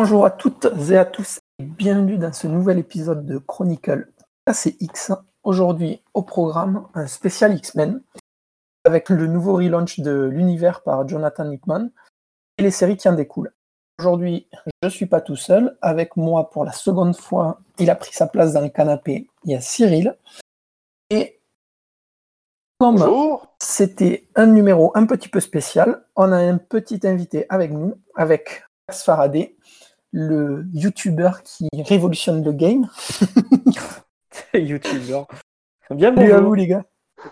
Bonjour à toutes et à tous et bienvenue dans ce nouvel épisode de Chronicle ACX. Aujourd'hui au programme un spécial X-Men avec le nouveau relaunch de l'univers par Jonathan Hickman et les séries qui en découlent. Aujourd'hui, je ne suis pas tout seul. Avec moi, pour la seconde fois, il a pris sa place dans le canapé. Il y a Cyril. Et comme c'était un numéro un petit peu spécial, on a un petit invité avec nous, avec Max Faraday, le YouTuber qui révolutionne le game. YouTuber. Bien Salut à vous, les gars.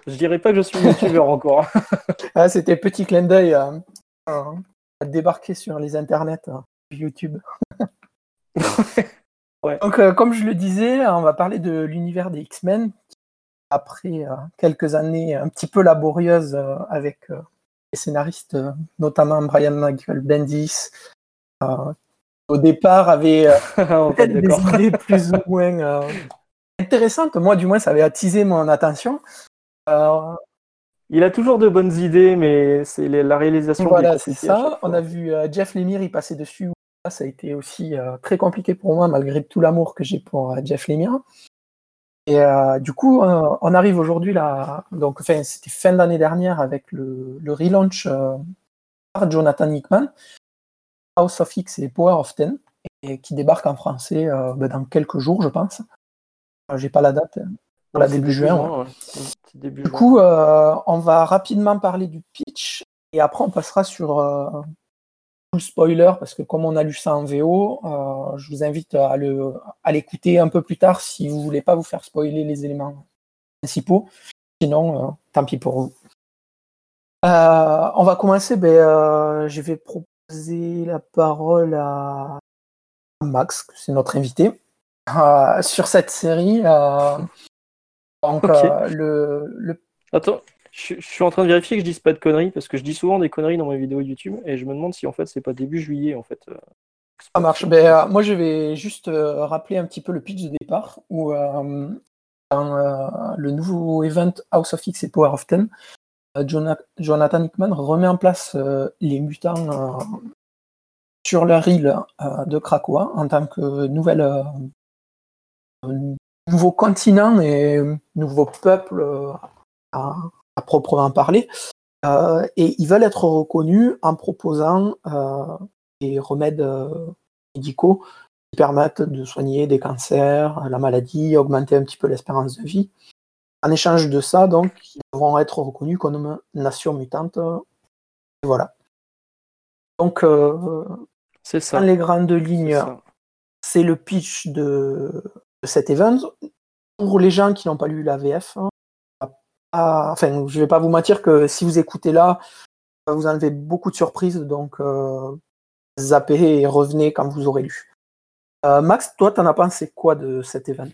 Je dirais pas que je suis YouTuber encore. Ah, c'était petit clin d'œil à, à- à débarquer sur les internets hein, YouTube. Ouais. Donc, euh, comme je le disais, on va parler de l'univers des X-Men. Après euh, quelques années un petit peu laborieuses euh, avec les scénaristes, notamment Brian Michael Bendis, au départ avait euh, peut-être des idées plus ou moins euh, intéressantes. Moi, du moins, ça avait attisé mon attention. Il a toujours de bonnes idées, mais c'est la réalisation. Voilà, c'est ça. On a vu euh, Jeff Lemire y passer dessus. Ça a été aussi très compliqué pour moi, malgré tout l'amour que j'ai pour Jeff Lemire. Et euh, du coup, euh, on arrive aujourd'hui là. Donc, enfin, c'était fin d'année dernière avec le, le relaunch euh, par Jonathan Hickman, House of X et Power of Ten, et qui débarque en français euh, ben, dans quelques jours, je pense. Euh, J'ai pas la date. Ouais, la c'est début juin, ouais. C'est début Du juin. coup, euh, on va rapidement parler du pitch et après on passera sur euh, tout le spoiler parce que comme on a lu ça en VO, euh, je vous invite à le à l'écouter un peu plus tard si vous voulez pas vous faire spoiler les éléments principaux. Sinon, tant pis pour vous. On va commencer. Ben, je vais proposer la parole à Max, c'est notre invité, euh, sur cette série. euh, donc, euh, le, le Attends, je, je suis en train de vérifier que je dise pas de conneries, parce que je dis souvent des conneries dans mes vidéos YouTube, et je me demande si en fait c'est pas début juillet en fait. euh, Ça marche. Ben, moi, je vais juste rappeler un petit peu le pitch de départ, où dans le nouveau event House of X et Power of Ten, Jonathan Hickman remet en place euh, les mutants euh, sur leur île euh, de Krakoa en tant que euh, euh, nouveau continent et nouveau peuple euh, à, proprement parler. Euh, et ils veulent être reconnus en proposant euh, des remèdes euh, médicaux qui permettent de soigner des cancers, la maladie, augmenter un petit peu l'espérance de vie. En échange de ça, donc, ils devront être reconnus comme nation mutante. Et voilà. Donc, euh, C'est ça. dans les grandes lignes, c'est le pitch de, de cet event. Pour les gens qui n'ont pas lu la VF, hein, enfin, je vais pas vous mentir que si vous écoutez là, vous enlevez beaucoup de surprises, donc euh, zappez et revenez quand vous aurez lu. Euh, Max, toi, t'en as pensé quoi de cet event?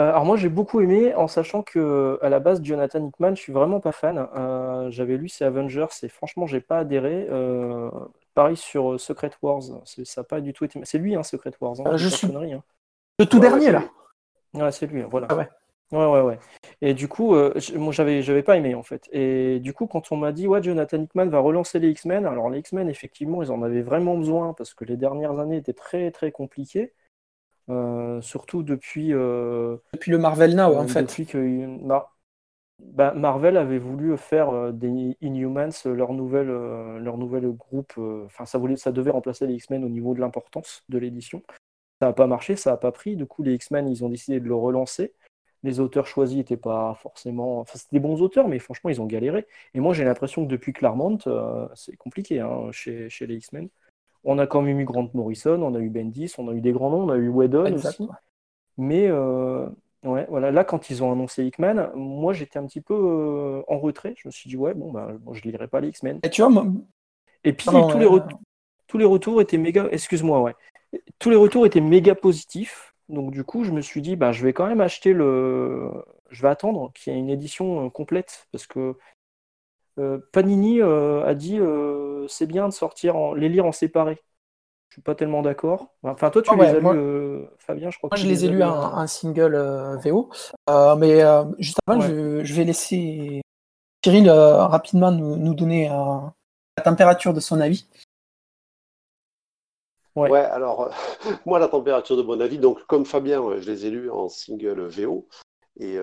Euh, alors moi j'ai beaucoup aimé en sachant que à la base Jonathan Hickman je suis vraiment pas fan. Euh, j'avais lu ses Avengers et franchement j'ai pas adhéré. Euh, pareil sur Secret Wars, c'est- ça a pas du tout été. C'est lui hein, Secret Wars. Hein, je suis- hein. Le tout Ouais, dernier, là. Ouais c'est lui, voilà. Ah ouais. Ouais ouais ouais. Et du coup euh, moi j'avais j'avais pas aimé en fait. Et du coup quand on m'a dit ouais Jonathan Hickman va relancer les X-Men, alors les X-Men effectivement ils en avaient vraiment besoin parce que les dernières années étaient très très compliquées. Euh, surtout depuis euh, Depuis le Marvel Now, euh, en fait. depuis que Mar- bah, Marvel avait voulu faire euh, des Inhumans euh, leur nouvelle, euh, leur nouvel groupe. euh, Enfin, ça voulait, ça devait remplacer les X-Men au niveau de l'importance de l'édition. Ça n'a pas marché, ça n'a pas pris. Du coup, les X-Men, ils ont décidé de le relancer. Les auteurs choisis n'étaient pas forcément. Enfin, c'était des bons auteurs, mais franchement, ils ont galéré. Et moi, j'ai l'impression que depuis Claremont, euh, c'est compliqué hein, chez, chez les X-Men. On a quand même eu Grant Morrison, on a eu Bendis, on a eu des grands noms, on a eu Whedon Exact. aussi. Mais euh, ouais, voilà, là, quand ils ont annoncé Hickman, moi, j'étais un petit peu euh, en retrait. Je me suis dit, ouais, bon, bah, bon, je lirai pas les X-Men. Et tu vois, moi- Et puis, tous, les tous les retours étaient méga. Excuse-moi, ouais. Tous les retours étaient méga positifs. Donc, du coup, je me suis dit, bah, je vais quand même acheter le. Je vais attendre qu'il y ait une édition euh, complète. Parce que Panini euh, a dit, euh, c'est bien de sortir, en... les lire en séparé. Je suis pas tellement d'accord. Enfin, toi, tu Ah ouais, les as moi- lus, euh, Fabien, je crois Moi, que je tu les ai as lus en single euh, VO. Euh, mais euh, juste avant, Ouais. je, je vais laisser Cyril euh, rapidement nous, nous donner euh, la température de son avis. Ouais, alors, moi, la température de mon avis, donc, comme Fabien, je les ai lus en single VO, et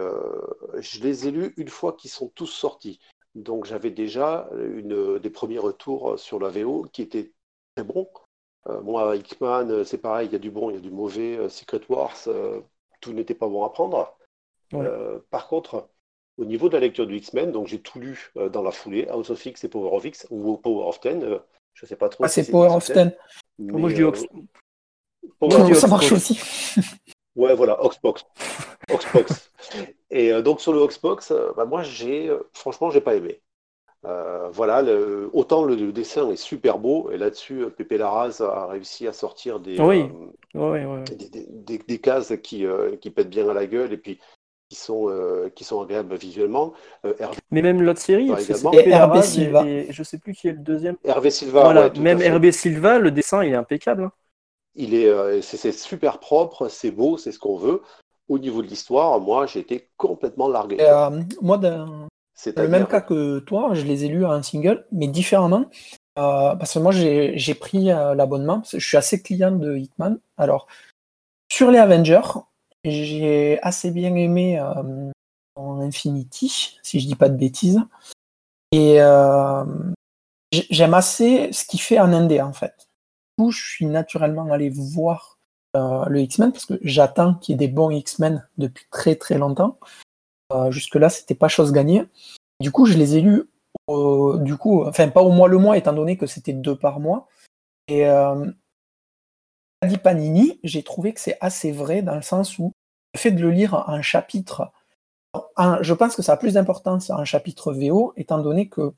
je les ai lus une fois qu'ils sont tous sortis. Donc, j'avais déjà une, des premiers retours sur la VO qui étaient très bons. moi, Hickman, c'est pareil, il y a du bon, il y a du mauvais. Secret Wars, tout n'était pas bon à prendre. par contre, au niveau de la lecture du X-Men, donc j'ai tout lu dans la foulée, House of X et Power of X, ou Power of Ten, je ne sais pas trop. Ah, c'est Power of Ten. Moi, je dis ça marche aussi. ouais, voilà, Oxbox. Oxbox. et donc sur le Oxbox, bah, moi, j'ai, franchement, j'ai pas aimé. voilà, autant le, dessin est super beau, et là-dessus, Pépé Larraz a réussi à sortir des, oui. des, cases qui, qui pètent bien à la gueule, et puis qui sont, euh, qui sont agréables visuellement. Euh, mais même l'autre série, Hervé Silva. Et, je sais plus qui est le deuxième. Hervé Silva. Voilà, même Hervé Silva, le dessin, il est impeccable. Hein. Il est, euh, c'est super propre, c'est beau, c'est ce qu'on veut. Au niveau de l'histoire, moi, j'ai été complètement largué. moi, dans le même cas que toi, je les ai lus en single, mais différemment. parce que moi, j'ai pris l'abonnement. Je suis assez client de Hitman. Alors, sur les Avengers, j'ai assez bien aimé euh, Infinity, si je dis pas de bêtises. Et euh, j'aime assez ce qu'il fait en indé en fait. Je suis naturellement allé voir euh, le X-Men parce que j'attends qu'il y ait des bons X-Men depuis très très longtemps. Jusque-là, c'était pas chose gagnée. Du coup, je les ai lus, du coup, enfin pas au mois le mois, étant donné que c'était deux par mois. Et dit Panini, j'ai trouvé que c'est assez vrai dans le sens où le fait de le lire en chapitre, je pense que ça a plus d'importance en chapitre VO, étant donné que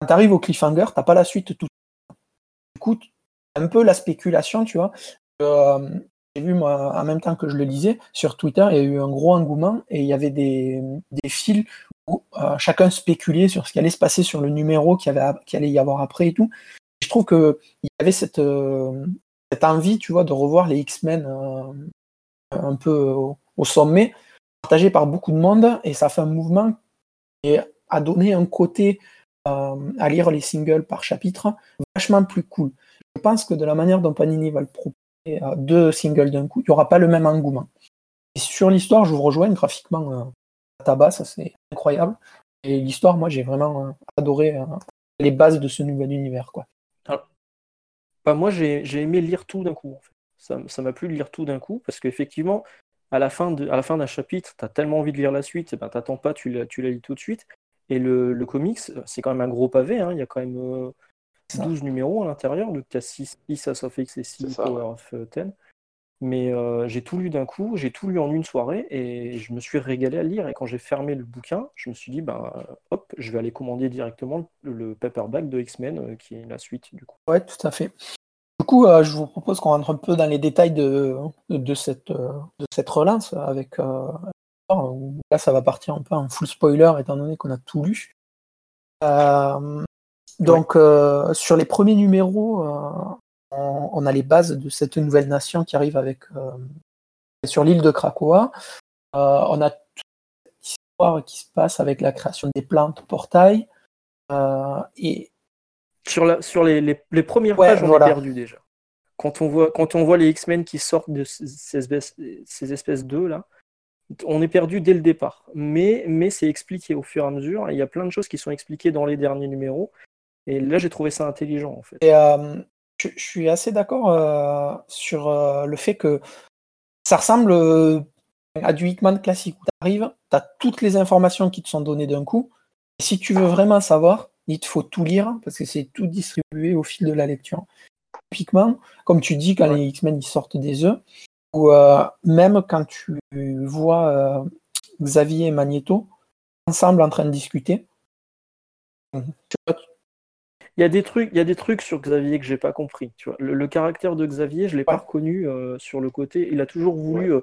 quand tu arrives au cliffhanger, tu n'as pas la suite tout. Du coup, un peu la spéculation, tu vois. Euh, j'ai vu, moi, en même temps que je le lisais, sur Twitter, il y a eu un gros engouement et il y avait des, fils où euh, chacun spéculait sur ce qui allait se passer sur le numéro qui, avait, qui allait y avoir après et tout. je trouve qu'il y avait cette, euh, cette envie, tu vois, de revoir les X-Men un peu au, sommet, partagé par beaucoup de monde, et ça fait un mouvement et a donné un côté à lire les singles par chapitre vachement plus cool. Je pense que de la manière dont Panini va le proposer à deux singles d'un coup, il n'y aura pas le même engouement. Sur l'histoire, je vous rejoins graphiquement euh, à tabac, ça c'est incroyable. Et l'histoire, moi j'ai vraiment adoré les bases de ce nouvel univers. Quoi. Bah, moi, j'ai aimé lire tout d'un coup. Ça m'a plu de lire tout d'un coup, parce qu'effectivement, à la fin d'un chapitre, tu as tellement envie de lire la suite, ben, t'attends pas, tu la, tu la lis tout de suite. Et le, le comics, c'est quand même un gros pavé, hein. il y a quand même 12 euh, numéros à l'intérieur, donc tu as 6, 6 House of X et 6 Power of 10. Euh, Mais euh, j'ai tout lu d'un coup, j'ai tout lu en une soirée et je me suis régalé à lire. Et quand j'ai fermé le bouquin, je me suis dit, ben hop, je vais aller commander directement le paperback de X-Men, qui est la suite du coup. Ouais, tout à fait. Du coup, euh, je vous propose qu'on rentre un peu dans les détails de, de, cette, euh, de cette relance avec. Euh, là, ça va partir un peu en full spoiler étant donné qu'on a tout lu. Donc, sur les premiers numéros, on, a les bases de cette nouvelle nation qui arrive avec sur l'île de Krakoa. on a toute cette histoire qui se passe avec la création des plantes portail. et sur, la, sur les, les, premières pages, on est perdu déjà. Quand on voit, quand on voit les X-Men qui sortent de ces espèces, ces espèces d'eux, là, on est perdu dès le départ. Mais, mais c'est expliqué au fur et à mesure. il y a plein de choses qui sont expliquées dans les derniers numéros. Et là, j'ai trouvé ça intelligent, en fait. Et, euh, je, suis assez d'accord euh, sur euh, le fait que ça ressemble à du Hickman classique. Tu arrives, tu as toutes les informations qui te sont données d'un coup. Et si tu veux vraiment savoir, il te faut tout lire parce que c'est tout distribué au fil de la lecture. Typiquement, comme tu dis, quand les X-Men ils sortent des œufs, ou euh, même quand tu vois euh, Xavier et Magneto ensemble en train de discuter. Il y a des trucs, il y a des trucs sur Xavier que j'ai pas compris. Tu vois. Le, caractère de Xavier, je l'ai pas reconnu euh, sur le côté. Il a toujours voulu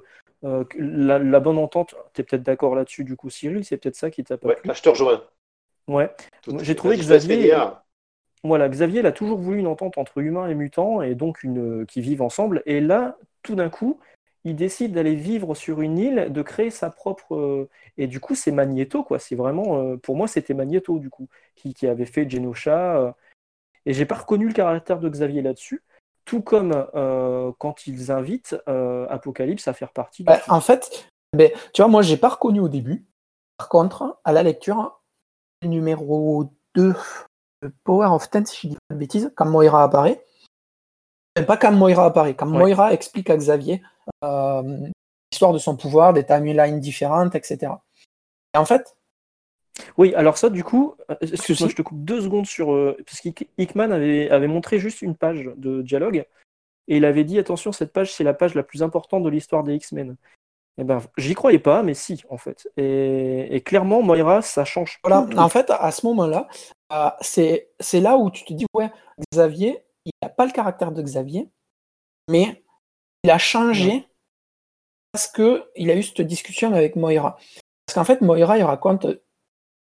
la, bonne entente. Tu es peut-être d'accord là-dessus, du coup, Cyril, c'est peut-être ça qui t'a pas ouais, je te rejoins. Ouais. J'ai trouvé que Xavier. Voilà, Xavier il a toujours voulu une entente entre humains et mutants et donc une qui vivent ensemble. Et là, tout d'un coup, il décide d'aller vivre sur une île, de créer sa propre. Euh, et du coup, c'est Magneto, quoi. C'est vraiment. Euh, pour moi, c'était Magneto, du coup, qui, avait fait Genosha. Euh, et j'ai pas reconnu le caractère de Xavier là-dessus. tout comme euh, quand ils invitent euh, Apocalypse à faire partie. Bah, en fait, ben, tu vois, moi, j'ai pas reconnu au début. Par contre, à la lecture, numéro 2, Power of Ten, si je dis pas de bêtises, quand Moira apparaît. pas quand Moira apparaît, quand Moira explique à Xavier l'histoire de son pouvoir, des timelines différentes, etc. Et en fait, oui, alors ça, du coup, euh, excuse-moi, je te coupe deux secondes sur. Euh, parce qu'Hickman avait, avait montré juste une page de dialogue et il avait dit attention, cette page, c'est la page la plus importante de l'histoire des X-Men. Eh ben, j'y croyais pas, mais si, en fait. Et, clairement, Moira, ça change. Voilà, en fait, à ce moment-là, euh, c'est là où tu te dis ouais, Xavier, il n'a pas le caractère de Xavier, mais il a changé parce qu'il a eu cette discussion avec Moira. Parce qu'en fait, Moira, il raconte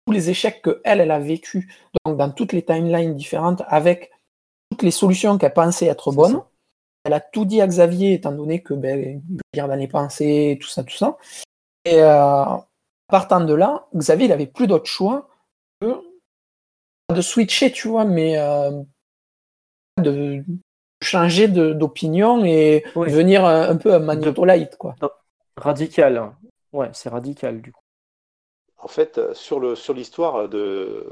les échecs que elle, elle a vécu donc dans toutes les timelines différentes avec toutes les solutions qu'elle pensait être bonnes. Elle a tout dit à Xavier, étant donné que ben, il dans les pensées, tout ça, tout ça. Et euh, partant de là, Xavier, il avait plus d'autre choix que de switcher, tu vois, mais euh, de changer d'opinion et devenir un, peu un quoi. Radical. Ouais, c'est radical, du coup en fait, euh, sur l'histoire sur de,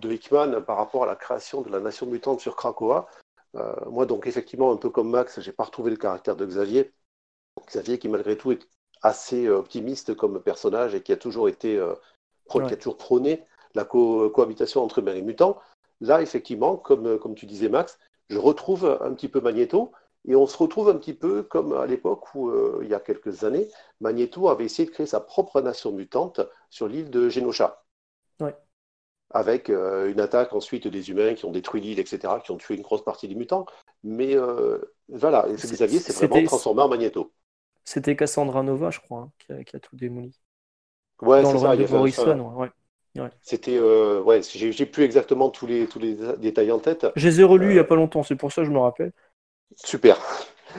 de Hickman par rapport à la création de la nation mutante sur Krakoa, euh, moi, donc, effectivement, un peu comme Max, j'ai pas retrouvé le caractère de Xavier. Xavier qui, malgré tout, est assez euh, optimiste comme personnage et qui a toujours été, qui a toujours prôné la cohabitation entre humains et mutants. Là, effectivement, comme, comme tu disais, Max, je retrouve un petit peu Magneto, et on se retrouve un petit peu comme à l'époque où, euh, il y a quelques années, Magneto avait essayé de créer sa propre nation mutante sur l'île de Genosha. Avec euh, une attaque ensuite des humains qui ont détruit l'île, etc., qui ont tué une grosse partie des mutants. Mais euh, voilà, Xavier s'est vraiment transformé en Magneto. C'était Cassandra Nova, je crois, hein, qui, a, tout démoli. Ouais, c'est ça. Il y Morrison, ouais. C'était, ouais, j'ai plus exactement tous les, tous les détails en tête. Je les ai relus il n'y a pas longtemps, c'est pour ça que je me rappelle. Super.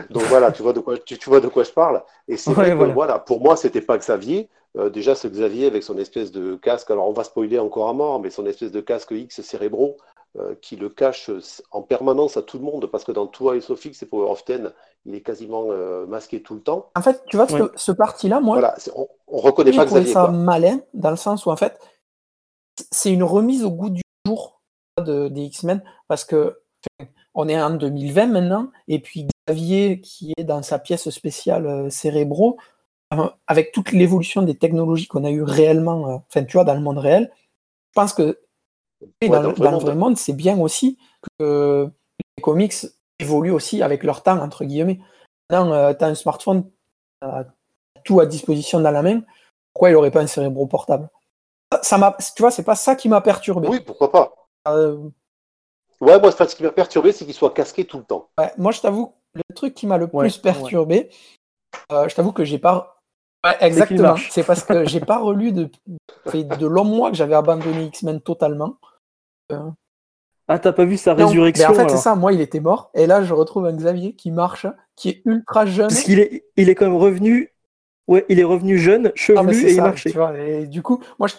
Donc voilà, tu vois de quoi, tu, vois de quoi je parle. Et c'est vrai que voilà. pour moi, c'était pas Xavier. Euh, déjà, ce Xavier avec son espèce de casque, alors on va spoiler encore à mort, mais son espèce de casque X cérébraux euh, qui le cache en permanence à tout le monde, parce que dans tout Isofix et Power of Ten, il est quasiment euh, masqué tout le temps. En fait, tu vois, ce, ce parti-là, moi, voilà, on, on reconnaît pas Xavier. ça malin, dans le sens où, en fait, c'est une remise au goût du jour de, des X-Men, parce que on est en 2020 maintenant, et puis Xavier, qui est dans sa pièce spéciale euh, Cérébro, euh, avec toute l'évolution des technologies qu'on a eu réellement, euh, enfin, tu vois, dans le monde réel, je pense que dans, le, vrai monde, c'est bien aussi que les comics évoluent aussi avec leur temps, entre guillemets. Maintenant, tu as un smartphone, as tout à disposition dans la main, pourquoi il n'aurait pas un cérébro portable? Ça, Tu vois, c'est pas ça qui m'a perturbé. Oui, pourquoi pas Ouais, moi, ce qui m'a perturbé, c'est qu'il soit casqué tout le temps. moi, je t'avoue, le truc qui m'a le plus perturbé, euh, je t'avoue que j'ai pas. exactement. C'est parce que j'ai pas relu de, de longs mois que j'avais abandonné X-Men totalement. Euh, ah, t'as pas vu sa résurrection En fait, c'est ça. Moi, il était mort. Et là, je retrouve un Xavier qui marche, qui est ultra jeune. Parce qu'il est, il est quand même revenu. Ouais, il est revenu jeune, chevelu et il marchait. et du coup, moi, je...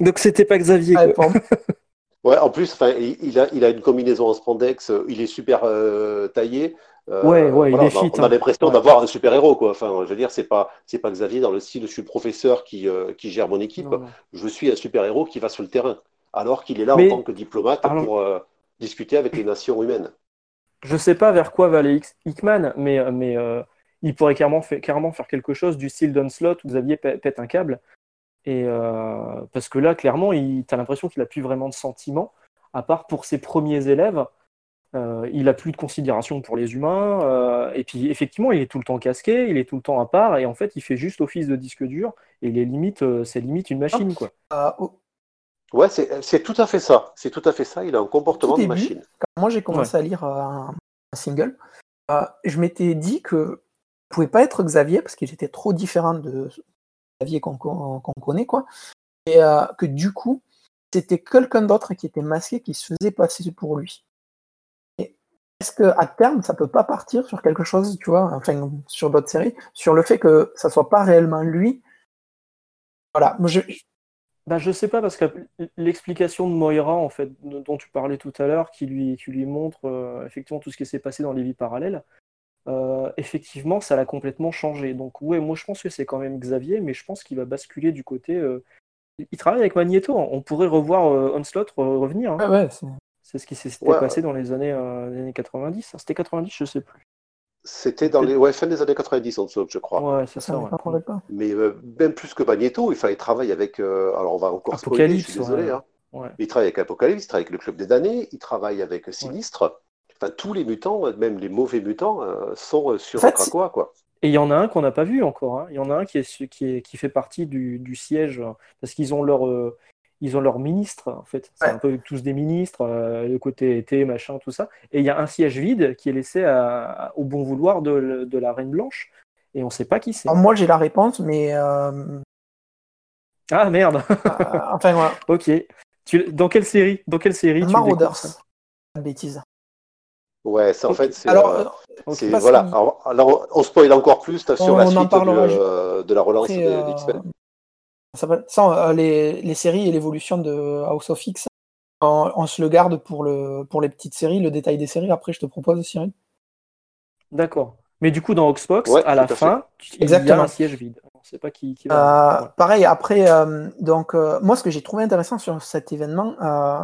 Donc, c'était pas Xavier. quoi. Ouais, en plus, il a, il a une combinaison en spandex, il est super euh, taillé. Euh, ouais, ouais, il est fit, on a, hein. l'impression d'avoir un super héros, quoi. Enfin, je veux dire, c'est pas, c'est pas Xavier dans le style, je suis professeur qui, euh, qui gère mon équipe. Je suis un super héros qui va sur le terrain, alors qu'il est là en tant que diplomate pour discuter avec les nations humaines. Je sais pas vers quoi va aller Hickman, mais, mais il pourrait carrément, carrément faire quelque chose du style d'Onslaught où Xavier pète un câble et euh, parce que là, clairement, tu as l'impression qu'il n'a plus vraiment de sentiments, à part pour ses premiers élèves. Euh, il a plus de considération pour les humains. Euh, et puis, effectivement, il est tout le temps casqué, il est tout le temps à part, et en fait, il fait juste office de disque dur. Et il est limite, c'est limite une machine, quoi. Oh. Ouais, c'est tout à fait ça. C'est tout à fait ça. Il a un comportement de machine. Quand moi, j'ai commencé à lire un, single, je m'étais dit que ne pouvait pas être Xavier parce qu'il était trop différent de qu'on connaît, quoi. Et euh, que du coup, c'était quelqu'un d'autre qui était masqué, qui se faisait passer pour lui. Est-ce qu'à terme, ça peut pas partir sur quelque chose, tu vois, enfin, sur d'autres séries, sur le fait que ça soit pas réellement lui? Voilà, moi je, Bah, sais pas, parce que l'explication de Moira, en fait, dont tu parlais tout à l'heure, qui lui, qui lui montre euh, effectivement tout ce qui s'est passé dans les vies parallèles, euh, effectivement, ça l'a complètement changé. Donc, ouais, moi je pense que c'est quand même Xavier, mais je pense qu'il va basculer du côté. euh, Il travaille avec Magneto, on pourrait revoir euh, Onslaught re- revenir. hein. Ouais, c'est- ce qui s'était Ouais. passé dans les années, euh, les années 90. C'était 90, je sais plus. C'était dans les ouais, fin des années 90, en dessous, je crois. Ouais, c'est ça ça. ouais. Mais euh, même plus que Magneto, il fallait travailler avec. euh, alors, on va encore spoiler, je suis Apocalypse, désolé. ouais. hein. Ouais. Il travaille avec Apocalypse, il travaille avec le Club des damnés, il travaille avec Sinistre. Enfin, tous les mutants, même les mauvais mutants, euh, sont euh, sur En fait, Krakoa, quoi. Et il y en a un qu'on n'a pas vu encore. hein. Il y en a un qui, est, ce- qui, est, qui fait partie du, du siège, parce qu'ils ont leur, euh, ils ont leur ministre, en fait. C'est Ouais. un peu tous des ministres, euh, le côté été, machin, tout ça. Et il y a un siège vide qui est laissé à- au bon vouloir de, de la Reine Blanche. Et on ne sait pas qui c'est. Alors, moi, j'ai la réponse, mais. euh, Ah merde euh, enfin, voilà. Ok. Tu- dans quelle série Dans quelle série Marauders. bêtises. Ouais, ça, en fait, c'est. Alors, euh, voilà. que- Alors, alors, on spoil encore plus sur la suite parlera euh, de la relance des, euh, X-Men. ça s'appelle- ça, euh, les, les séries et l'évolution de House of X, on, on se le garde pour, le, pour les petites séries, le détail des séries. Après, je te propose, Cyril. D'accord. Mais du coup, dans Oxbox, Ouais, à la fin, il y a Exactement. un siège vide. On ne sait pas qui, qui va. Euh, Ouais. Pareil, après, euh, donc, euh, moi, ce que j'ai trouvé intéressant sur cet événement, euh,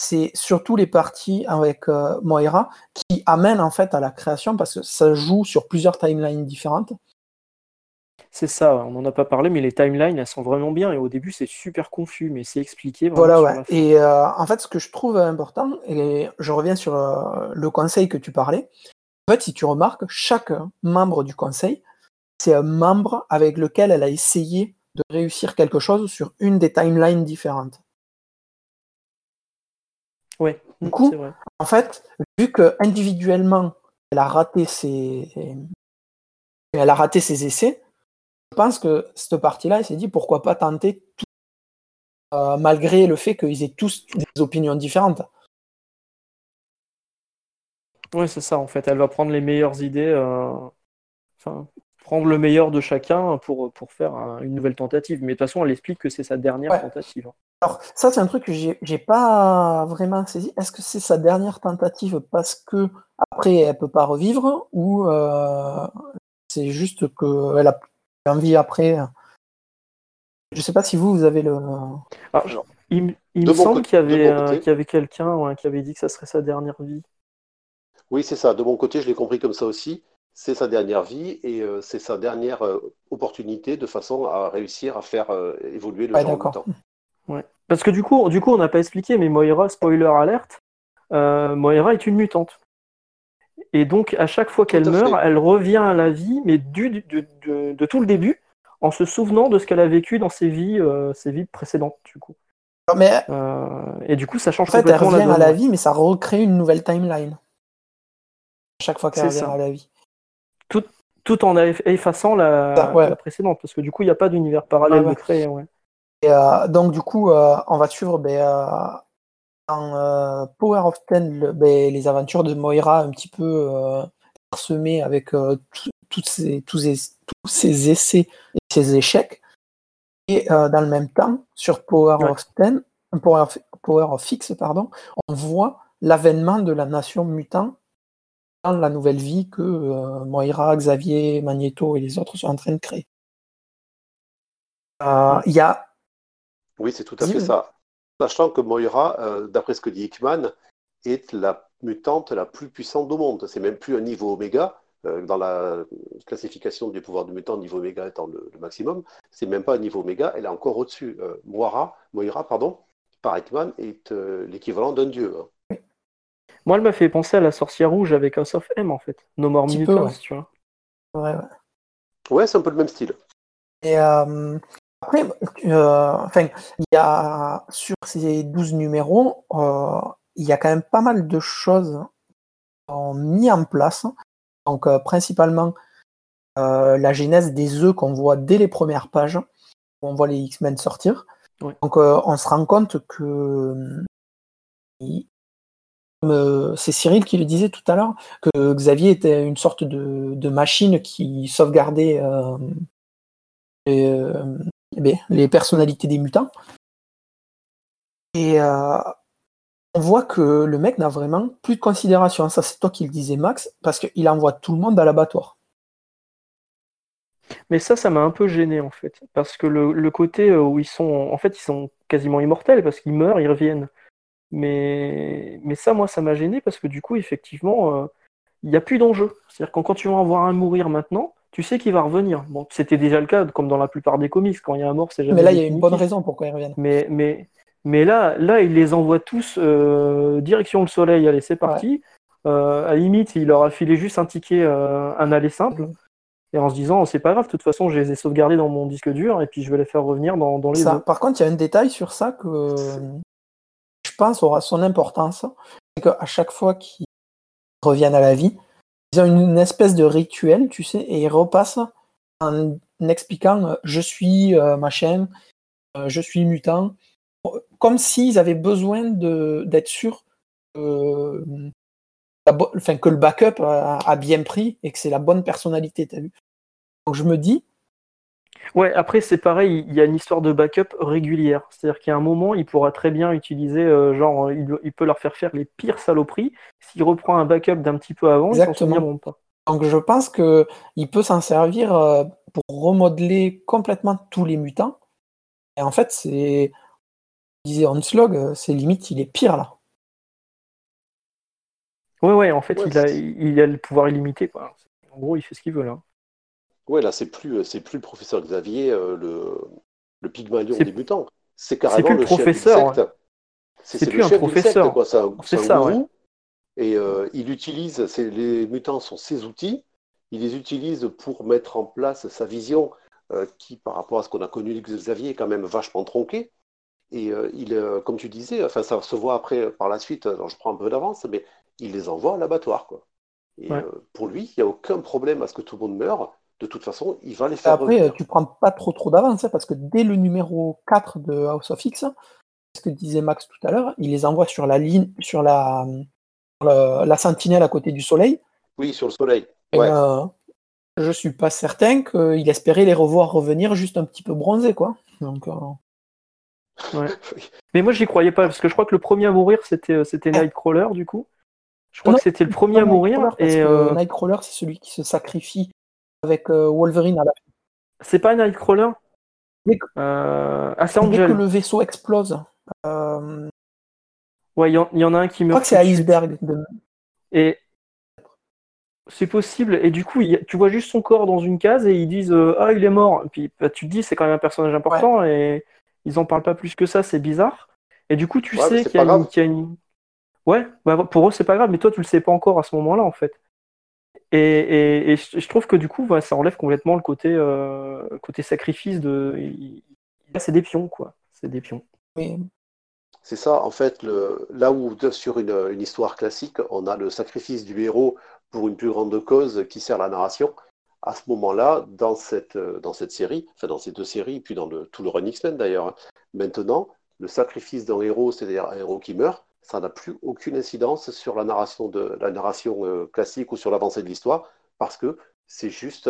c'est surtout les parties avec euh, Moira qui amènent en fait à la création parce que ça joue sur plusieurs timelines différentes. C'est ça, on n'en a pas parlé, mais les timelines, elles sont vraiment bien. Et au début, c'est super confus, mais c'est expliqué Voilà, ouais. Et euh, en fait, ce que je trouve important, et je reviens sur euh, le conseil que tu parlais, en fait, si tu remarques, chaque membre du conseil, c'est un membre avec lequel elle a essayé de réussir quelque chose sur une des timelines différentes. Ouais, Du mm, coup, vrai. En fait, vu que individuellement, elle a raté ses, elle a raté ses essais, je pense que cette partie-là, elle s'est dit pourquoi pas tenter tout, euh, malgré le fait qu'ils aient tous des opinions différentes. Ouais, c'est ça, en fait. Elle va prendre les meilleures idées, euh, enfin, prendre le meilleur de chacun pour, pour faire un- une nouvelle tentative. Mais de toute façon, elle explique que c'est sa dernière Ouais. tentative. Alors, ça, c'est un truc que j'ai pas vraiment saisi. Est-ce que c'est sa dernière tentative parce que après elle peut pas revivre ou euh, c'est juste qu'elle a envie après? Je sais pas si vous, vous avez le. Alors, il, me semble qu'il y avait, euh, côté. qu'il y avait quelqu'un ouais, qui avait dit que ça serait sa dernière vie. Oui, c'est ça. De mon côté, je l'ai compris comme ça aussi. C'est sa dernière vie et euh, c'est sa dernière euh, opportunité de façon à réussir à faire euh, évoluer le Ouais, genre d'accord. Parce que du coup, du coup on n'a pas expliqué, mais Moira, spoiler alerte, euh, Moira est une mutante. Et donc, à chaque fois qu'elle meurt, fait. elle revient à la vie, mais du, de, de- de tout le début, en se souvenant de ce qu'elle a vécu dans ses vies, euh, ses vies précédentes, du coup. Non, Mais Euh, et du coup, ça change en fait, elle revient la à la vie, mais ça recrée une nouvelle timeline. À chaque fois qu'elle revient ça. à la vie. Tout en eff- effaçant la, Ah, ouais. la précédente, parce que du coup, il n'y a pas d'univers parallèle Ah, ouais. Ouais. Et, euh, donc, du coup, euh, on va suivre ben, euh, dans Power of Ten ben, les aventures de Moira un petit peu parsemées avec tout- toutes ces- tous, ces, tous ces essais et ces échecs. Et euh, dans le même temps, sur Power Ouais. of Ten, Power of, Power of X, pardon, on voit l'avènement de la nation mutant dans la nouvelle vie que euh, Moira, Xavier, Magneto et les autres sont en train de créer. Euh, Il y a Oui, c'est tout à fait ça. Sachant que Moira, euh, d'après ce que dit Hickman, est la mutante la plus puissante au monde. C'est même plus un niveau oméga. euh, dans la classification des pouvoirs du mutant, niveau oméga étant le, le maximum, c'est même pas un niveau oméga, elle est encore au-dessus. Euh, Moira, Moira, pardon, par Hickman, est euh, l'équivalent d'un dieu. hein. Moi, elle m'a fait penser à la sorcière rouge avec House of M, en fait. No More Mutants, ouais. tu vois. ouais, ouais. Ouais, c'est un peu le même style. Et euh, après, euh, enfin, il y a sur ces 12 numéros, euh, il y a quand même pas mal de choses sont mis en place. Donc, euh, principalement la genèse des œufs qu'on voit dès les premières pages, où on voit les X-Men sortir. Donc, on se rend compte que c'est Cyril qui le disait tout à l'heure, que Xavier était une sorte de, de machine qui sauvegardait euh, les personnalités des mutants. Et euh, on voit que le mec n'a vraiment plus de considération. Ça, c'est toi qui le disais, Max, parce qu'il envoie tout le monde à l'abattoir. Mais ça, ça m'a un peu gêné en fait, parce que le, côté où ils sont, en fait, ils sont quasiment immortels parce qu'ils meurent, ils reviennent. Mais, mais ça, moi, ça m'a gêné parce que du coup, effectivement, il n'y a plus d'enjeu. C'est-à-dire que quand tu vas en voir un mourir maintenant, tu sais qu'il va revenir. Bon, c'était déjà le cas, comme dans la plupart des comics, quand il y a un mort, c'est jamais. Mais là, il y a une bonne raison pourquoi il revient. Mais, mais, mais là, là, il les envoie tous euh, direction le soleil. Allez, c'est parti. Euh, à la limite, il leur a filé juste un ticket, euh, un aller simple. Mm. Et en se disant, c'est pas grave, de toute façon, je les ai sauvegardés dans mon disque dur et puis je vais les faire revenir dans, dans les. Ça, par contre, il y a un détail sur ça que je pense aura son importance. C'est qu'à chaque fois qu'ils reviennent à la vie, ils ont une, espèce de rituel, tu sais, et ils repassent en expliquant euh, je suis euh, machin, euh, je suis mutant, comme s'ils avaient besoin d'être sûrs enfin, que le backup a, bien pris et que c'est la bonne personnalité, t'as vu. Donc je me dis, Ouais, après c'est pareil, il y a une histoire de backup régulière. C'est-à-dire qu'à un moment, il pourra très bien utiliser, euh, genre, il, peut leur faire faire les pires saloperies. S'il reprend un backup d'un petit peu avant, ils s'en souviendront pas. Donc je pense qu'il peut s'en servir euh, pour remodeler complètement tous les mutants. Et en fait, c'est. Disait Onslog, euh, c'est limite, il est pire là. Ouais, ouais, en fait, il, a, il a le pouvoir illimité. Quoi. En gros, il fait ce qu'il veut là. Ouais, là, c'est plus, euh, c'est plus le professeur Xavier, euh, le, le Pygmalion débutant. C'est carrément le, professeur. C'est plus un professeur. C'est un, gourou. Et euh, il utilise, les mutants sont ses outils. Il les utilise pour mettre en place sa vision, qui, par rapport à ce qu'on a connu de Xavier, est quand même vachement tronquée. Et il, comme tu disais, enfin, ça se voit après par la suite. je prends un peu d'avance, mais il les envoie à l'abattoir, quoi. Et pour lui, il n'y a aucun problème à ce que tout le monde meure de toute façon, il va les faire. Après, tu prends pas trop trop d'avance, hein, parce que dès le numéro 4 de House of X, ce que disait Max tout à l'heure, il les envoie sur la ligne, sur la, la, sentinelle à côté du soleil. Oui, sur le soleil. Ouais. Euh, je suis pas certain qu'il espérait les revoir revenir juste un petit peu bronzés, quoi. Donc, euh, Mais moi, j'y croyais pas, parce que je crois que le premier à mourir, c'était, euh, c'était Nightcrawler, du coup. Je crois que c'était le premier à mourir. Parce et que Nightcrawler, c'est celui qui se sacrifie avec euh, Wolverine à la fin. C'est pas Nightcrawler euh... Ah, c'est Dès que le vaisseau explose. Euh... Ouais, il y, en a un qui meurt. Je crois que c'est Iceberg. Et c'est possible. Et du coup, tu vois juste son corps dans une case et ils disent euh, Ah, il est mort. Et puis bah, tu te dis, c'est quand même un personnage important et ils en parlent pas plus que ça, c'est bizarre. Et du coup, tu sais qu'il y, a une. Ouais, bah, pour eux, c'est pas grave, mais toi, tu le sais pas encore à ce moment-là, en fait. Et, je trouve que du coup, ça enlève complètement le côté, euh, côté sacrifice de. C'est des pions, quoi. C'est des pions. C'est ça, en fait, le, là où sur une, histoire classique, on a le sacrifice du héros pour une plus grande cause qui sert la narration. À ce moment-là, dans cette, dans cette série, enfin dans ces deux séries, puis dans le, tout le Run X-Men d'ailleurs, hein, maintenant, le sacrifice d'un héros, c'est-à-dire un héros qui meurt, ça n'a plus aucune incidence sur la narration, de, la narration euh, classique ou sur l'avancée de l'histoire, parce que c'est juste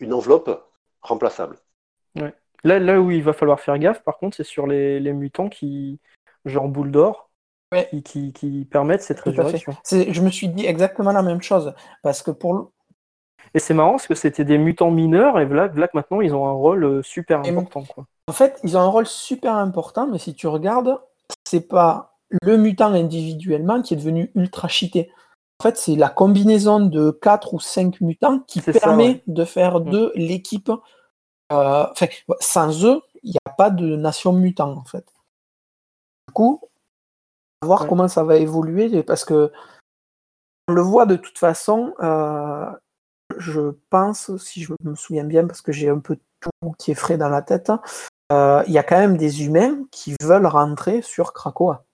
une enveloppe remplaçable. Là, là où il va falloir faire gaffe, par contre, c'est sur les, mutants qui, genre boule d'or, qui, qui, permettent cette résurrection. Je me suis dit exactement la même chose, parce que pour Et c'est marrant parce que c'était des mutants mineurs et là, là maintenant ils ont un rôle euh, super important. Quoi. En fait, ils ont un rôle super important, mais si tu regardes, c'est pas le mutant individuellement qui est devenu ultra cheaté. En fait, c'est la combinaison de 4 ou 5 mutants qui permet de faire mm. de l'équipe. Euh, sans eux, il n'y a pas de nation mutant, en fait. Du coup, on va voir comment ça va évoluer, parce que on le voit de toute façon, euh, je pense, si je me souviens bien, parce que j'ai un peu tout qui est frais dans la tête, euh, il y a quand même des humains qui veulent rentrer sur Krakoa.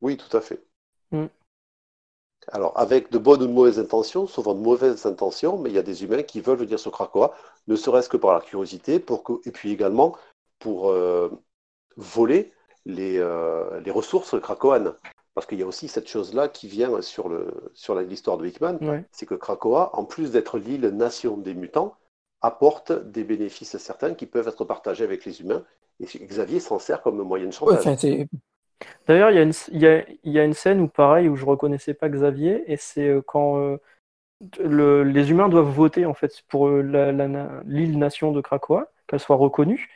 Oui, tout à fait. Mm. Alors, avec de bonnes ou de mauvaises intentions, souvent de mauvaises intentions, mais il y a des humains qui veulent venir sur Krakoa, ne serait-ce que par la curiosité, pour et puis également pour euh, voler les, euh, les ressources krakoanes. Parce qu'il y a aussi cette chose-là qui vient sur, le, sur l'histoire de Hickman, c'est que Krakoa, en plus d'être l'île nation des mutants, apporte des bénéfices certains qui peuvent être partagés avec les humains. Et Xavier s'en sert comme moyen de chantage. D'ailleurs, il y, a une- scène où, pareil, où je reconnaissais pas Xavier, et c'est euh, quand euh, le- les humains doivent voter en fait pour euh, l'île-nation de Krakoa, qu'elle soit reconnue.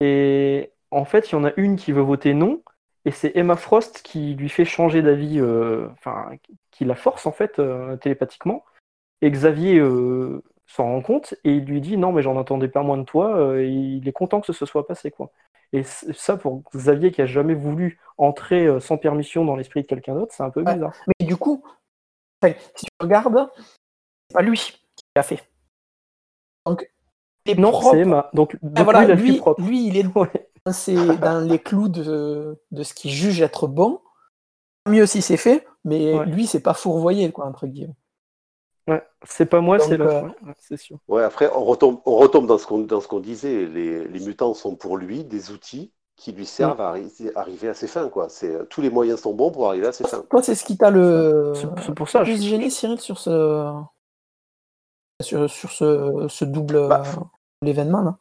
Et en fait, il y en a une qui veut voter non, et c'est Emma Frost qui lui fait changer d'avis, enfin, qui la force en fait télépathiquement. Et Xavier s'en rend compte et il lui dit non, mais j'en attendais pas moins de toi. et il est content que ce soit passé. Et ça, pour Xavier qui a jamais voulu entrer euh, sans permission dans l'esprit de quelqu'un d'autre, c'est un peu Ouais. bizarre. Mais du coup, si tu regardes, c'est pas lui qui l'a fait. Donc, est Non, propre. c'est Emma. Donc, donc Ah, voilà, lui, il a le lui, cul propre. lui, il est Ouais. dans, les clous de, de ce qu'il juge être bon. Mieux si c'est fait, mais Ouais. lui, c'est pas fourvoyé, quoi, entre guillemets. Ouais. C'est pas moi, c'est l'autre. euh, ouais, ouais, c'est sûr. Ouais, après, on retombe, on retombe dans ce qu'on dans ce qu'on disait. Les, les mutants sont pour lui des outils qui lui servent à arri- arriver à ses fins. Quoi. C'est, tous les moyens sont bons pour arriver à ses fins. Toi, c'est ce qui t'a le C'est c'est pour ça. je- plus gêné, Cyril, sur ce sur, sur ce, ce double Bah, euh, l'événement, là.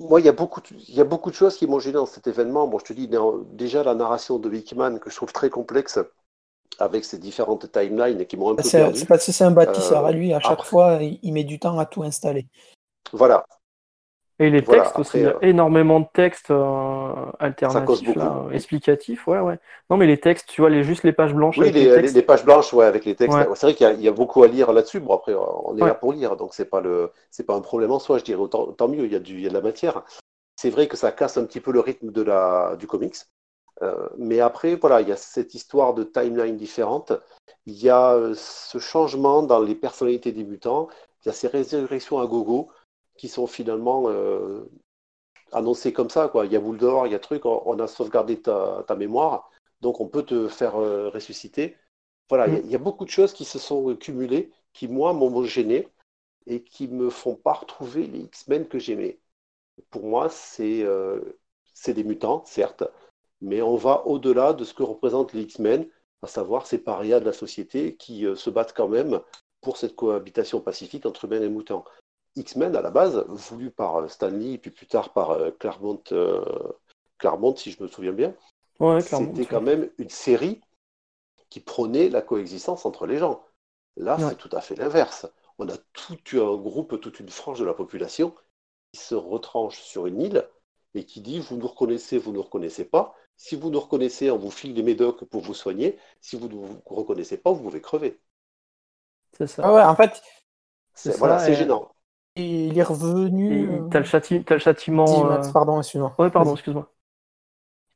Moi, il y, a beaucoup de, il y a beaucoup de choses qui m'ont gêné dans cet événement. Bon, je te dis, déjà la narration de Hickman, que je trouve très complexe, avec ses différentes timelines qui m'ont un peu C'est perdu. c'est parce que c'est un bâtisseur. Euh, à lui, à chaque après- fois, il, il met du temps à tout installer. Voilà. Et les Voilà, textes aussi, il y a euh, énormément de textes euh, alternatifs, là, explicatifs, ouais, ouais. Non, mais les textes, tu vois, les, juste les pages blanches Oui, les, les les- textes. les pages blanches, ouais, avec les textes. Ouais. C'est vrai qu'il y, a- il y a beaucoup à lire là-dessus. Bon, après, on est Ouais. là pour lire, donc c'est pas le, c'est pas un problème en soi. Je dirais tant mieux. Il y a du, il y a de la matière. C'est vrai que ça casse un petit peu le rythme de la, du comics. Euh, mais après, voilà, il y a cette histoire de timeline différente. Il y a euh, ce changement dans les personnalités des mutants. Il y a ces résurrections à gogo qui sont finalement euh, annoncées comme ça. Quoi. Il y a boule d'or, il y a truc, on, on a sauvegardé ta, ta mémoire, donc on peut te faire euh, ressusciter. Voilà, il y a- il y, a beaucoup de choses qui se sont cumulées, qui moi m'ont gêné et qui me font pas retrouver les X-Men que j'aimais. Pour moi, c'est c'est des mutants, certes, mais on va au-delà de ce que représentent les X-Men, à savoir ces parias de la société qui euh, se battent quand même pour cette cohabitation pacifique entre humains et mutants. X-Men, à la base, voulu par euh, Stan Lee, puis plus tard par euh, Claremont, euh, Claremont, si je me souviens bien, Ouais, c'était quand même une série qui prônait la coexistence entre les gens. Là, Ouais. c'est tout à fait l'inverse. On a tout un groupe, toute une frange de la population qui se retranche sur une île et qui dit vous nous reconnaissez, vous ne nous reconnaissez pas. Si vous nous reconnaissez, on vous file des médocs pour vous soigner. Si vous ne vous reconnaissez pas, vous pouvez crever. C'est ça. Ah ouais, en fait, C'est Voilà, c'est et- gênant. il est revenu. Et euh, t'as le, châti- t'as le châtiment. euh, Max, pardon, excuse-moi. Ouais, pardon, excuse-moi.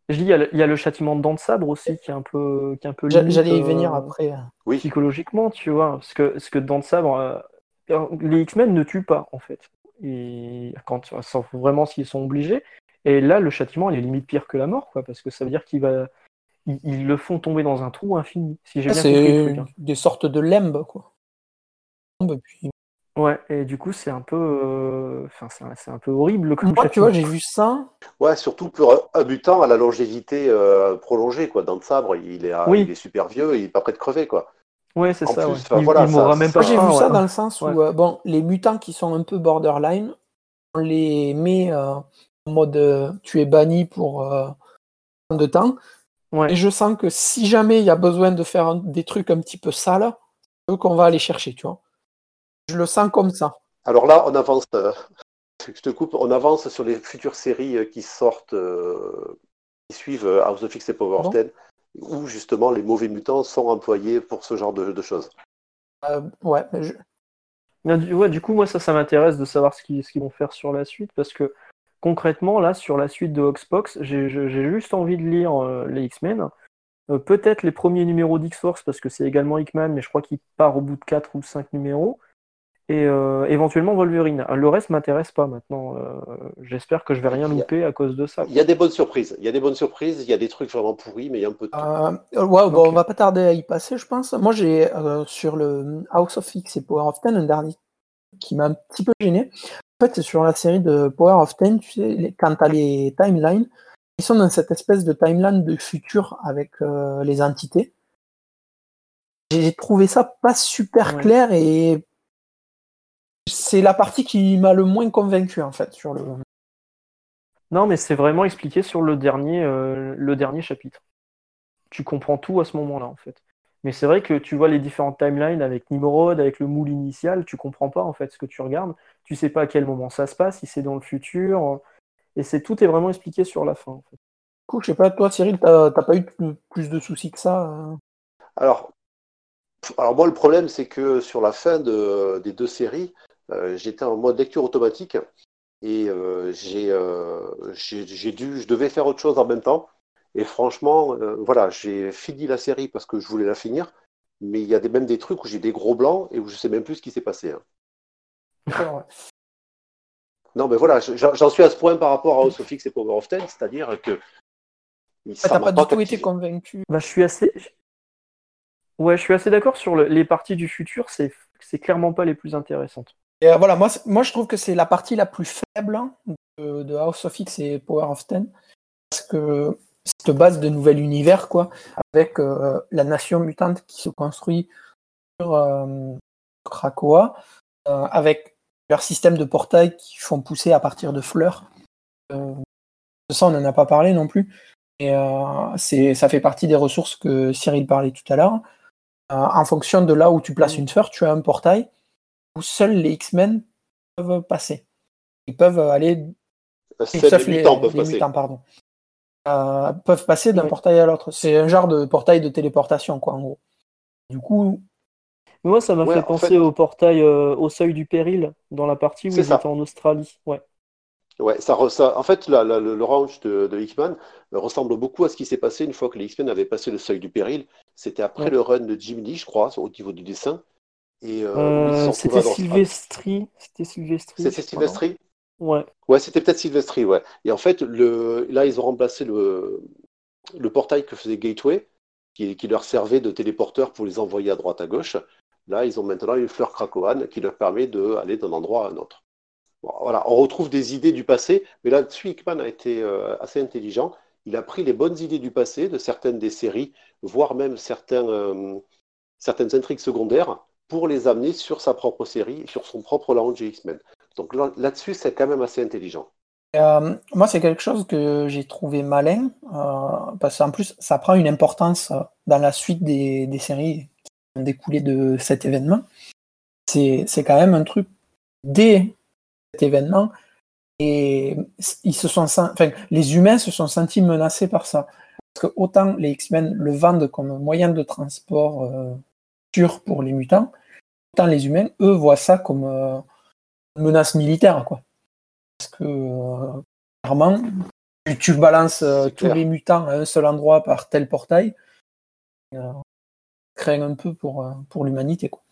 Je dis, il y, a le- il y a le châtiment de dents de sabre aussi qui est un peu, qui est un peu J'allais y euh, venir après. Oui, psychologiquement, tu vois, parce que, parce que dents de sabre, euh, les X-Men ne tuent pas en fait. Et quand, sauf vraiment s'ils sont obligés. Et là, le châtiment, il est limite pire que la mort, quoi, parce que ça veut dire qu'ils va, ils, ils le font tomber dans un trou infini. Si j'ai bien compris le C'est truc. hein. des sortes de lembe, quoi. Puis, Ouais, et du coup, c'est un peu, euh, enfin, c'est un, c'est un peu horrible comme moi, tu vois, j'ai vu ça. ouais, surtout pour un- mutant à la longévité euh, prolongée. Quoi. Dans le sabre, il est, à- Oui. il est super vieux, il n'est pas prêt de crever. Quoi. Ouais, c'est En ça. plus, ouais. il, voilà, il ça- même pas. Moi, j'ai vu ça dans le sens où, Ouais. euh, bon, les mutants qui sont un peu borderline, on les met euh, en mode euh, tu es banni pour euh, tant de temps. Ouais. Et je sens que si jamais il y a besoin de faire un- des trucs un petit peu sales, c'est eux qu'on va aller chercher, tu vois. Je le sens comme ça. Alors là, on avance. euh, je te coupe. On avance sur les futures séries euh, qui sortent, euh, qui suivent euh, House of X et Power of Bon. Ten, où justement les mauvais mutants sont employés pour ce genre de, de choses. Euh, ouais, mais je- Bien, du, ouais, du coup, moi, ça, ça m'intéresse de savoir ce qu'ils ce qu'ils vont faire sur la suite, parce que concrètement, là, sur la suite de Hoxpox, j'ai juste envie de lire euh, les X-Men. Euh, Peut-être les premiers numéros d'X-Force, parce que c'est également Hickman, mais je crois qu'il part au bout de 4 ou 5 numéros. Et euh, éventuellement Wolverine. Le reste m'intéresse pas maintenant. Euh, J'espère que je vais rien a- louper à cause de ça. Il y a des bonnes surprises. Il y a des bonnes surprises. Il y a des trucs vraiment pourris, mais il y a un peu de tout. Euh, ouais, bon, Ok. on va pas tarder à y passer, je pense. Moi, j'ai euh, sur le House of X et Power of Ten un dernier qui m'a un petit peu gêné. En fait, c'est sur la série de Power of Ten, tu sais, quand tu as les timelines, ils sont dans cette espèce de timeline de futur avec euh, les entités. J'ai trouvé ça pas super Ouais. clair et c'est la partie qui m'a le moins convaincu en fait sur le. Non, mais c'est vraiment expliqué sur le dernier, euh, le dernier chapitre. Tu comprends tout à ce moment-là en fait. Mais c'est vrai que tu vois les différentes timelines avec Nimrod, avec le moule initial, tu comprends pas en fait ce que tu regardes. Tu sais pas à quel moment ça se passe, si c'est dans le futur. Et c'est tout est vraiment expliqué sur la fin. En fait. Cool, je sais pas, toi Cyril, t'as pas eu plus de soucis que ça hein? Alors, alors moi le problème c'est que sur la fin de, des deux séries, euh, j'étais en mode lecture automatique et euh, euh, j'ai dû, je devais faire autre chose en même temps. Et franchement, voilà, j'ai fini la série parce que je voulais la finir, mais il y a des, même des trucs où j'ai des gros blancs et où je sais même plus ce qui s'est passé. Hein. Non, mais voilà, j'en suis à ce point par rapport à House of X et Power of Ten, c'est-à-dire que. Ça pas, du tout été convaincu. Bah, je suis assez. Ouais, je suis assez d'accord sur les parties du futur, c'est clairement pas les plus intéressantes. Et euh, voilà, moi, moi je trouve que c'est la partie la plus faible de, House of X et Power of Ten. Parce que cette base de nouvel univers, quoi, avec euh, la nation mutante qui se construit sur euh, Krakoa, avec leur système de portail qui font pousser à partir de fleurs. de ça, on n'en a pas parlé non plus. Et ça fait partie des ressources que Cyril parlait tout à l'heure. en fonction de là où tu places une fleur, tu as un portail où seuls les X-Men peuvent passer. Ils peuvent aller. Sauf les, mutants peuvent. Mutants, pardon. Euh, peuvent passer d'un portail à l'autre. C'est un genre de portail de téléportation, quoi, en gros. Du coup. Moi, ça m'a fait penser au portail euh, au seuil du péril, dans la partie où ils étaient en Australie. Ouais. Ouais, ça, ça, en fait, le range de, de Hickman ressemble beaucoup à ce qui s'est passé une fois que les X-Men avaient passé le seuil du péril. C'était après le run de Jim Lee, je crois, au niveau du dessin. Euh, euh, c'était Sylvestri. C'était Sylvestri. C'était Sylvestri Ouais. Ouais, c'était peut-être Sylvestri, ouais. Et en fait, le... là, ils ont remplacé le, le portail que faisait Gateway, qui, qui leur servait de téléporteur pour les envoyer à droite à gauche. Là, ils ont maintenant une fleur Krakoan qui leur permet d'aller d'un endroit à un autre. voilà, on retrouve des idées du passé, mais là-dessus, Hickman a été euh, assez intelligent. Il a pris les bonnes idées du passé, de certaines des séries, voire même certains, certaines intrigues secondaires, pour les amener sur sa propre série, sur son propre launch X-Men. Donc là-dessus, c'est quand même assez intelligent. Euh, moi, c'est quelque chose que j'ai trouvé malin, euh, parce qu'en plus, ça prend une importance euh, dans la suite des, séries ont découlé de cet événement. C'est quand même un truc dès cet événement, et ils se sont, enfin, les humains se sont sentis menacés par ça. Parce que autant les X-Men le vendent comme moyen de transport pour les mutants, autant les humains, eux, voient ça comme euh, une menace militaire, quoi. Parce que, euh, clairement, tu, balances euh, tous les mutants à un seul endroit par tel portail, craint un peu pour, pour l'humanité, quoi.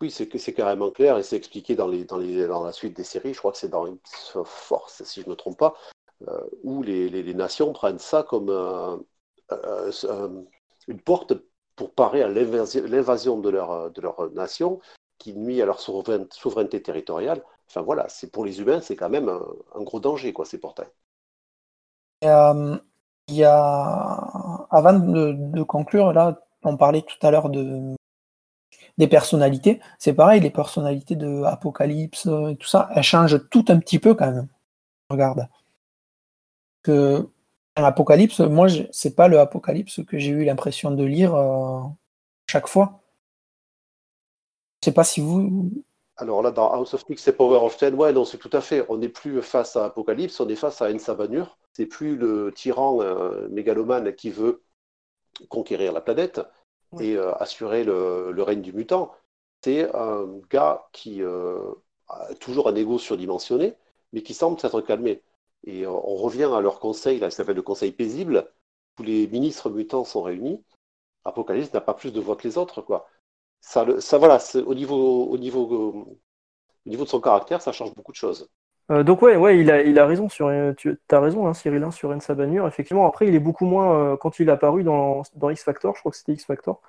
Oui, c'est carrément clair et c'est expliqué dans, les, dans, les, dans la suite des séries. Je crois que c'est dans X-Force, si je ne me trompe pas, où les, les, nations prennent ça comme une porte pour parer à l'invasion de leur, de leur nation qui nuit à leur souveraineté territoriale. Enfin voilà, c'est pour les humains, c'est quand même un, gros danger, quoi, ces portails. Il y a, avant de, conclure, là, on parlait tout à l'heure de, des personnalités. C'est pareil, les personnalités de Apocalypse et tout ça, elles changent tout un petit peu quand même. Regarde. Que Apocalypse, moi, c'est pas le Apocalypse que j'ai eu l'impression de lire euh, chaque fois. Je sais pas si vous. Alors là, dans House of X et Power of Ten, ouais, non, c'est tout à fait. On n'est plus face à Apocalypse, on est face à Ensabanur. C'est plus le tyran euh, mégalomane qui veut conquérir la planète et euh, assurer le, règne du mutant. C'est un gars qui a toujours un ego surdimensionné, mais qui semble s'être calmé. Et on revient à leur conseil, là, ça s'appelle le conseil paisible, où les ministres mutants sont réunis. Apocalypse n'a pas plus de voix que les autres, quoi. Ça, ça voilà, au niveau, au, niveau, au niveau de son caractère, ça change beaucoup de choses. Euh, donc ouais, ouais, il a, il a raison sur, tu as raison, hein, Cyril, hein, sur. Effectivement, après, il est beaucoup moins euh, quand il est apparu dans, dans X Factor. Je crois que c'était X Factor.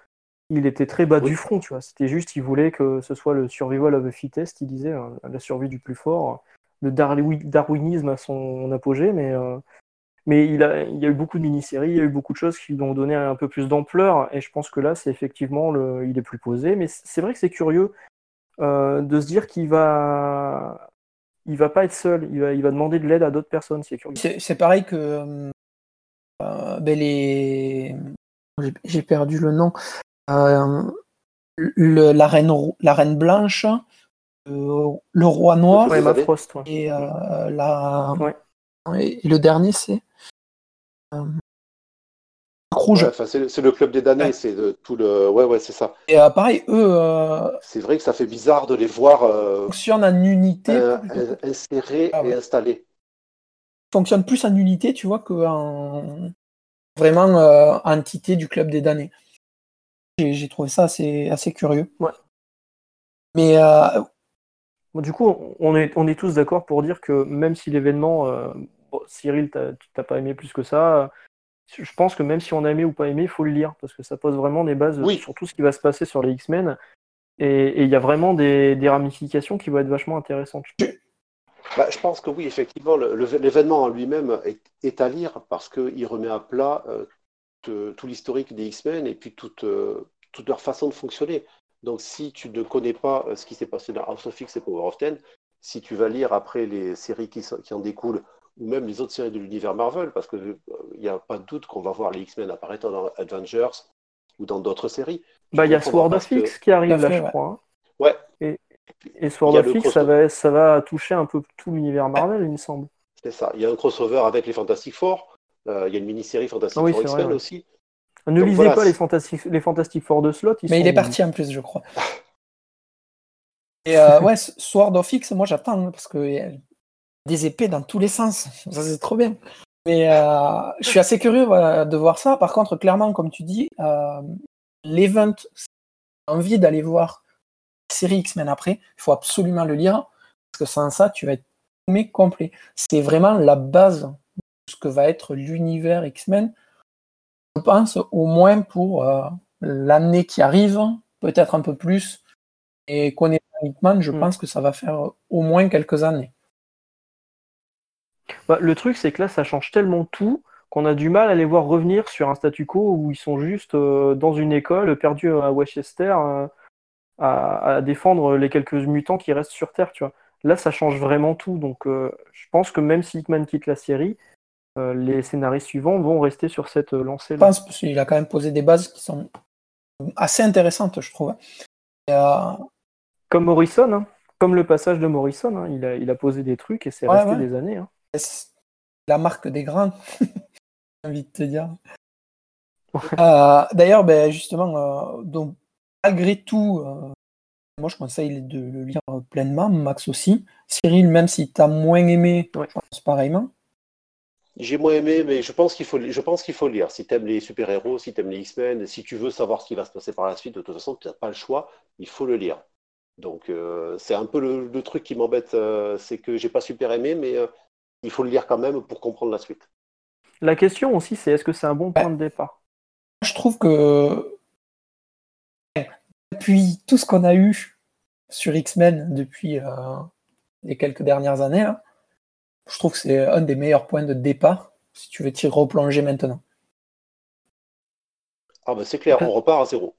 Il était très bas du front, tu vois. C'était juste, il voulait que ce soit le survival of the fittest, il disait, hein, la survie du plus fort le darwinisme à son apogée, mais, euh, mais il, a, il y a eu beaucoup de mini-séries, il y a eu beaucoup de choses qui lui ont donné un peu plus d'ampleur, et je pense que là, c'est effectivement, le, il est plus posé, mais c'est vrai que c'est curieux. de se dire qu'il va il va pas être seul, il va, il va demander de l'aide à d'autres personnes, c'est curieux. C'est pareil que ben les j'ai perdu le nom. Le, la, reine, la reine blanche, le roi noir Frost, et, la, et, le dernier c'est rouge. c'est le club des damnés, c'est tout le. Ouais, ouais, c'est ça. Et euh, pareil, eux. Euh, c'est vrai que ça fait bizarre de les voir. Euh, fonctionnent en unité. insérés ah et installés. Fonctionnent plus en unité, tu vois, qu'en vraiment entité du club des damnés. J'ai trouvé ça assez, assez curieux. Ouais. Mais. Du coup, on est, on est tous d'accord pour dire que même si l'événement. Cyril, tu t'as pas aimé plus que ça je pense que même si on a aimé ou pas aimé, il faut le lire parce que ça pose vraiment des bases sur tout ce qui va se passer sur les X-Men. Et il y a vraiment des, ramifications qui vont être vachement intéressantes. Bah, je pense que oui, effectivement, l'événement en lui-même est, à lire parce qu'il remet à plat euh, tout l'historique des X-Men et puis toute, euh, toute, leur façon de fonctionner. Donc si tu ne connais pas euh, ce qui s'est passé dans House of X et Power of Ten, si tu vas lire après les séries qui, qui en découlent ou même les autres séries de l'univers Marvel, parce qu'il n'y euh, a pas de doute qu'on va voir les X-Men apparaître dans Avengers ou dans d'autres séries. Bah, il y a Sword of X qui arrive là, je crois. Hein. Ouais. Et, Sword of X, ça va, ça va toucher un peu tout l'univers Marvel, il me semble. C'est ça. Il y a un crossover avec les Fantastic Four. Euh, il y a une mini-série Fantastic ah Four X-Men aussi. Ne lisez pas les Fantastic, les Fantastic Four de slot. Mais il est parti en plus, je crois. Et euh, ouais, Sword of X, moi j'attends parce que des épées dans tous les sens. Ça, c'est trop bien. Mais euh, je suis assez curieux de voir ça. Par contre, clairement, comme tu dis, euh, l'event, envie d'aller voir la série X-Men après, il faut absolument le lire. Parce que sans ça, tu vas être complet. C'est vraiment la base de ce que va être l'univers X-Men. Je pense au moins pour euh, l'année qui arrive, peut-être un peu plus. Et connaissant Hickman, je mm. pense que ça va faire au moins quelques années. Bah, le truc, c'est que là, ça change tellement tout qu'on a du mal à les voir revenir sur un statu quo où ils sont juste euh, dans une école, perdus à Westchester, euh, à, défendre les quelques mutants qui restent sur Terre, tu vois. Là, ça change vraiment tout. Donc, euh, je pense que même si Hickman quitte la série, les scénaristes suivants vont rester sur cette lancée. Je pense qu'il a quand même posé des bases qui sont assez intéressantes, je trouve. Comme Morrison, hein. comme le passage de Morrison, hein. il, a, posé des trucs et c'est resté des années. Hein la marque des grains, j'ai envie de te dire. Euh, d'ailleurs, ben, justement, euh, donc, malgré tout, euh, moi je conseille de le lire pleinement, Max aussi. Cyril, même si tu as moins aimé, je pense pareillement. J'ai moins aimé, mais je pense qu'il faut, je pense qu'il faut lire. Si tu aimes les super-héros, si tu aimes les X-Men, si tu veux savoir ce qui va se passer par la suite, de toute façon, tu n'as pas le choix, il faut le lire. Donc, c'est un peu le, truc qui m'embête, c'est que j'ai pas super aimé, mais il faut le lire quand même pour comprendre la suite. La question aussi, c'est est-ce que c'est un bon point de départ? Je trouve que depuis tout ce qu'on a eu sur X-Men depuis euh, les quelques dernières années, je trouve que c'est un des meilleurs points de départ si tu veux t'y replonger maintenant. Ah bah c'est clair, on repart à zéro.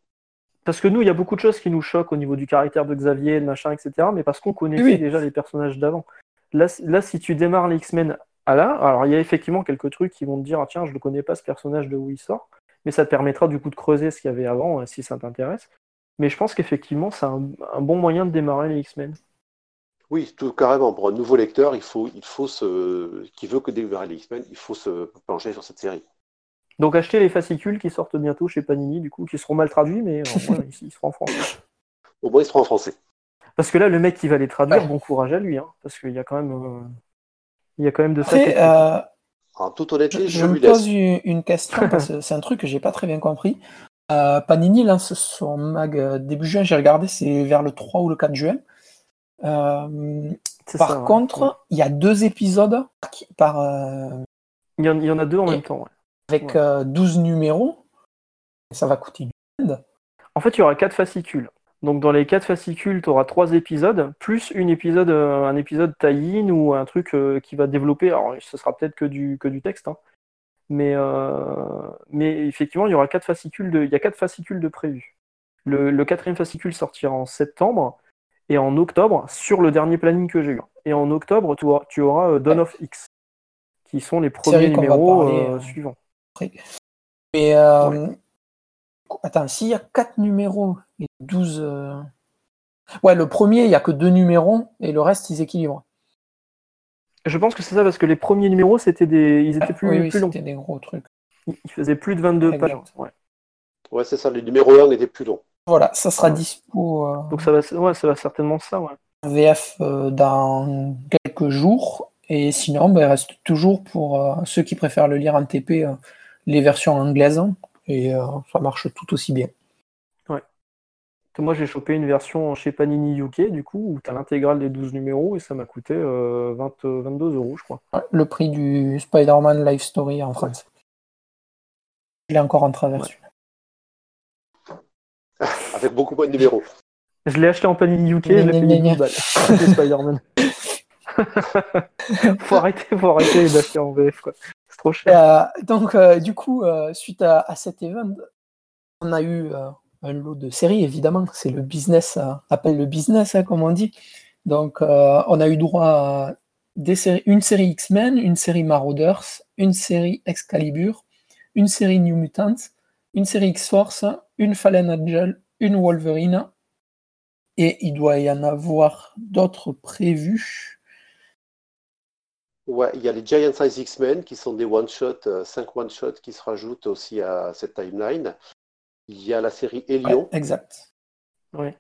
Parce que nous, il y a beaucoup de choses qui nous choquent au niveau du caractère de Xavier, de machin, etc. Mais parce qu'on connaissait déjà les personnages d'avant. Là, si tu démarres les X-Men à là, alors il y a effectivement quelques trucs qui vont te dire ah, tiens, je ne connais pas ce personnage de où il sort, mais ça te permettra du coup de creuser ce qu'il y avait avant euh, si ça t'intéresse. Mais je pense qu'effectivement, c'est un, bon moyen de démarrer les X-Men. Oui, tout carrément. Pour un nouveau lecteur, il faut, il faut se, qui veut que démarrer les X-Men, il faut se pencher sur cette série. Donc acheter les fascicules qui sortent bientôt chez Panini, du coup, qui seront mal traduits, mais ils seront en français. Au moins, ils seront en français. Parce que là, le mec qui va les traduire, bon courage à lui, hein, parce qu'il y a quand même, euh, il y a quand même de ça. Euh, en toute honnêteté, je, me pose une, question parce que c'est un truc que j'ai pas très bien compris. Euh, Panini lance son mag début juin, j'ai regardé, c'est vers le 3 ou le 4 juin. Par contre, il y a deux épisodes par. Il y, en, a deux en même temps. Avec 12 numéros, ça va coûter une En fait, il y aura quatre fascicules. Donc dans les quatre fascicules, tu auras trois épisodes, plus une épisode, euh, un épisode tie-in ou un truc euh, qui va développer. Alors ce sera peut-être que du, que du texte, hein. mais, euh, mais effectivement, il y aura quatre fascicules de, il y a quatre fascicules de prévus. Le, quatrième fascicule sortira en septembre, Et en octobre, sur le dernier planning que j'ai eu, et en octobre, tu auras, tu auras euh, Dawn of X, qui sont les premiers numéros parler, euh, euh, suivants. Mais euh, attends, s'il y a 4 numéros et 12. euh, Ouais, le premier, il n'y a que deux numéros et le reste, ils équilibrent. Je pense que c'est ça, parce que les premiers numéros, c'était des... ils étaient plus, oui, oui, plus longs. c'était des gros trucs. Ils faisaient plus de 22 Exact. pages. Ouais. Ouais, c'est ça, le numéro 1 était plus long. Voilà, ça sera Ouais. dispo euh, Donc ça va, ouais, ça va certainement ça, ouais. VF euh, dans quelques jours. Et sinon, ben, il reste toujours pour euh, ceux qui préfèrent le lire en TP les versions anglaises. Et ça marche tout aussi bien. Moi, j'ai chopé une version chez Panini UK, du coup, où tu as l'intégrale des 12 numéros, et ça m'a coûté euh, 20, euh, 22 euros, je crois. Ouais, le prix du Spider-Man Life Story en France. Il est encore en travers. Ouais. Avec beaucoup moins de numéros. Je l'ai acheté en Panini UK, je l'ai payé gna, 12 balles. Spider-Man. faut arrêter, faut arrêter d'acheter en VF, quoi. C'est trop cher. Euh, donc, euh, du coup, euh, suite à, à cet event, on a eu euh, un lot de séries, évidemment. C'est le business, euh, appelle le business, hein, comme on dit. Donc, euh, on a eu droit à des séries, une série X-Men, une série Marauders, une série Excalibur, une série New Mutants, une série X-Force, une Fallen Angel, une Wolverine. Et il doit y en avoir d'autres prévus. Ouais, il y a les Giant Size X-Men qui sont des one-shots, 5 one-shots qui se rajoutent aussi à cette timeline. Il y a la série Ouais, Hélion, exact. Ouais.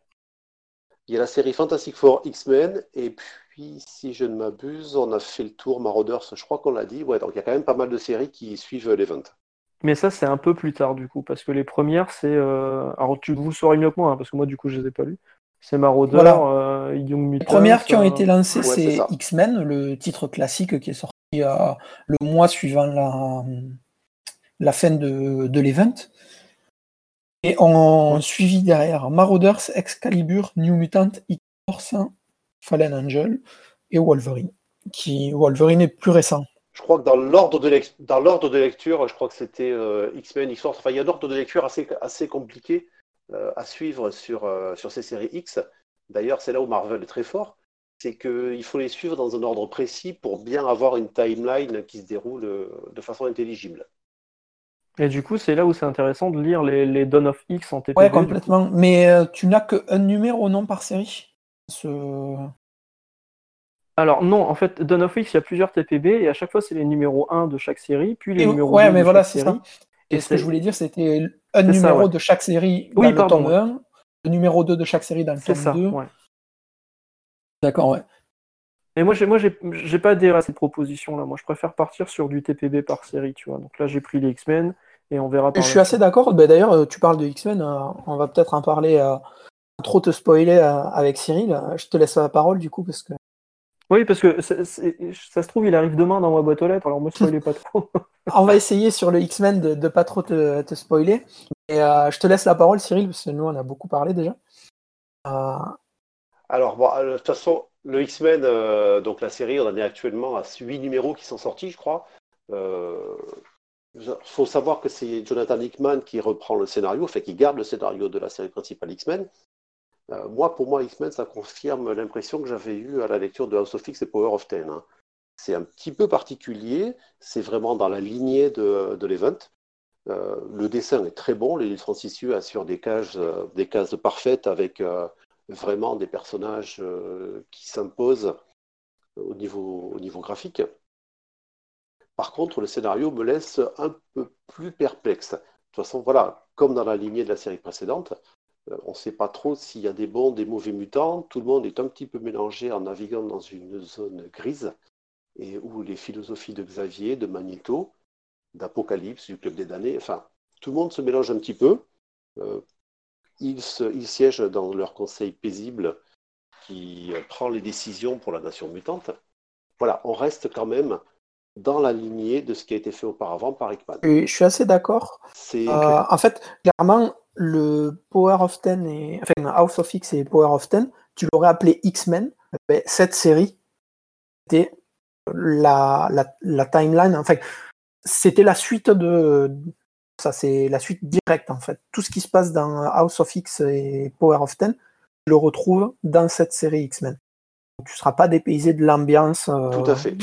il y a la série Fantastic Four X-Men, et puis, si je ne m'abuse, on a fait le tour Marauders, je crois qu'on l'a dit. Ouais, donc il y a quand même pas mal de séries qui suivent l'event. Mais ça, c'est un peu plus tard, du coup, parce que les premières, c'est. euh, Alors, tu vous saurez mieux que moi, hein, parce que moi, du coup, je les ai pas lues. C'est Marauder, Voilà. euh, Young Les Mutants. premières qui ont euh, été lancées, ouais, c'est. X-Men, le titre classique qui est sorti le mois suivant la, la fin de, de l'event. Et on suivi derrière Marauders, Excalibur, New Mutant, X-Force, Fallen Angel et Wolverine. Qui, Wolverine est plus récent. Je crois que dans l'ordre de, lec- dans l'ordre de lecture, je crois que c'était euh, X-Men, X-Force. Enfin, il y a un ordre de lecture assez, assez compliqué euh, à suivre sur, euh, sur ces séries X. D'ailleurs, c'est là où Marvel est très fort. C'est qu'il faut les suivre dans un ordre précis pour bien avoir une timeline qui se déroule de façon intelligible. Et du coup, c'est là où c'est intéressant de lire les, les Dawn of X en TPB. Ouais, complètement. Mais euh, tu n'as qu'un numéro, non, par série? Ce- Alors, non, en fait, Dawn of X, il y a plusieurs TPB, et à chaque fois, c'est les numéros 1 de chaque série, puis les Et- numéros ouais, 2 mais de voilà, chaque c'est série. ça. Et Et ce que je voulais dire, c'était un ça, numéro ouais. de chaque série dans Oui, le pardon, tome ouais. 1, le numéro 2 de chaque série dans le tome ça, 2. ouais. D'accord, ouais. Et moi, moi, j'ai, pas adhéré à cette proposition-là. Moi, je préfère partir sur du TPB par série, tu vois. Donc là, j'ai pris les X-Men, et on verra Je par suis la assez d'accord. Ben, D'ailleurs, euh, tu parles de X-Men, euh, on va peut-être en parler euh, trop te spoiler euh, avec Cyril. Je te laisse la parole du coup parce que Oui, parce que ça se trouve, il arrive demain dans ma boîte aux lettres, alors me spoilez pas trop. on va essayer sur le X-Men de, de pas trop te, te spoiler. Et euh, je te laisse la parole, Cyril, parce que nous on a beaucoup parlé déjà. Euh, Alors, bon, euh, de toute façon, le X-Men, euh, donc la série, on en est actuellement à 8 numéros qui sont sortis, je crois. Il faut savoir que c'est Jonathan Hickman qui reprend le scénario, enfin qui garde le scénario de la série principale X-Men. Euh, moi, pour moi, X-Men, ça confirme l'impression que j'avais eue à la lecture de House of X et Power of Ten. hein. C'est un petit peu particulier, c'est vraiment dans la lignée de, de l'event. Euh, le dessin est très bon, les Francis Yu assure des cases, euh, des cases parfaites avec vraiment des personnages qui s'imposent au niveau, au niveau graphique. Par contre, le scénario me laisse un peu plus perplexe. De toute façon, voilà, comme dans la lignée de la série précédente, on ne sait pas trop s'il y a des bons, des mauvais mutants. Tout le monde est un petit peu mélangé en naviguant dans une zone grise et où les philosophies de Xavier, de Magneto, d'Apocalypse, du Club des damnés, enfin, tout le monde se mélange un petit peu. Euh, ils siègent dans leur conseil paisible qui euh, prend les décisions pour la nation mutante. Voilà, on reste quand même dans la lignée de ce qui a été fait auparavant par Hickman. et je suis assez d'accord. Euh, en fait, clairement, le Power of Ten et enfin House of X et Power of Ten, tu l'aurais appelé X-Men. Cette série, c'était la, la, la timeline. Enfin, c'était la suite de ça, c'est la suite directe en fait. Tout ce qui se passe dans House of X et Power of Ten, le retrouves dans cette série X-Men. Tu ne seras pas dépaysé de l'ambiance. euh, Tout à fait.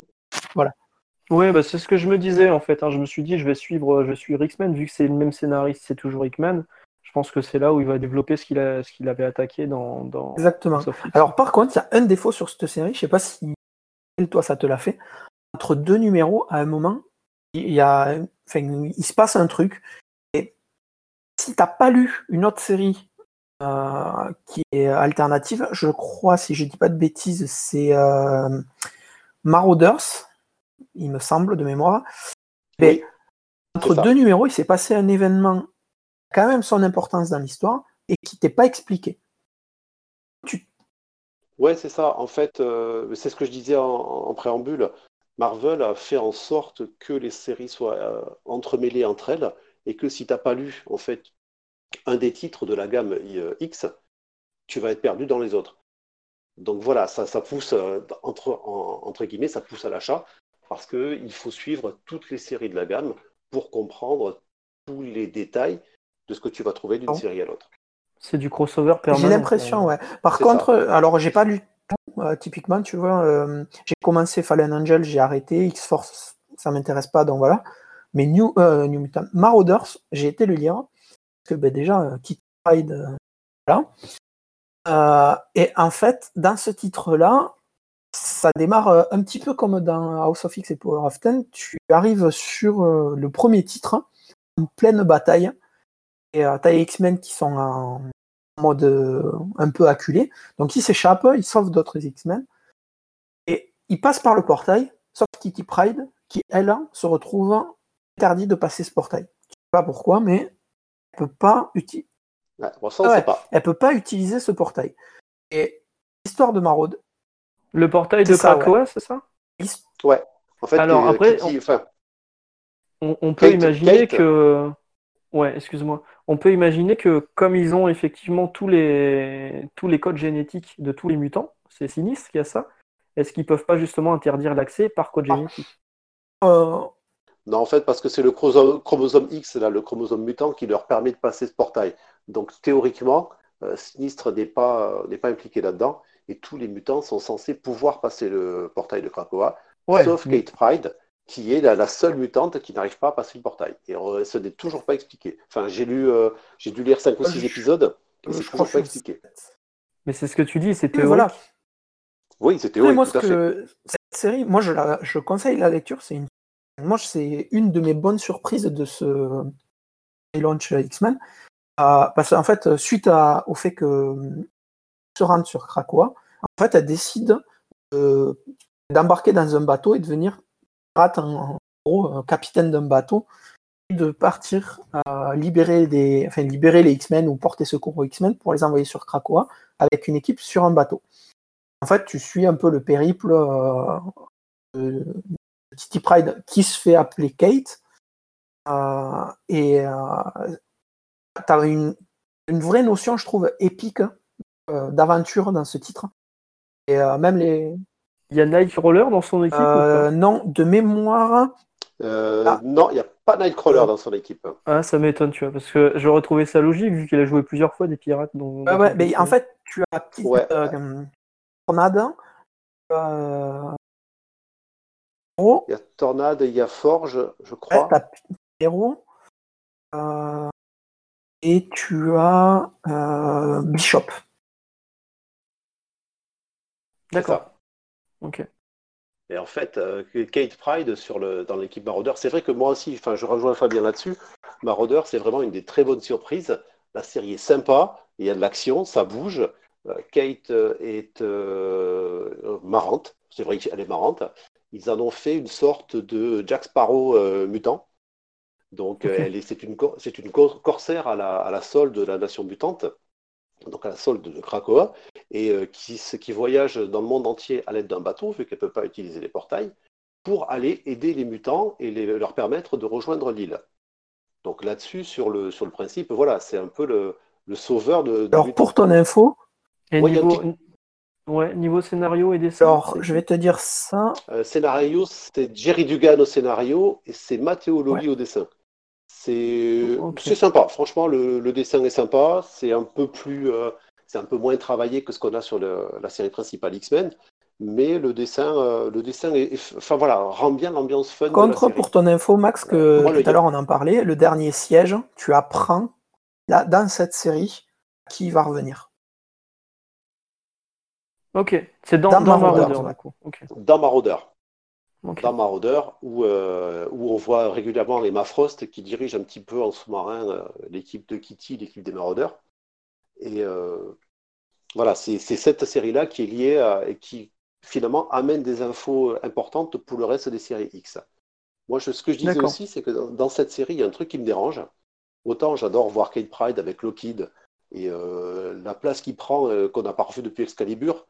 Ouais, bah, c'est ce que je me disais en fait. hein. Je me suis dit, je vais suivre, je vais suivre X-Men, vu que c'est le même scénariste, c'est toujours Hickman. Je pense que c'est là où il va développer ce qu'il a, ce qu'il avait attaqué dans. dans... Exactement. Alors par contre, il y a un défaut sur cette série, je sais pas si toi ça te l'a fait. Entre deux numéros, à un moment, il y a, enfin, il se passe un truc. Et si t'as pas lu une autre série euh, qui est alternative, je crois, si je dis pas de bêtises, c'est euh, Marauders, il me semble de mémoire. Mais Oui, entre deux numéros, il s'est passé un événement qui a quand même son importance dans l'histoire et qui t'est pas expliqué. Tu Ouais, c'est ça. En fait, euh, c'est ce que je disais en, en préambule. Marvel a fait en sorte que les séries soient euh, entremêlées entre elles et que si t'as pas lu en fait un des titres de la gamme euh, X, tu vas être perdu dans les autres. Donc voilà, ça, ça pousse euh, entre, en- entre guillemets, ça pousse à l'achat parce que il faut suivre toutes les séries de la gamme pour comprendre tous les détails de ce que tu vas trouver d'une Oh. série à l'autre. C'est du crossover permanent. J'ai l'impression, ouais. Par contre, euh, alors j'ai pas lu tout, euh, typiquement, tu vois, euh, j'ai commencé Fallen Angel, j'ai arrêté, X-Force, ça m'intéresse pas, donc voilà. Mais New, euh, New Mutant, Marauders, j'ai été le lire, parce que ben, déjà, euh, Kid Pride, euh, voilà. Euh, et en fait, dans ce titre-là, ça démarre euh, un petit peu comme dans House of X et Power of Ten. Tu arrives sur euh, le premier titre, en pleine bataille, et euh, t'as les X-Men qui sont en mode euh, un peu acculé. Donc ils s'échappent, ils sauvent d'autres X-Men. Et ils passent par le portail, sauf Kitty Pride, qui, elle, se retrouve interdit de passer ce portail. Je sais pas pourquoi, mais elle peut pas, Ouais, Ah sait ouais. pas. elle peut pas utiliser ce portail. Et l'histoire de Maraude, Le portail de C'est ça, Krakoa, c'est ça? Ouais. En fait, Alors, après, enfin, on, on peut Kate- imaginer Kate. que. Ouais, excuse-moi. On peut imaginer que comme ils ont effectivement tous les, tous les codes génétiques de tous les mutants, c'est sinistre qu'il y a ça, est-ce qu'ils peuvent pas justement interdire l'accès par code Ah. génétique? Euh, Non, en fait, parce que c'est le chromosome, chromosome X, là, le chromosome mutant, qui leur permet de passer ce portail. Donc, théoriquement, euh, Sinistre n'est pas, n'est pas impliqué là-dedans, et tous les mutants sont censés pouvoir passer le portail de Krakoa, Ouais, sauf mais- Kate Pride, qui est la, la seule mutante qui n'arrive pas à passer le portail. Et euh, ce n'est toujours pas expliqué. Enfin, j'ai lu, euh, j'ai dû lire 5 ou Euh, 6 je- épisodes, et je c'est crois toujours pas expliqué. Mais c'est ce que tu dis, c'est théorique. voilà. Oui, c'est théorique, moi, tout ce à fait. que cette série, moi, je, la, je conseille la lecture. C'est une, moi, c'est une de mes bonnes surprises de ce launch X-Men, Euh, parce qu'en fait, suite à- au fait que se rende sur Krakoa, en fait, elle décide d'embarquer dans un bateau et de devenir pirate, en, gros, capitaine d'un bateau, et de partir euh, libérer des, enfin, libérer les X-Men ou porter secours aux X-Men pour les envoyer sur Krakoa avec une équipe sur un bateau. En fait, tu suis un peu le périple euh, de Kitty Pride qui se fait appeler Kate. Euh, et tu as une, vraie notion, je trouve, épique euh, d'aventure dans ce titre. Et euh, même les. Il y a Nightcrawler dans son équipe euh, non, de mémoire. Euh, Ah. Non, il n'y a pas Nightcrawler Euh, dans son équipe. Ah, ça m'étonne, tu vois, parce que j'aurais trouvé ça logique vu qu'il a joué plusieurs fois des pirates. Dans, Ouais, mais en fait, tu as Ouais. euh, Tornade, tu as, euh, Hero, Il y a Tornade, il y a Forge, je Ouais, crois. t'as Héros. euh, et tu as euh, Bishop. D'accord. Ok. Et en fait, euh, Kate Pride sur le, dans l'équipe Marauder, c'est vrai que moi aussi, enfin, je rejoins Fabien là-dessus. Marauder, c'est vraiment une des très bonnes surprises. La série est sympa, il y a de l'action, ça bouge. Euh, Kate euh, est euh, marrante, c'est vrai qu'elle est marrante. Ils en ont fait une sorte de Jack Sparrow euh, mutant. Donc, Ok. elle est- c'est une, c'est corsaire à la, à la solde de la nation mutante, donc à la solde de Krakoa et euh, qui, voyage dans le monde entier à l'aide d'un bateau, vu qu'elle ne peut pas utiliser les portails, pour aller aider les mutants et les- leur permettre de rejoindre l'île. Donc là-dessus, sur le, sur le principe, voilà, c'est un peu le, le sauveur de, de Alors, mutants. pour ton info, Et Ouais, niveau... ouais, niveau scénario et dessin alors, je vais te dire ça. Euh, scénario, c'est Jerry Dugan au scénario et c'est Matteo Loli au dessin. C'est sympa, franchement, le, le dessin est sympa, c'est un peu plus, euh, c'est un peu moins travaillé que ce qu'on a sur la série principale X-Men, mais le dessin, euh, le dessin est, enfin voilà, rend bien l'ambiance fun. Contre, pour ton info, Max, que tout à l'heure on en parlait, le dernier siège, tu apprends là, dans cette série qui va revenir. Ok, c'est dans, dans, Marauder. Dans Marauder. Dans Marauder, où, euh, où on voit régulièrement Emma Frost qui dirige un petit peu en sous-marin euh, l'équipe de Kitty, l'équipe des Marauders. Et voilà, c'est cette série-là qui est liée à, et qui, finalement amène des infos importantes pour le reste des séries X. Moi, ce que je disais aussi, c'est que dans, cette série, il y a un truc qui me dérange. Autant j'adore voir Kate Pride avec Lockheed et euh, la place qu'il prend, euh, qu'on n'a pas refait depuis Excalibur,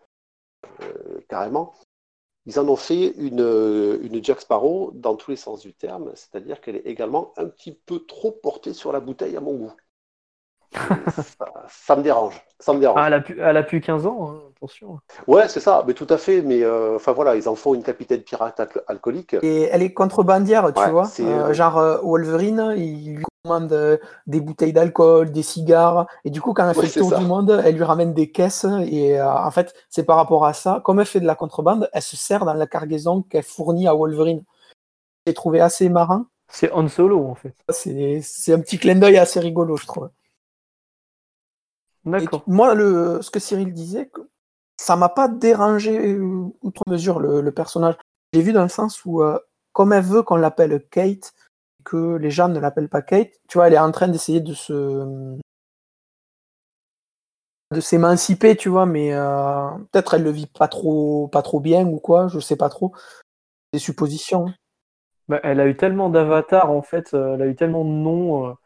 euh, carrément. Ils en ont fait une, une Jack Sparrow dans tous les sens du terme, c'est-à-dire qu'elle est également un petit peu trop portée sur la bouteille à mon goût ça, me dérange. Ça me dérange. Ah, elle, a plus, 15 ans, hein, attention. Ouais, c'est ça, mais tout à fait. Mais euh, enfin voilà, ils en font une capitaine pirate alcoolique. Et elle est contrebandière, tu vois. Euh, euh, genre Wolverine, il lui commande des bouteilles d'alcool, des cigares. Et du coup, quand elle fait le tour du monde, elle lui ramène des caisses. Et en fait, c'est par rapport à ça. Comme elle fait de la contrebande, elle se sert dans la cargaison qu'elle fournit à Wolverine. J'ai trouvé assez marrant. C'est Han Solo, en fait. C'est un petit clin d'œil assez rigolo, je trouve. Moi, le, ce que Cyril disait, ça m'a pas dérangé euh, outre mesure le, personnage. J'ai vu dans le sens où, euh, comme elle veut qu'on l'appelle Kate, que les gens ne l'appellent pas Kate, tu vois, elle est en train d'essayer de se de s'émanciper, tu vois, mais euh, peut-être elle le vit pas trop, pas trop bien ou quoi, je sais pas trop. Des suppositions. Bah, elle a eu tellement d'avatars en fait, elle a eu tellement de noms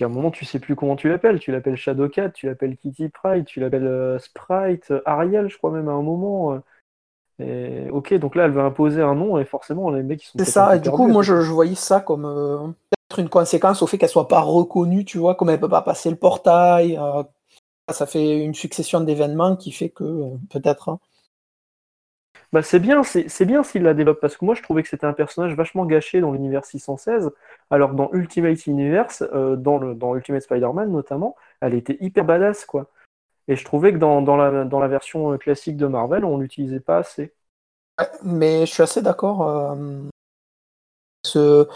à un moment, tu sais plus comment tu l'appelles. Tu l'appelles Shadowcat, tu l'appelles Kitty Pride, tu l'appelles euh, Sprite, euh, Ariel, je crois même à un moment. Euh. ok, donc là, elle veut imposer un nom et forcément, les mecs, ils sont. C'est ça, et du coup, moi, je, voyais ça comme peut-être une conséquence au fait qu'elle soit pas reconnue, tu vois, comme elle peut pas passer le portail. ça fait une succession d'événements qui fait que peut-être. Hein, bah, c'est bien, c'est bien s'il la développe, parce que moi je trouvais que c'était un personnage vachement gâché dans l'univers 616, alors dans Ultimate Universe, euh, dans, le, dans Ultimate Spider-Man notamment, elle était hyper badass, quoi. Et je trouvais que dans, la, dans la version euh, classique de Marvel, on l'utilisait pas assez. Mais je suis assez d'accord. Euh, ce...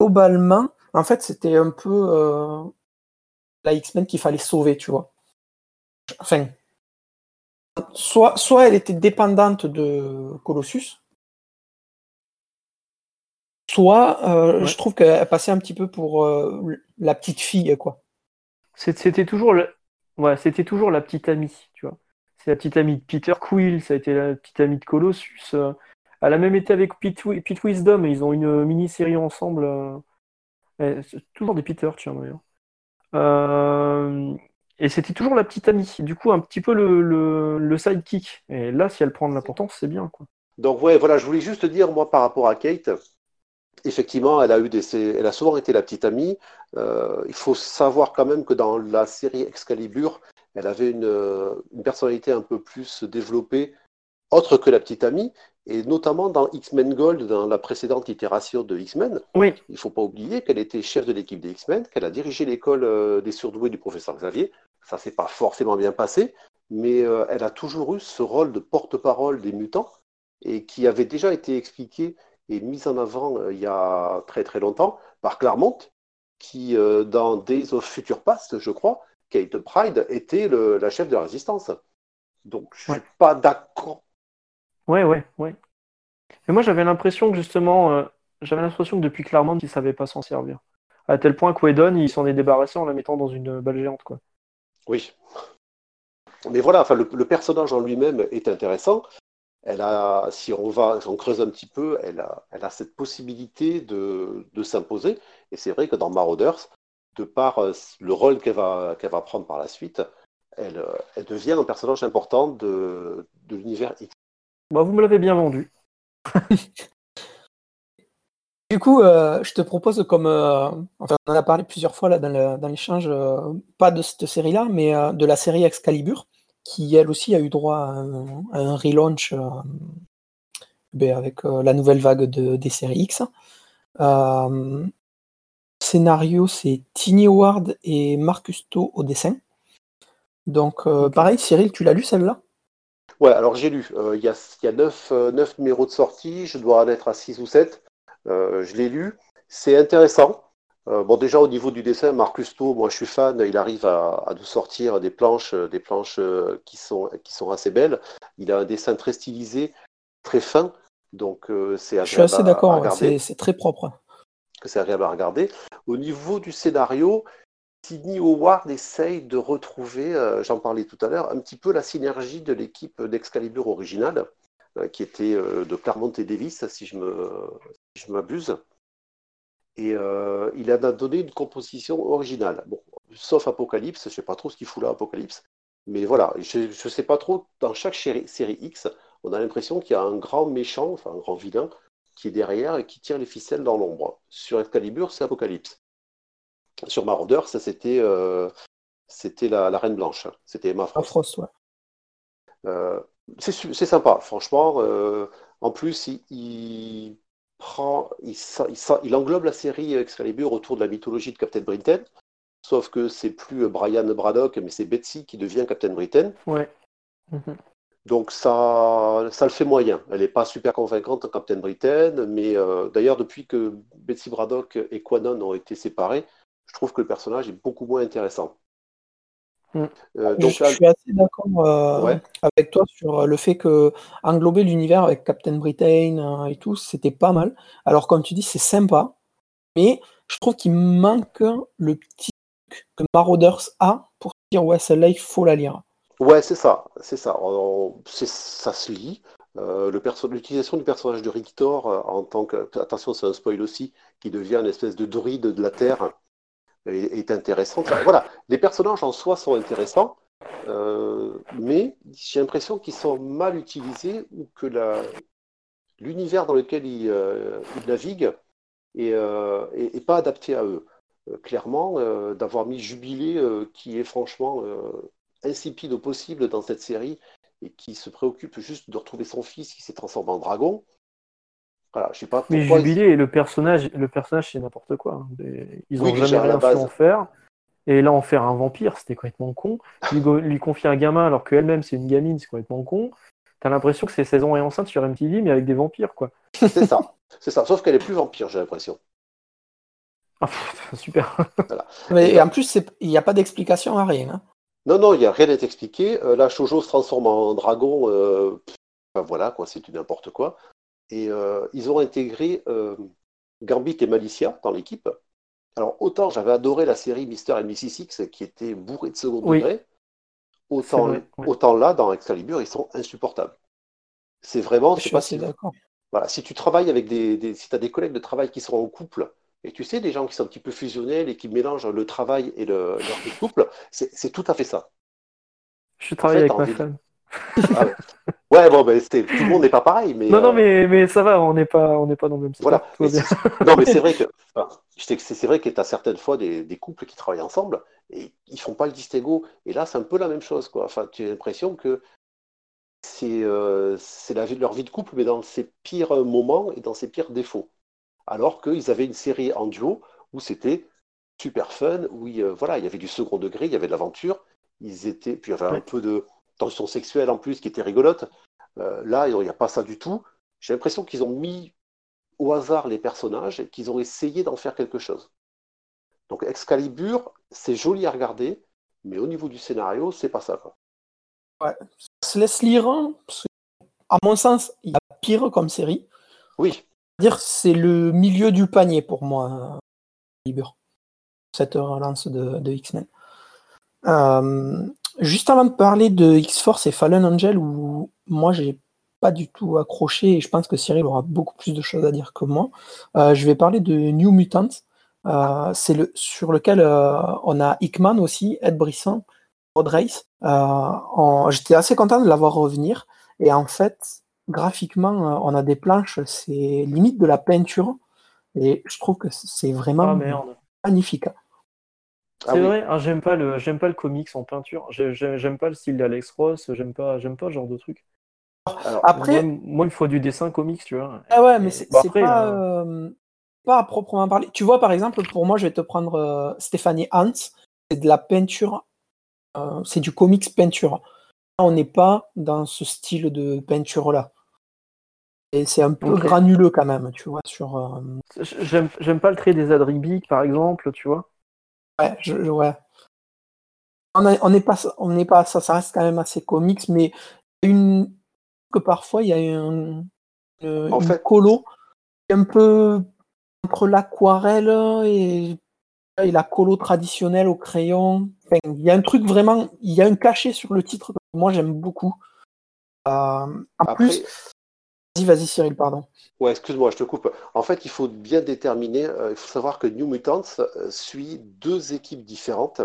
Globalement, en fait, c'était un peu la X-Men qu'il fallait sauver, tu vois. Enfin, soit, soit elle était dépendante de Colossus, soit euh, je trouve qu'elle passait un petit peu pour euh, la petite fille, quoi. C'était toujours, ouais, c'était toujours la petite amie, tu vois. C'est la petite amie de Peter Quill, ça a été la petite amie de Colossus. Euh. Elle a même été avec Pete, Wisdom, ils ont une mini-série ensemble. toujours des Peter, tiens d'ailleurs. Et c'était toujours la petite amie, du coup un petit peu le, le, sidekick. Et là, si elle prend de l'importance, c'est bien. Quoi. Donc ouais, voilà, je voulais juste dire, moi, par rapport à Kate, effectivement, elle a, eu des, elle a souvent été la petite amie. Euh, il faut savoir quand même que dans la série Excalibur, elle avait une, une personnalité un peu plus développée, autre que la petite amie, et notamment dans X-Men Gold, dans la précédente itération de X-Men. Oui. Il ne faut pas oublier qu'elle était chef de l'équipe des X-Men, qu'elle a dirigé l'école euh, des surdoués du professeur Xavier, ça s'est pas forcément bien passé, mais euh, elle a toujours eu ce rôle de porte-parole des mutants et qui avait déjà été expliqué et mis en avant euh, il y a très très longtemps par Claremont, qui euh, dans Days of Future Past, je crois, Kate Pride était la chef de la résistance. Donc je suis pas d'accord. Ouais, ouais, ouais. Et moi j'avais l'impression que justement, j'avais l'impression que depuis Claremont, il savait pas s'en servir. À tel point que Whedon, il s'en est débarrassé en la mettant dans une balle géante, quoi. Oui. Mais voilà, enfin, le, personnage en lui-même est intéressant. Elle a, si on va, on creuse un petit peu, elle a, elle a cette possibilité de, s'imposer. Et c'est vrai que dans Marauders, de par euh, le rôle qu'elle va, qu'elle va prendre par la suite, elle, elle devient un personnage important de, de l'univers X. Bah, vous me l'avez bien vendu. Du coup, euh, je te propose comme, euh, enfin, on en a parlé plusieurs fois là dans l'échange, euh, pas de cette série-là, mais de la série Excalibur, qui elle aussi a eu droit à un, relaunch ben, avec la nouvelle vague de, des séries X. scénario, c'est Tiny Ward et Marcus To au dessin. Donc, pareil, Cyril, tu l'as lu celle-là? Ouais, alors j'ai lu. Il y a, y a 9, numéros de sortie. Je dois en être à 6 ou 7. je l'ai lu. C'est intéressant. Bon, déjà au niveau du dessin, Marcus To, moi je suis fan. Il arrive à, nous sortir des planches, des planches qui, sont, qui sont assez belles. Il a un dessin très stylisé, très fin. Donc c'est Je suis assez d'accord. C'est très propre. C'est agréable à regarder. Au niveau du scénario, Sidney Howard essaye de retrouver, euh, j'en parlais tout à l'heure, un petit peu la synergie de l'équipe d'Excalibur originale, euh, qui était euh, de Claremont et Davis, si je m'abuse. Et il a donné une composition originale. Bon, sauf Apocalypse, je ne sais pas trop ce qu'il fout là, Apocalypse. Mais voilà, je ne sais pas trop, dans chaque série X, on a l'impression qu'il y a un grand méchant, enfin un grand vilain, qui est derrière et qui tire les ficelles dans l'ombre. Sur Excalibur, c'est Apocalypse. Sur Marauder, ça c'était euh, c'était la, Reine Blanche, c'était Emma Frost. Euh, c'est sympa, franchement. Euh, en plus, il, prend, il, il, englobe la série Excalibur autour de la mythologie de Captain Britain. Sauf que c'est plus Brian Braddock, mais c'est Betsy qui devient Captain Britain. Ouais. Mhm. Donc ça, ça le fait moyen. Elle n'est pas super convaincante en Captain Britain, mais d'ailleurs depuis que Betsy Braddock et Quanon ont été séparés, je trouve que le personnage est beaucoup moins intéressant. Mm. Euh, je, suis assez d'accord euh, avec toi sur le fait que englober l'univers avec Captain Britain euh, et tout, c'était pas mal. Alors comme tu dis, c'est sympa, mais je trouve qu'il manque le petit truc que Marauders a pour dire ouais celle-là il faut la lire. Ouais c'est ça, c'est ça. ça se lit. L'utilisation du personnage de Rictor en tant que attention c'est un spoil aussi qui devient une espèce de druide de la Terre est, intéressante. voilà, les personnages en soi sont intéressants, euh, mais j'ai l'impression qu'ils sont mal utilisés ou que l'univers dans lequel ils, euh, naviguent n'est euh, pas adapté à eux. clairement, d'avoir mis Jubilé, qui est franchement insipide au possible dans cette série et qui se préoccupe juste de retrouver son fils qui s'est transformé en dragon, voilà, je sais pas Mais Jubilé et le personnage, le personnage c'est n'importe quoi. Hein. Ils ont jamais rien su en faire. Et là, en faire un vampire, c'était complètement con. Lui, lui confier un gamin alors qu'elle-même c'est une gamine, c'est complètement con. T'as l'impression que c'est saison et enceinte sur MTV, mais avec des vampires, quoi. C'est ça. C'est ça. Sauf qu'elle est plus vampire, j'ai l'impression. Ah, super. Mais en plus, il n'y a pas d'explication à rien. Hein. Non, non, il n'y a rien à t'expliquer. Euh, là, Shoujo se transforme en dragon. Euh, voilà, quoi, c'est n'importe quoi. Et euh, ils ont intégré euh, Gambit et Malicia dans l'équipe. Alors, autant j'avais adoré la série Mister and Mrs. X qui était bourrée de second degré, autant, autant là, dans Excalibur, ils sont insupportables. C'est vraiment. Je suis pas si, d'accord. Voilà, si tu travailles avec des, si tu as des collègues de travail qui sont en couple, et tu sais, des gens qui sont un petit peu fusionnels et qui mélangent le travail et le, leur couple, c'est tout à fait ça. Je travaille avec ma femme. Ah ouais. bon, ben, tout le monde n'est pas pareil. Mais, non, non, euh, mais, mais ça va, on n'est pas, on pas dans le même Voilà. non, mais c'est vrai que c'est vrai que tu as certaines fois des, des, couples qui travaillent ensemble et ils font pas le distinguo. Et là, c'est un peu la même chose. Quoi. Enfin, tu as l'impression que c'est euh, la vie, leur vie de couple, mais dans ses pires moments et dans ses pires défauts. Alors qu'ils avaient une série en duo où c'était super fun, où euh, voilà, il y avait du second degré, il y avait de l'aventure, ils étaient, puis il y avait un peu de, tension sexuelle en plus qui était rigolote. Euh, là, il n'y a pas ça du tout. J'ai l'impression qu'ils ont mis au hasard les personnages et qu'ils ont essayé d'en faire quelque chose. Donc Excalibur, c'est joli à regarder, mais au niveau du scénario, c'est pas ça. Quoi. Ouais. Ça se laisse lire. Hein, à mon sens, il y a pire comme série. Oui. dire c'est le milieu du panier pour moi, Excalibur. Cette relance de, de X-Men. Euh, Juste avant de parler de X-Force et Fallen Angel, où moi j'ai pas du tout accroché et je pense que Cyril aura beaucoup plus de choses à dire que moi, euh, je vais parler de New Mutant. Euh, c'est le, sur lequel euh, on a Hickman aussi, Ed Brisson, Rod Race. J'étais assez content de l'avoir revenir. Et en fait, graphiquement, on a des planches, c'est limite de la peinture. Et je trouve que c'est vraiment ah, magnifique. Ah c'est vrai, hein, j'aime pas le j'aime pas le comics en peinture. J'aime pas le style d'Alex Ross. J'aime pas j'aime pas ce genre de truc. après, moi, il me faut du dessin comics, tu vois. Ah ouais, mais c'est pas, euh, euh, pas à proprement parler. Tu vois, par exemple, pour moi, je vais te prendre euh, Stéphanie Hans. C'est de la peinture euh, c'est du comics peinture. on n'est pas dans ce style de peinture-là. Et c'est un peu granuleux quand même, tu vois. Sur, euh, J'aime pas le trait des Adribic, par exemple, tu vois. Ouais, je, ouais. On n'est pas, on pas, ça, ça reste quand même assez comics, mais une, que parfois il y a un, une, fait... colo un peu entre l'aquarelle et, et, la colo traditionnelle au crayon. il y a un truc vraiment, il y a un cachet sur le titre que moi j'aime beaucoup. Euh, en plus, vas-y, vas-y Cyril, pardon. Ouais, excuse-moi, je te coupe. En fait, il faut bien déterminer, euh, il faut savoir que New Mutants euh, suit deux équipes différentes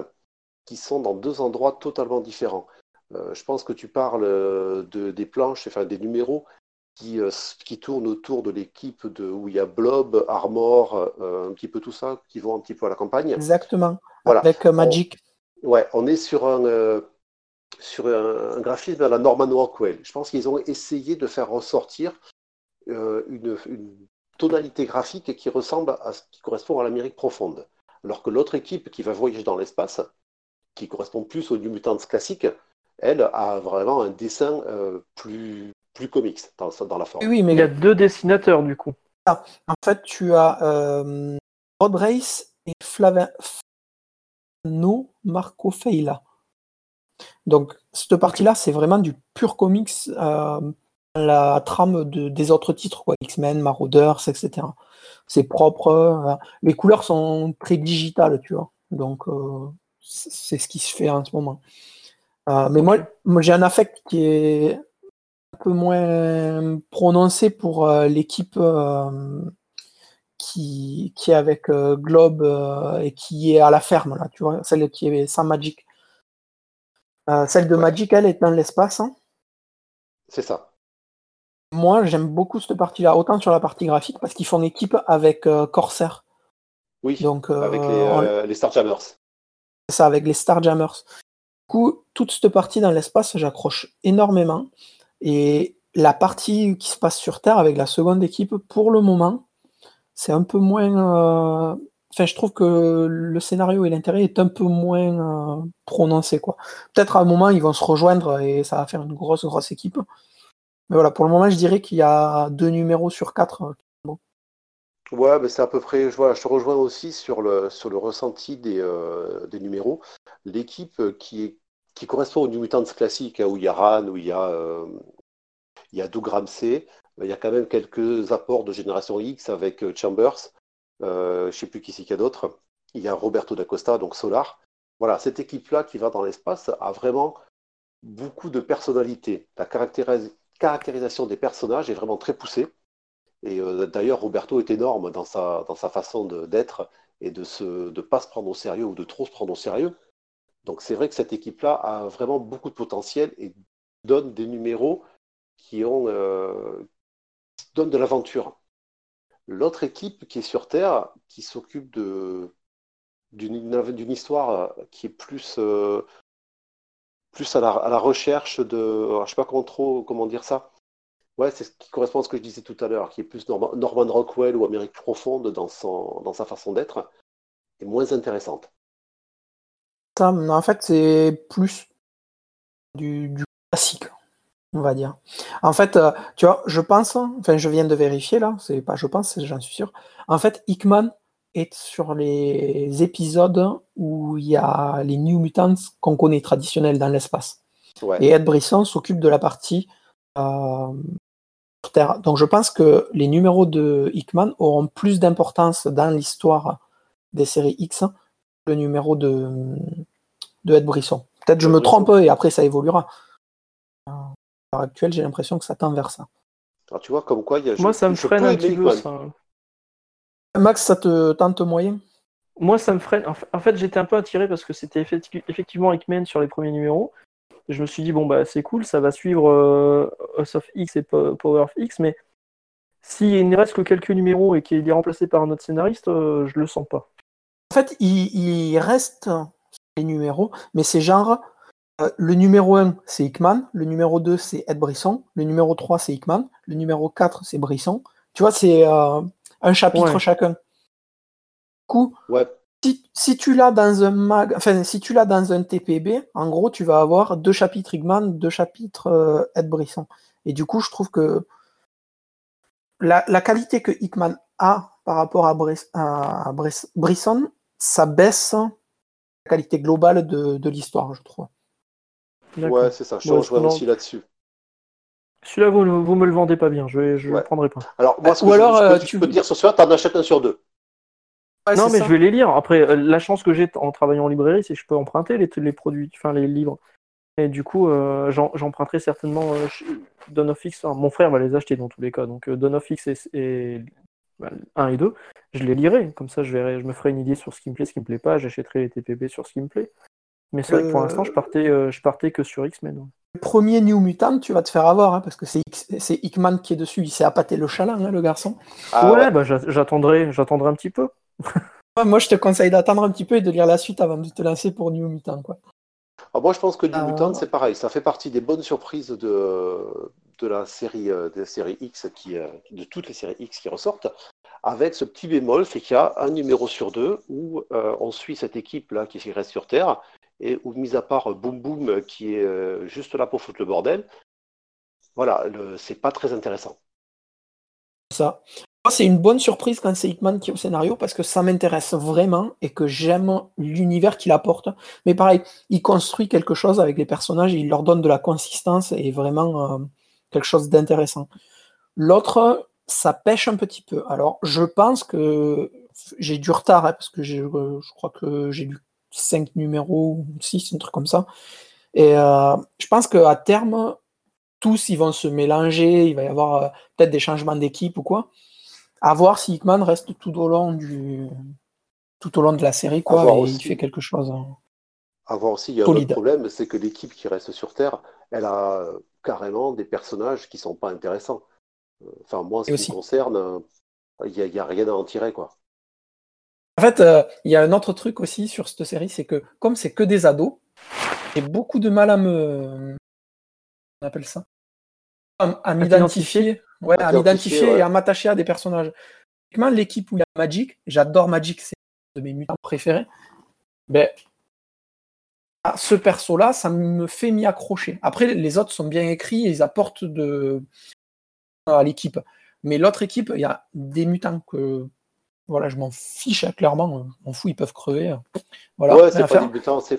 qui sont dans deux endroits totalement différents. je pense que tu parles de, des planches, enfin des numéros qui, euh, qui tourne autour de l'équipe de, où il y a Blob, Armor, euh, un petit peu tout ça, qui vont un petit peu à la campagne. Exactement, voilà. avec euh, Magic. On, ouais, on est sur un, sur un, graphisme à la Norman Rockwell. Je pense qu'ils ont essayé de faire ressortir une, une, tonalité graphique qui ressemble à ce qui correspond à l'Amérique profonde. Alors que l'autre équipe qui va voyager dans l'espace, qui correspond plus aux New Mutants classiques, elle a vraiment un dessin plus, plus comics dans, dans la forme. Oui, mais il y a deux dessinateurs du coup. Ah, en fait, tu as euh, Rod Race et Flavin No Marco Feila. Donc, cette partie-là, c'est vraiment du pur comics, euh, la trame de, des autres titres, quoi, X-Men, Marauders, etc. C'est propre. Euh, les couleurs sont très digitales, tu vois. Donc, euh, c'est ce qui se fait en ce moment. mais moi, moi j'ai un affect qui est peu moins prononcé pour euh, l'équipe euh, qui, qui est avec euh, Globe et qui est à la ferme, là, tu vois, celle qui est sans Magic. Celle de Magic, elle est dans l'espace. Hein. C'est ça. Moi, j'aime beaucoup cette partie-là, autant sur la partie graphique, parce qu'ils font équipe avec Corsair. Oui, Donc, avec les, les Starjammers. C'est ça, avec les Starjammers. Du coup, toute cette partie dans l'espace, j'accroche énormément. Et la partie qui se passe sur Terre avec la seconde équipe, pour le moment, c'est un peu moins. Euh, enfin, je trouve que le scénario et l'intérêt est un peu moins euh, prononcé. quoi. Peut-être à un moment, ils vont se rejoindre et ça va faire une grosse, grosse équipe. Mais voilà, pour le moment, je dirais qu'il y a deux numéros sur quatre. Euh, bon. Ouais, mais c'est à peu près. Je, je te rejoins aussi sur le, sur le ressenti des, des numéros. L'équipe qui est qui correspond aux New Mutants classiques, hein, où il y a Ran, où il y a, euh, il y a Doug Ramsey. Il y a quand même quelques apports de Génération X avec euh, Chambers. Euh, je ne sais plus qui c'est qu'il y a d'autres. Il y a Roberto d'Acosta, donc Solar. Voilà, cette équipe-là qui va dans l'espace a vraiment beaucoup de personnalité. La caractérisation des personnages est vraiment très poussée. Et d'ailleurs, Roberto est énorme dans sa, façon d'être et de ne pas se prendre au sérieux ou de trop se prendre au sérieux. Donc c'est vrai que cette équipe-là a vraiment beaucoup de potentiel et donne des numéros qui euh, donnent de l'aventure. L'autre équipe qui est sur Terre, qui s'occupe de d'une histoire qui est plus euh, plus à la, recherche de je sais pas comment trop comment dire ça. Ouais c'est ce qui correspond à ce que je disais tout à l'heure qui est plus Norman, Rockwell ou Amérique profonde dans son dans sa façon d'être est moins intéressante. En fait, c'est plus du, classique, on va dire. En fait, euh, tu vois, je pense, enfin, je viens de vérifier là, c'est pas je pense, j'en suis sûr. En fait, Hickman est sur les épisodes où il y a les New Mutants qu'on connaît traditionnels dans l'espace. Et Ed Brisson s'occupe de la partie euh, Terre. Donc je pense que les numéros de Hickman auront plus d'importance dans l'histoire des séries X le numéro de, de Ed Brisson. Peut-être je me trompe et après ça évoluera. L'heure actuelle, j'ai l'impression que ça tend vers ça. Alors tu vois, comme quoi, il y a. Moi, ça me freine un petit peu. Max, ça te tente moyen? Moi, ça me freine. En fait, j'étais un peu attiré parce que c'était effectivement Hickman sur les premiers numéros. Je me suis dit, bon, bah, c'est cool, ça va suivre euh, House of X et Power of X, mais s'il ne reste que quelques numéros et qu'il est remplacé par un autre scénariste, euh, je le sens pas. En fait, il, reste les numéros, mais c'est genre euh, le numéro 1, c'est Hickman, le numéro 2, c'est Ed Brisson, le numéro 3, c'est Hickman, le numéro 4, c'est Brisson. Tu vois, c'est euh, un chapitre chacun. Du coup, Si, si tu l'as dans un mag, enfin si tu l'as dans un TPB, en gros tu vas avoir deux chapitres Hickman, deux chapitres euh, Ed Brisson. Et du coup, je trouve que la, la qualité que Hickman a par rapport à, Bris- à Bris- Brisson, ça baisse la qualité globale de, de l'histoire, je trouve. Ouais, c'est ça. Je te rejoins aussi là-dessus. Celui-là, vous, vous me le vendez pas bien, je ne je Ouais. le prendrai pas. Alors, moi, ce Ou que je- alors, je, peux, euh, je tu- peux te dire sur celui-là, t'en achètes un sur deux. Ouais, non, mais ça. je vais les lire. Après, euh, la chance que j'ai en travaillant en librairie, c'est que je peux emprunter les, les produits, enfin les livres. Et du coup, euh, j'en- j'emprunterai certainement euh, chez- Dawn of X. enfin, mon frère va les acheter dans tous les cas. Donc, euh, Dawn of X et, et 1 et 2, je les lirai. Comme ça, je, verrai, je me ferai une idée sur ce qui me plaît, ce qui me plaît pas. J'achèterai les TPB sur ce qui me plaît. Mais c'est vrai que pour Euh, l'instant, je partais, euh, je partais que sur X-Men. ouais. Le premier New Mutant, tu vas te faire avoir, hein, parce que c'est X- c'est Hickman qui est dessus. Il s'est appâté le chaland, hein, le garçon. Ah, ouais, ouais. bah, j'a- j'attendrai, j'attendrai un petit peu. Moi, je te conseille d'attendre un petit peu et de lire la suite avant de te lancer pour New Mutant. Quoi. Ah, moi, je pense que New Ah. Mutant, c'est pareil. Ça fait partie des bonnes surprises de, de la série, euh, des séries X, qui, de toutes les séries X qui ressortent, avec ce petit bémol, c'est qu'il y a un numéro sur deux où euh, on suit cette équipe-là qui reste sur Terre, et où, mis à part euh, Boom Boom, qui est euh, juste là pour foutre le bordel, voilà, c'est pas très intéressant. Ça. C'est une bonne surprise quand c'est Hickman qui est au scénario parce que ça m'intéresse vraiment et que j'aime l'univers qu'il apporte. Mais pareil, il construit quelque chose avec les personnages et il leur donne de la consistance et vraiment euh, quelque chose d'intéressant. L'autre, ça pêche un petit peu. Alors, je pense que j'ai du retard hein, parce que euh, je crois que j'ai lu 5 numéros ou 6, un truc comme ça. Et euh, je pense qu'à terme, tous ils vont se mélanger, il va y avoir euh, peut-être des changements d'équipe ou quoi. À voir si Hickman reste tout au long du tout au long de la série quoi et aussi. il fait quelque chose. hein. À voir aussi, il y a un autre Solide. problème, c'est que l'équipe qui reste sur Terre, elle a euh, carrément des personnages qui sont pas intéressants. Enfin, moi, en ce Et qui aussi. me concerne, il n'y a, il y a rien à en tirer, quoi. En fait, euh, il y a un autre truc aussi sur cette série, c'est que comme c'est que des ados, j'ai beaucoup de mal à me on appelle ça à, à m'identifier, ouais, à m'identifier ouais. et à m'attacher à des personnages. Typiquement, l'équipe où il y a Magic, j'adore Magic, c'est de mes mutants préférés. Ben, à ce perso-là, ça me fait m'y accrocher. Après, les autres sont bien écrits et ils apportent de à l'équipe. Mais l'autre équipe, il y a des mutants que voilà, je m'en fiche hein, clairement, je m'en fous, ils peuvent crever. Voilà, ouais, c'est pas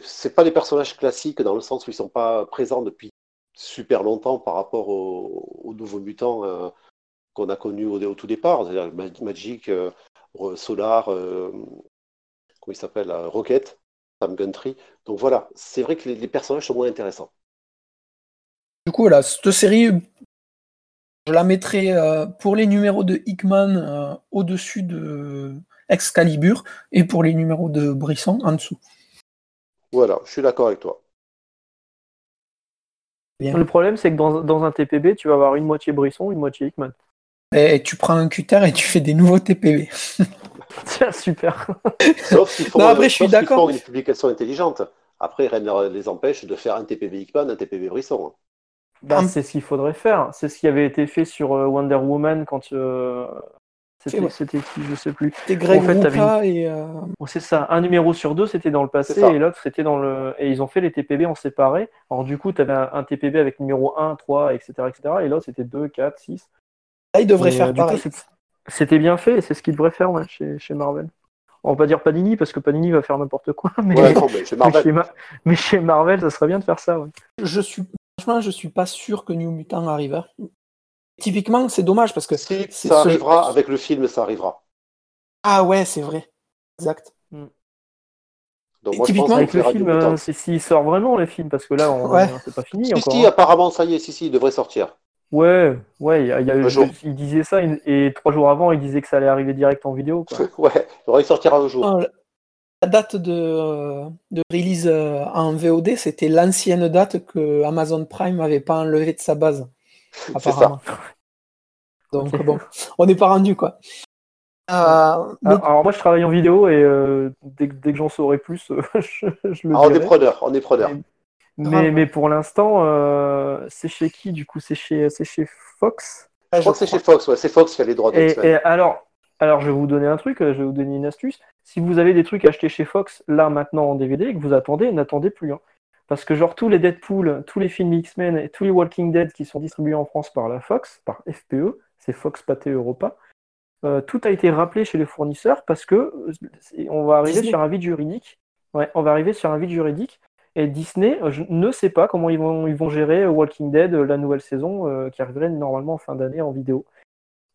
c'est pas des personnages classiques dans le sens où ils sont pas présents depuis super longtemps par rapport aux, aux nouveaux mutants euh, qu'on a connus au, au tout départ, c'est-à-dire Ma- Magic, euh, Solar, euh, comment il s'appelle, Rocket, Sam Guntry. Donc voilà, c'est vrai que les, les personnages sont moins intéressants. Du coup, voilà, cette série, je la mettrai euh, pour les numéros de Hickman euh, au-dessus de Excalibur et pour les numéros de Brisson en dessous. Voilà, je suis d'accord avec toi. Bien. Le problème, c'est que dans, dans un TPB, tu vas avoir une moitié Brisson, une moitié Hickman. Et tu prends un cutter et tu fais des nouveaux TPB. Tiens, super. Sauf s'ils font, Non, après, je suis d'accord. une publication intelligente. Après, rien ne les empêche de faire un TPB Hickman, un TPB Brisson. Bah, c'est ce qu'il faudrait faire. C'est ce qui avait été fait sur euh, Wonder Woman quand euh, c'était ouais. c'était qui, je sais plus. T'es Greg En fait, Rucka et euh, Bon, c'est ça. Un numéro sur deux, c'était dans le passé et l'autre, c'était dans le. Et ils ont fait les TPB en séparé. Alors, du coup, tu avais un, un TPB avec numéro 1, 3, etc. etc. et l'autre, c'était 2, 4, 6. là, ils devraient faire euh, pareil. C'était bien fait et c'est ce qu'ils devraient faire ouais, chez, chez Marvel. On va pas dire Panini parce que Panini va faire n'importe quoi, mais, Ouais, non, mais chez mais Marvel, chez Ma- mais chez Marvel, ça serait bien de faire ça. ouais. Je suis franchement, je suis pas sûr que New Mutant arrive. Typiquement, c'est dommage parce que si ça ce- arrivera avec le film, ça arrivera. ah ouais, c'est vrai, exact. Donc Et moi, je pense typiquement, Avec le film, euh, c'est s'il sort vraiment les films parce que là, on- Ouais. c'est pas fini Si, encore. si, hein. apparemment, ça y est, si, si, il devrait sortir. Ouais, ouais, il y a- il y a- Un jour. il disait ça et, et trois jours avant, il disait que ça allait arriver direct en vidéo. Quoi. ouais, il devrait sortir un jour. Ah, La date de, euh, de release euh, en VOD, c'était l'ancienne date que Amazon Prime n'avait pas enlevée de sa base, apparemment. ça. Donc bon, on n'est pas rendu quoi. Euh, mais- Alors, moi, je travaille en vidéo et euh, dès, que- dès que j'en saurai plus, euh, je, je le Ah, on est preneur, on est preneur. Mais, Grave. mais pour l'instant, euh, c'est chez qui du coup? C'est chez, c'est chez Fox? Je crois que c'est chez Fox, ouais, c'est Fox qui a les droits Et, et alors, Alors, je vais vous donner un truc, euh, je vais vous donner une astuce. Si vous avez des trucs achetés chez Fox, là, maintenant, en DVD, et que vous attendez, n'attendez plus. hein. Parce que, genre, tous les Deadpool, tous les films X-Men et tous les Walking Dead qui sont distribués en France par la Fox, par FPE, c'est Fox Pathé Europa, euh, tout a été rappelé chez les fournisseurs parce que euh, on va arriver Disney. sur un vide juridique. Ouais, on va arriver sur un vide juridique. Et Disney je ne sait pas comment ils vont, ils vont gérer Walking Dead, la nouvelle saison, euh, qui arriverait normalement en fin d'année en vidéo.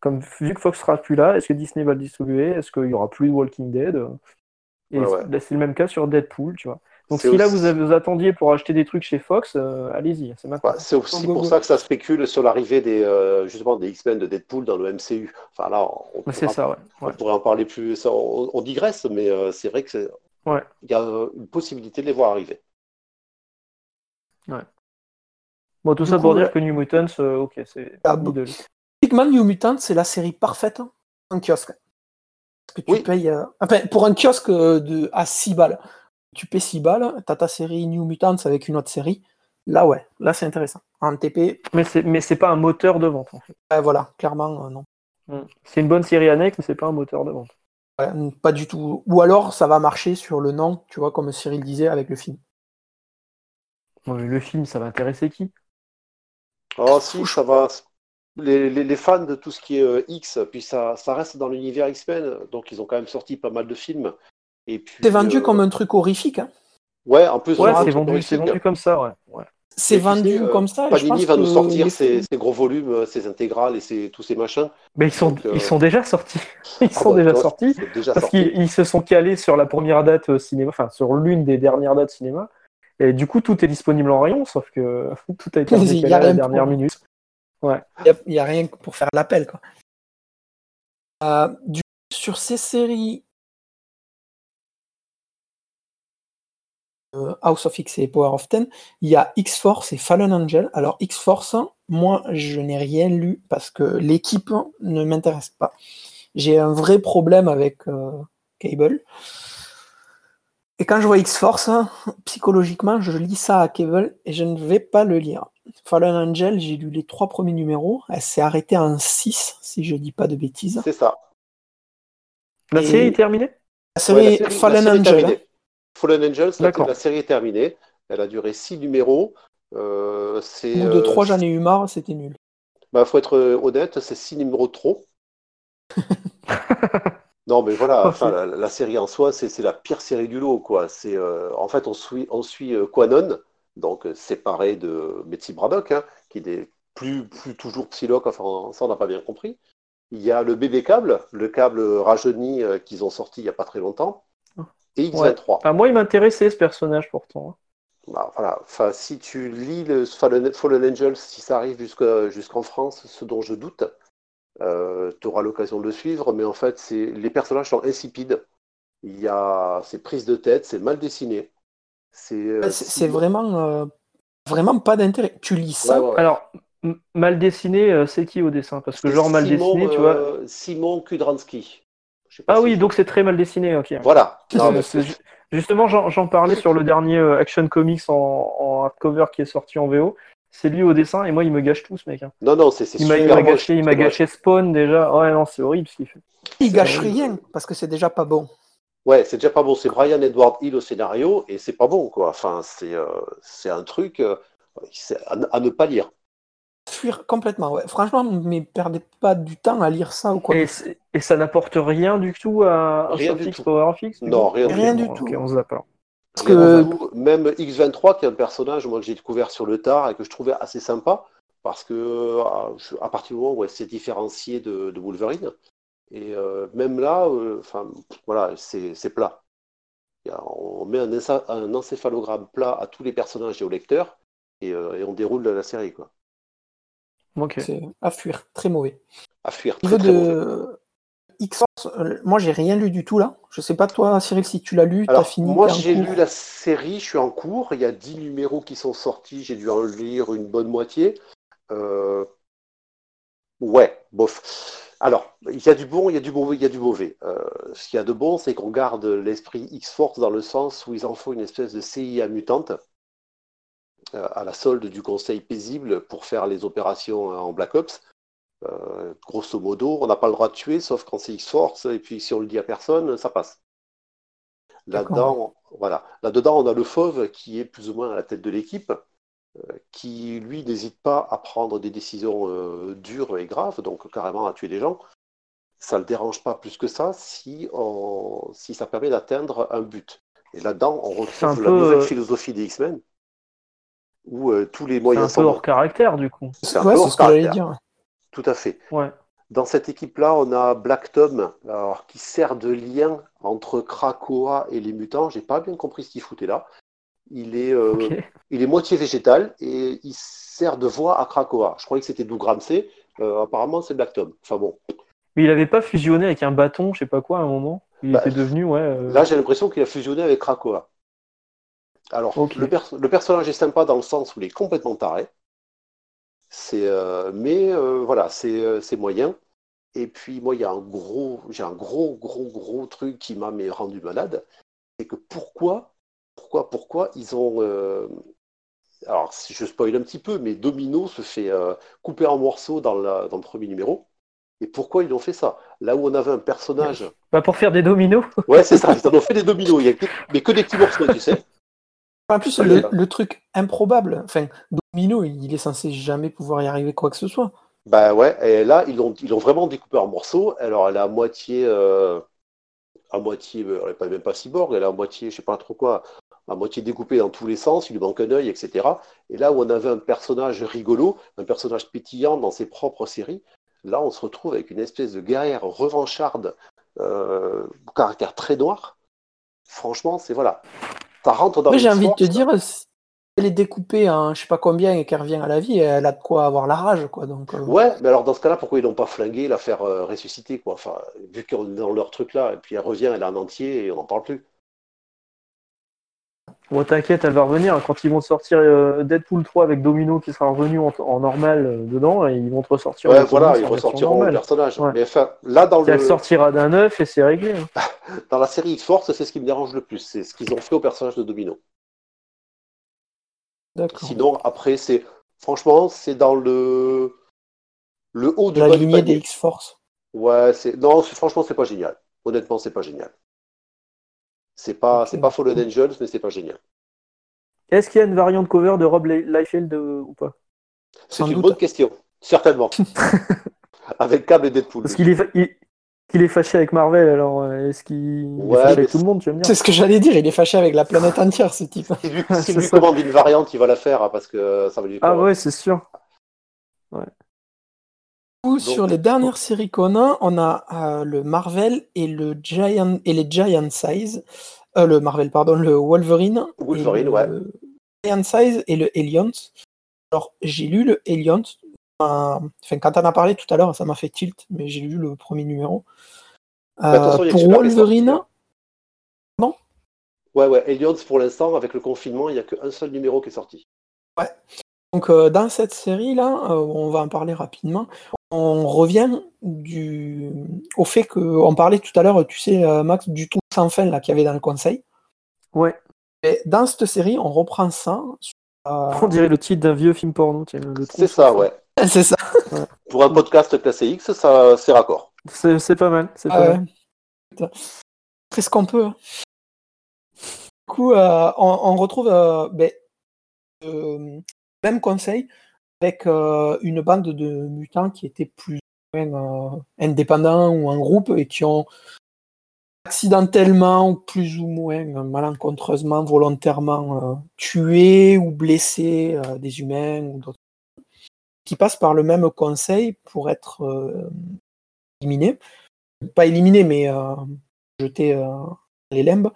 Comme vu que Fox sera plus là, est-ce que Disney va le distribuer? Est-ce qu'il y aura plus de Walking Dead? Et Ouais, ouais. c'est- le même cas sur Deadpool, tu vois. Donc si là vous, avez- vous attendiez pour acheter des trucs chez Fox, euh, allez-y, c'est maintenant. Ouais, c'est aussi go, pour go. ça que ça spécule sur l'arrivée des euh, justement des X-Men de Deadpool dans le MCU. Enfin là, on, pourra- ça, ouais. on ouais. pourrait en parler plus. ça, on, on digresse, mais euh, c'est vrai que c'est- Ouais. il y a euh, une possibilité de les voir arriver. Bon, tout Du ça coup, pour dire ouais. que New Mutants, euh, ok, c'est Ah, Typiquement, New Mutant, c'est la série parfaite en kiosque. Parce que tu Oui. payes. euh, Enfin, pour un kiosque euh, de... à 6 balles, tu paies 6 balles, tu as ta série New Mutants avec une autre série. Là, ouais, là, c'est intéressant. En TP, Mais c'est mais c'est pas un moteur de vente en fait. euh, voilà, clairement, euh, non. Mm. C'est une bonne série annexe, mais c'est pas un moteur de vente. Ouais, pas du tout. Ou alors, ça va marcher sur le nom, tu vois, comme Cyril disait avec le film. Bon, mais le film, ça va intéresser qui? Oh si, ça va. Les, les- les fans de tout ce qui est euh, X, puis ça, ça reste dans l'univers X-Men, donc ils ont quand même sorti pas mal de films. Et puis, C'est vendu euh, comme un truc horrifique. hein. Ouais, en plus, Ouais, c'est vendu, c'est horrifique. vendu comme ça, ouais. ouais. C'est vendu euh, comme ça. je Panini pense va nous sortir ses, ses gros volumes, ses intégrales et ses- tous ces machins. Mais ils sont, Donc, euh, ils sont déjà sortis. Ils Ah sont bah, déjà tu vois, sortis. déjà Parce sorti. qu'ils ils se sont calés sur la première date cinéma, enfin sur l'une des dernières dates cinéma. Et du coup, tout est disponible en rayon, sauf que tout a été décalé à la dernière pour- minute. Il n'y a, rien pour faire l'appel. quoi. Euh, sur ces séries euh, House of X et Power of Ten, il y a X-Force et Fallen Angel. Alors X-Force, moi, je n'ai rien lu parce que l'équipe ne m'intéresse pas. J'ai un vrai problème avec euh, Cable. Et quand je vois X-Force, psychologiquement, je lis ça à Cable et je ne vais pas le lire. Fallen Angel, j'ai lu les trois premiers numéros. Elle s'est arrêtée en 6, si je dis pas de bêtises. C'est ça. La Et- série est terminée? La série Ouais, la série- Fallen la série Angel. hein. terminée. Fallen Angels, la, D'accord. la série est terminée. Elle a duré six numéros. Euh, c'est, de euh, 3, j'en ai eu marre, c'était nul. Bah, faut être euh, honnête, c'est six numéros de trop. non, mais voilà, Oh, enfin, la, la série en soi, c'est la pire série du lot, quoi. C'est, euh, en fait, on suit, on suit euh, Quanon, donc euh, séparé de Betsy Braddock, hein, qui n'est plus, plus toujours Psylocke, enfin, ça, on n'a pas bien compris. Il y a le bébé câble, le câble rajeuni euh, qu'ils ont sorti il n'y a pas très longtemps, et X23. Ah, Moi, il m'intéressait ce personnage pourtant. Bah, voilà. Enfin, si tu lis le Fallen, Fallen Angels, si ça arrive jusqu'en France, ce dont je doute, tu auras l'occasion de le suivre, mais en fait, c'est les personnages sont insipides. Il y a ces prises de tête, c'est mal dessiné. C'est euh, C'est c'est vraiment, euh, vraiment pas d'intérêt. Tu lis ça, Ouais, ouais, ouais. Alors, m- mal dessiné, euh, c'est qui au dessin? Parce que genre mal Simon, dessiné, tu vois. euh, Simon Kudransky. Ah si oui, je- donc c'est très mal dessiné, ok. Voilà. Non, Euh, mais c'est ju- Justement, j'en j'en parlais sur le dernier euh, Action Comics en, en hardcover qui est sorti en VO. C'est lui au dessin et moi il me gâche tout ce mec. hein. non, non, c'est c'est Il m'a gâché, il m'a gâché Spawn déjà. Ouais non, c'est horrible ce qu'il fait. il gâche horrible. rien, parce que c'est déjà pas bon. Ouais, c'est déjà pas bon. C'est Brian Edward Hill au scénario et c'est pas bon, quoi. Enfin, c'est euh, c'est un truc euh, à, à ne pas lire. Fuir complètement, ouais. Franchement, mais perdez pas du temps à lire ça ou quoi. Et, ça n'apporte rien du tout à Rien du tout. Power of X du Non, coup rien du Rien du bon, tout. Ok, on se alors. Parce que. Même X23, qui est un personnage moi, que j'ai découvert sur le tard et que je trouvais assez sympa, parce que à, à partir du moment où elle s'est différenciée de, de Wolverine, et euh, même là, euh, enfin, voilà, c'est c'est plat. A- on met un, un encéphalogramme plat à tous les personnages et aux lecteurs, et, euh, et on déroule la série, quoi. Ok. c'est à fuir, très mauvais. À fuir. Très, très mauvais. X-Force, euh, moi j'ai rien lu du tout là. Je sais pas toi, Cyril, si tu l'as lu, t'as Alors, fini. moi, j'ai lu la série, je suis en cours. Il y a 10 numéros qui sont sortis, j'ai dû en lire une bonne moitié. Euh, Ouais, bof. Alors, il y a du bon, il y a du mauvais, il y a du mauvais. Euh, ce qu'il y a de bon, c'est qu'on garde l'esprit X-Force dans le sens où ils en font une espèce de CIA mutante à la solde du Conseil paisible pour faire les opérations en Black Ops. Euh, grosso modo, on n'a pas le droit de tuer, sauf quand c'est X-Force, et puis si on le dit à personne, ça passe. Là-dedans, voilà. Là-dedans, on a le fauve qui est plus ou moins à la tête de l'équipe, euh, qui lui n'hésite pas à prendre des décisions euh, dures et graves, donc carrément à tuer des gens. Ça ne le dérange pas plus que ça si, si ça permet d'atteindre un but. Et là-dedans, on retrouve la nouvelle philosophie des X-Men, où tous les moyens sont. un peu hors caractère, du coup. C'est un peu hors caractère. Tout à fait. Dans cette équipe-là, on a Black Tom, alors, qui sert de lien entre Krakoa et les mutants. J'ai pas bien compris ce qu'il foutait là. Il est, euh, il est moitié végétal et il sert de voix à Krakoa. Je croyais que c'était Doug Ramsey. Euh, apparemment, c'est Black Tom. Enfin bon. Mais il n'avait pas fusionné avec un bâton, je sais pas quoi, à un moment. Il bah, était devenu, ouais. Euh, là, j'ai l'impression qu'il a fusionné avec Krakoa. Alors, le, le, personnage est sympa dans le sens où il est complètement taré. C'est, euh, mais euh, voilà, euh, c'est moyen. Et puis moi, il y a un gros, j'ai un gros, gros, gros truc qui m'a rendu malade, c'est que pourquoi, pourquoi, pourquoi ils ont alors, si je spoil un petit peu, mais Domino se fait couper en morceaux dans, la, dans, le premier numéro. Et pourquoi ils ont fait ça? Là où on avait un personnage. Bah pour faire des dominos? Ouais, c'est ça, ils en ont fait des dominos, mais que des petits morceaux, tu sais. En plus, le, truc improbable, enfin, Domino, il est censé jamais pouvoir y arriver quoi que ce soit. Bah ouais, et là, ils l'ont ils vraiment découpé en morceaux. Alors, elle est à moitié, euh, à moitié, euh, elle n'est pas même pas cyborg, elle est à moitié, je sais pas trop quoi, à moitié découpée dans tous les sens, il lui manque un œil, etc. Et là où on avait un personnage rigolo, un personnage pétillant dans ses propres séries, là, on se retrouve avec une espèce de guerrière revancharde, euh, caractère très noir. Franchement, c'est voilà. Ça rentre dans j'ai envie de te dire, si elle est découpée en je sais pas combien et qu'elle revient à la vie, elle a de quoi avoir la rage. Quoi, donc, euh. Ouais, mais alors dans ce cas-là, pourquoi ils l'ont pas flingué, la faire euh, ressusciter quoi? Enfin, Vu qu'on est dans leur truc là, et puis elle revient, elle est en entier et on n'en parle plus. Bon, t'inquiète, elle va revenir. Quand ils vont sortir euh, Deadpool 3 avec Domino qui sera revenu en, normal dedans, et ils vont te ressortir. Ouais, voilà, ils ressortiront le personnage. Mais enfin, là, dans le... Elle sortira d'un œuf et c'est réglé. Hein. dans la série X-Force, c'est ce qui me dérange le plus. C'est ce qu'ils ont fait au personnage de Domino. Sinon, après, c'est franchement, c'est dans le le haut de la lignée des X-Force. Ouais, c'est non, franchement, c'est pas génial. Honnêtement, c'est pas génial. C'est pas, c'est pas Fallen Angels, mais c'est pas génial. Est-ce qu'il y a une variante cover de Rob Liefeld euh, ou pas? C'est une bonne question, certainement. avec Cable et Deadpool. Parce qu'il est, est fâché avec Marvel, alors euh, est-ce qu'il est fâché avec tout le monde, C'est ce que j'allais dire, il est fâché avec la planète entière, ce type. Si lui, commande une variante, il va la faire, hein, parce que ça va lui Ah ouais, c'est sûr. Ouais. Sur les dernières séries qu'on a, on a euh, le Marvel et le Giant et les Giant Size, euh, le Marvel pardon, le Wolverine, Wolverine, ouais. Le Giant Size et le Eliant. Alors j'ai lu le Eliant, enfin quand on a parlé tout à l'heure, ça m'a fait tilt, mais j'ai lu le premier numéro. Bah, euh, pour Wolverine, non Ouais, ouais. Eliant pour l'instant, avec le confinement, il n'y a qu'un seul numéro qui est sorti. Ouais. Donc dans cette série là, on va en parler rapidement on revient du... au fait qu'on parlait tout à l'heure, tu sais, euh, Max, du tout sans fin là qu'il y avait dans le conseil. Ouais. Et dans cette série, on reprend ça. On dirait le titre d'un vieux film porno. C'est ça, ouais. C'est ça. Pour un podcast classé X, ça, c'est raccord. C'est pas mal. C'est pas ce qu'on peut. Hein. Du coup, euh, on, retrouve euh, ben, même conseil, avec euh, une bande de mutants qui étaient plus ou moins euh, indépendants ou en groupe et qui ont accidentellement ou plus ou moins malencontreusement, volontairement euh, tué ou blessé des humains ou d'autres qui passent par le même conseil pour être éliminés. Pas éliminés, mais jetés les limbes.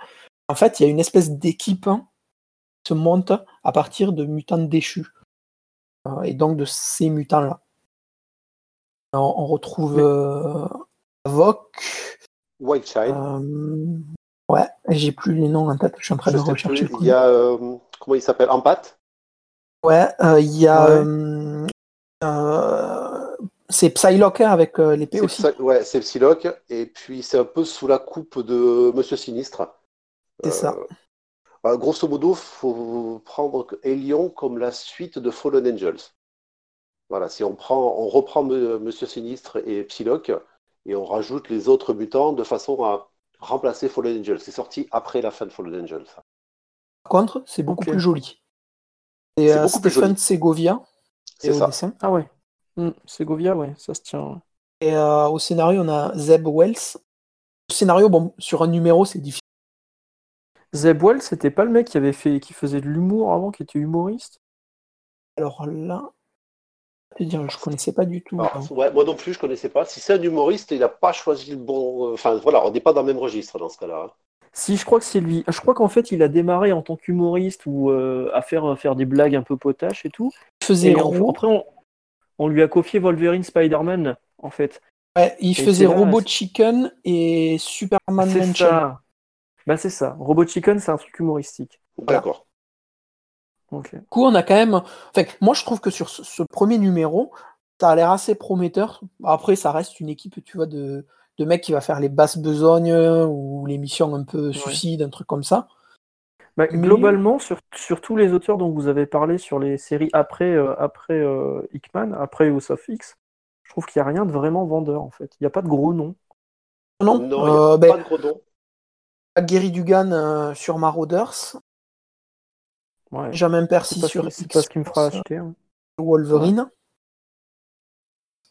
En fait, il y a une espèce d'équipe qui se monte à partir de mutants déchus. Euh, et donc de ces mutants-là. On, retrouve euh, Vok. Whitechide. Euh, ouais, j'ai plus les noms en tête, je suis en train de rechercher. Il y a, comment il s'appelle? Empat Ouais, il y a. c'est Psylocke hein, avec l'épée aussi. ouais, c'est Psylocke, et puis c'est un peu sous la coupe de Monsieur Sinistre. C'est ça. Bah, grosso modo, il faut prendre Elion comme la suite de Fallen Angels. Voilà, si on prend, on reprend M- Monsieur Sinistre et Psylocke et on rajoute les autres mutants de façon à remplacer Fallen Angel. C'est sorti après la fin de Fallen Angel. ça. Par contre, c'est beaucoup plus joli. Et C'est euh, beaucoup plus Stephen joli. Segovia C'est est au ça. dessin. Ah ouais. Hmm, Segovia, ouais, ça se tient. ouais. Et euh, au scénario, on a Zeb Wells. Le scénario, bon, sur un numéro, c'est difficile. Zeb Wells, c'était pas le mec qui avait fait, qui faisait de l'humour avant, qui était humoriste? Alors là, je dire, je connaissais pas du tout. Alors, ouais, moi non plus, je connaissais pas. Si c'est un humoriste, il n'a pas choisi le bon. euh, Enfin, voilà, on n'est pas dans le même registre dans ce cas-là. hein. Si, je crois que c'est lui. Je crois qu'en fait, il a démarré en tant qu'humoriste ou euh, à faire, à faire des blagues un peu potaches et tout. Il faisait Et après, on, on lui a confié Wolverine Spider-Man, en fait. ouais, il et faisait là, Robot Chicken et Superman Mansion. ça. Bah, c'est ça. Robot Chicken, c'est un truc humoristique. D'accord. Ok. Du coup, on a quand même. Enfin, moi, je trouve que sur ce, ce premier numéro, ça a l'air assez prometteur. Après, ça reste une équipe, tu vois, de, de mecs qui va faire les basses besognes ou les missions un peu suicides, un truc comme ça. Bah, Mais- Globalement, sur, sur tous les auteurs dont vous avez parlé sur les séries après, euh, après euh, Hickman, après House of X, je trouve qu'il n'y a rien de vraiment vendeur, en fait. Il n'y a pas de gros noms. Non, Non, il a euh, ben, pas de gros nom. Gary Dugan euh, sur Marauders, Ouais. C'est Percy pas, ce sur qui- c'est pas ce qui me fera acheter. hein. Wolverine.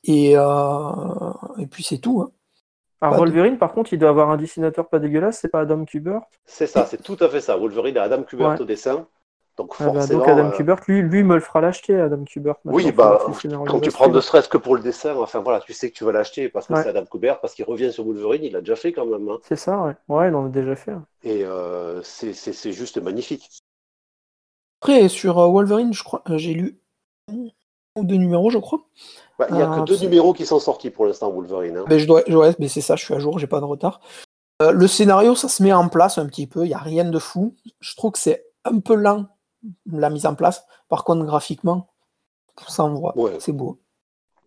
Et, euh, et puis c'est tout. hein. Alors, Pas de- Wolverine, par contre, il doit avoir un dessinateur pas dégueulasse, c'est pas Adam Kubert? C'est ça, c'est tout à fait ça. Wolverine et Adam Kubert Ouais. au dessin. Donc Ah bah, forcément, donc Adam euh, Kubert, lui, lui me le fera l'acheter, Adam Kubert. Oui, bah, quand tu prends ne serait-ce que pour le dessin, enfin voilà, tu sais que tu vas l'acheter parce que Ouais. c'est Adam Kubert, parce qu'il revient sur Wolverine, il l'a déjà fait quand même. hein. C'est ça, ouais. Ouais, il en a déjà fait. hein. Et euh, c'est c'est- c'est juste magnifique. Après, sur euh, Wolverine, je crois, j'ai lu un ou deux numéros, je crois. Bah, Il n'y a que deux numéros qui sont sortis pour l'instant, Wolverine. hein. Ben, je dois, ouais, ben, c'est ça, je suis à jour, j'ai pas de retard. Euh, le scénario, ça se met en place un petit peu, il n'y a rien de fou. Je trouve que c'est un peu lent, la mise en place. Par contre, graphiquement, ça envoie, Ouais. c'est beau.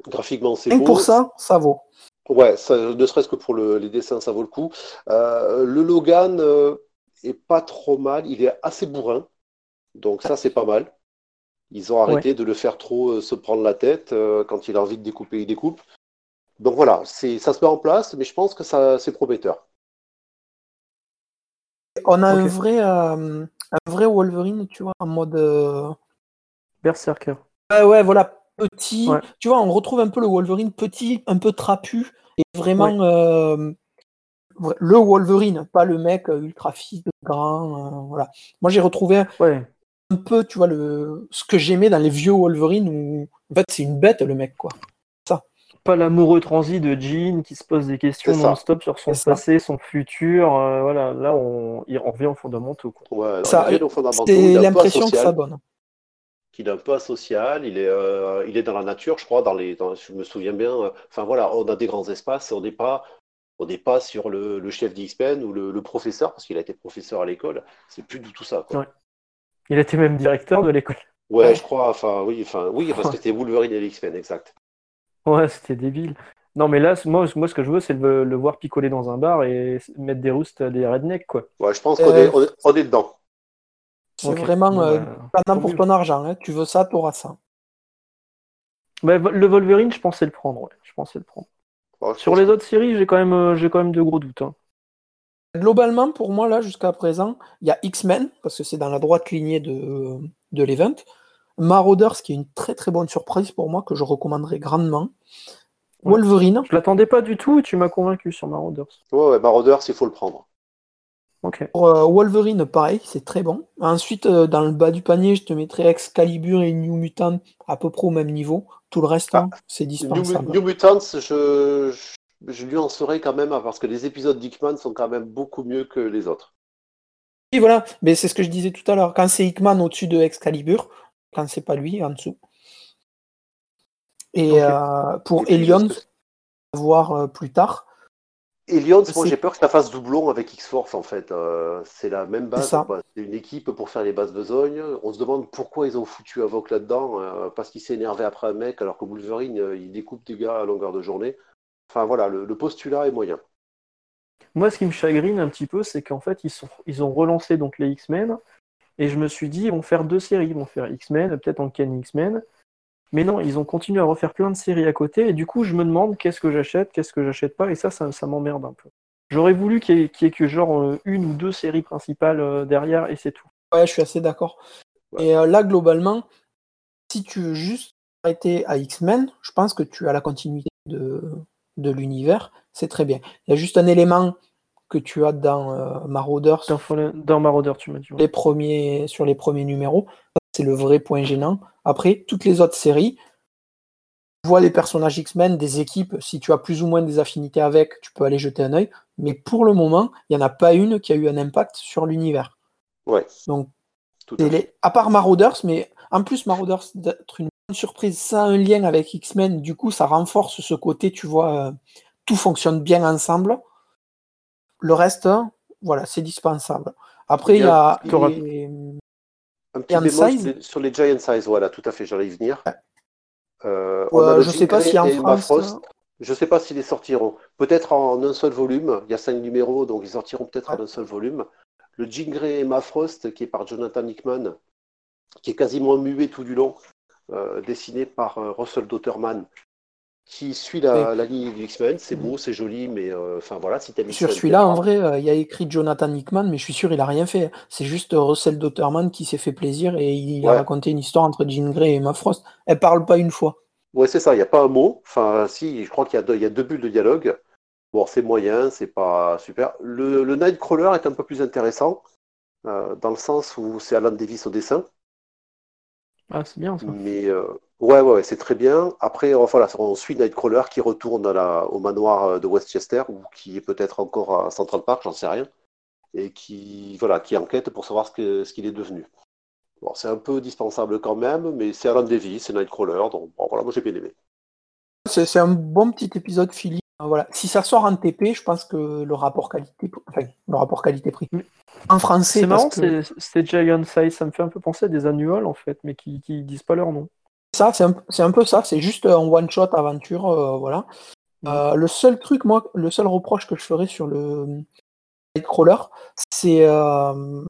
Graphiquement, c'est beau. pour ça, ça vaut. Ouais, ça, ne serait-ce que pour le- les dessins, ça vaut le coup. Euh, le Logan euh, est pas trop mal, il est assez bourrin, donc ça c'est pas mal. Ils ont arrêté de le faire trop euh, se prendre la tête euh, quand il a envie de découper, il découpe. Donc voilà, c'est ça se met en place, mais je pense que ça c'est prometteur. On a un, vrai, euh, un vrai Wolverine, tu vois, en mode. euh, Berserker. Ouais, ouais, voilà, petit. Ouais. Tu vois, on retrouve un peu le Wolverine petit, un peu trapu, et vraiment euh, le Wolverine, pas le mec euh, ultra physique, grand. euh, voilà. Moi, j'ai retrouvé Ouais. un peu, tu vois, le, ce que j'aimais dans les vieux Wolverine où, en fait, c'est une bête, le mec, quoi. Pas l'amoureux transi de Jean qui se pose des questions non-stop sur son passé, son futur. euh, voilà, là, on, il revient aux fondamentaux. Quoi. Ouais, C'est l'impression que ça donne. qu'il est un peu asocial, il est, euh, il est dans la nature, je crois, dans les, dans- je me souviens bien. euh, Enfin voilà, on a des grands espaces, on n'est pas, on n'est pas sur le, le chef d'X-Men ou le, le professeur, parce qu'il a été professeur à l'école. C'est plus du tout ça. Quoi. Ouais. Il était même directeur de l'école. Ouais, Ouais. je crois. Enfin oui, enfin oui, parce que c'était Wolverine et l'X-Men, exact. Ouais, c'était débile. Non, mais là, moi, moi, ce que je veux, c'est le, le voir picoler dans un bar et mettre des roustes à des rednecks, quoi. Ouais, je pense qu'on Euh, est, on est, on est dedans. C'est Ok. vraiment euh, bah, pendant tant pour ton argent. hein. Tu veux ça, tu auras ça. bah, le Wolverine, je pensais le prendre. Ouais. Je pensais le prendre. Ouais, je Sur pense les autres séries, j'ai quand même, euh, j'ai quand même de gros doutes. hein. Globalement, pour moi, là, jusqu'à présent, il y a X-Men, parce que c'est dans la droite lignée de, de l'event. Marauders, qui est une très très bonne surprise pour moi, que je recommanderais grandement. Ouais. Wolverine, Je l'attendais pas du tout et tu m'as convaincu sur Marauders. Ouais, ouais, Marauders, il faut le prendre. Pour, euh, Wolverine, pareil, c'est très bon. Ensuite, euh, dans le bas du panier, je te mettrais Excalibur et New Mutant à peu près au même niveau. Tout le reste, hein, c'est New, dispensable. New Mutants, je, je, je lui en serais quand même, hein, parce que les épisodes d'Hickman sont quand même beaucoup mieux que les autres. Et voilà, mais c'est ce que je disais tout à l'heure. Quand c'est Hickman au-dessus de Excalibur, quand c'est pas lui, en dessous. Et Ok. euh, pour Elion, juste- voir euh, plus tard. Elions, moi j'ai peur que ça fasse doublon avec X-Force en fait. Euh, c'est la même base, C'est une équipe pour faire les bases besognes. On se demande pourquoi ils ont foutu Avoc là-dedans, euh, parce qu'il s'est énervé après un mec, alors que Wolverine euh, il découpe des gars à longueur de journée. Enfin voilà, le, le postulat est moyen. Moi, ce qui me chagrine un petit peu, c'est qu'en fait, ils, sont, ils ont relancé donc les X-Men. Et je me suis dit, ils vont faire deux séries. Ils vont faire X-Men, peut-être en Ken X-Men. Mais non, ils ont continué à refaire plein de séries à côté, et du coup, je me demande qu'est-ce que j'achète, qu'est-ce que j'achète pas, et ça, ça, ça m'emmerde un peu. J'aurais voulu qu'il y, ait- qu'il y ait que genre euh, une ou deux séries principales euh, derrière, et c'est tout. Ouais, je suis assez d'accord. Et euh, là, globalement, si tu veux juste arrêter à X-Men, je pense que tu as la continuité de, de l'univers. C'est très bien. Il y a juste un élément que tu as dans euh, Marauders Dans, Fallen- dans Marauder, tu m'as dit. ouais. les premiers, sur les premiers numéros. C'est le vrai point gênant. Après, toutes les autres séries, tu vois les personnages X-Men, des équipes, si tu as plus ou moins des affinités avec, tu peux aller jeter un œil. Mais pour le moment, il n'y en a pas une qui a eu un impact sur l'univers. Ouais. Donc, Tout à les- à part Marauders, mais en plus Marauders d'être une bonne surprise, ça a un lien avec X-Men, du coup ça renforce ce côté, tu vois, euh, tout fonctionne bien ensemble. Le reste, voilà, c'est dispensable. Après, il y a y les- Un petit size sur les- Giant Size, voilà, tout à fait, j'allais y venir. Ouais. Euh, on a je sais pas si en France, Frost. Je sais pas s'ils les sortiront. Peut-être en un seul volume. Il y a cinq numéros, donc ils sortiront peut-être Ouais. en un seul volume. Le Jean Grey et Emma Frost, qui est par Jonathan Hickman, qui est quasiment muet tout du long, euh, dessiné par euh, Russell Dotterman, qui suit la, la ligne du X-Men. C'est beau, c'est joli, mais euh, enfin voilà, si t'aimes Sur celui-là, en vrai, euh, il y a écrit Jonathan Hickman, mais je suis sûr il a rien fait. C'est juste euh, Russell Dotterman qui s'est fait plaisir et il a raconté une histoire entre Jean Grey et Emma Frost. Elle parle pas une fois. Ouais, c'est ça, il n'y a pas un mot. Enfin, si, je crois qu'il y, a deux- il y a deux bulles de dialogue. Bon, c'est moyen, c'est pas super. Le, le Nightcrawler est un peu plus intéressant, euh, dans le sens où c'est Alan Davis au dessin. Ah, c'est bien ça. Mais euh, ouais, ouais, ouais, c'est très bien. Après, euh, voilà, on suit Nightcrawler qui retourne à la- au manoir euh, de Westchester, ou qui est peut-être encore à Central Park, j'en sais rien, et qui, voilà, qui enquête pour savoir ce que- ce qu'il est devenu. Bon, c'est un peu dispensable quand même, mais c'est Alan Davis, c'est Nightcrawler, donc bon, voilà, moi j'ai bien aimé. C'est c'est un bon petit épisode Philly. Voilà. Si ça sort en TP, je pense que le rapport qualité, enfin, le rapport qualité-prix. En français, C'est marrant, que c'est Giant Size, ça me fait un peu penser à des annuals en fait, mais qui, qui disent pas leur nom. ça, c'est un, peu ça. C'est juste un one-shot aventure, euh, voilà. Euh, le seul truc, moi, le seul reproche que je ferais sur le Nightcrawler, c'est euh,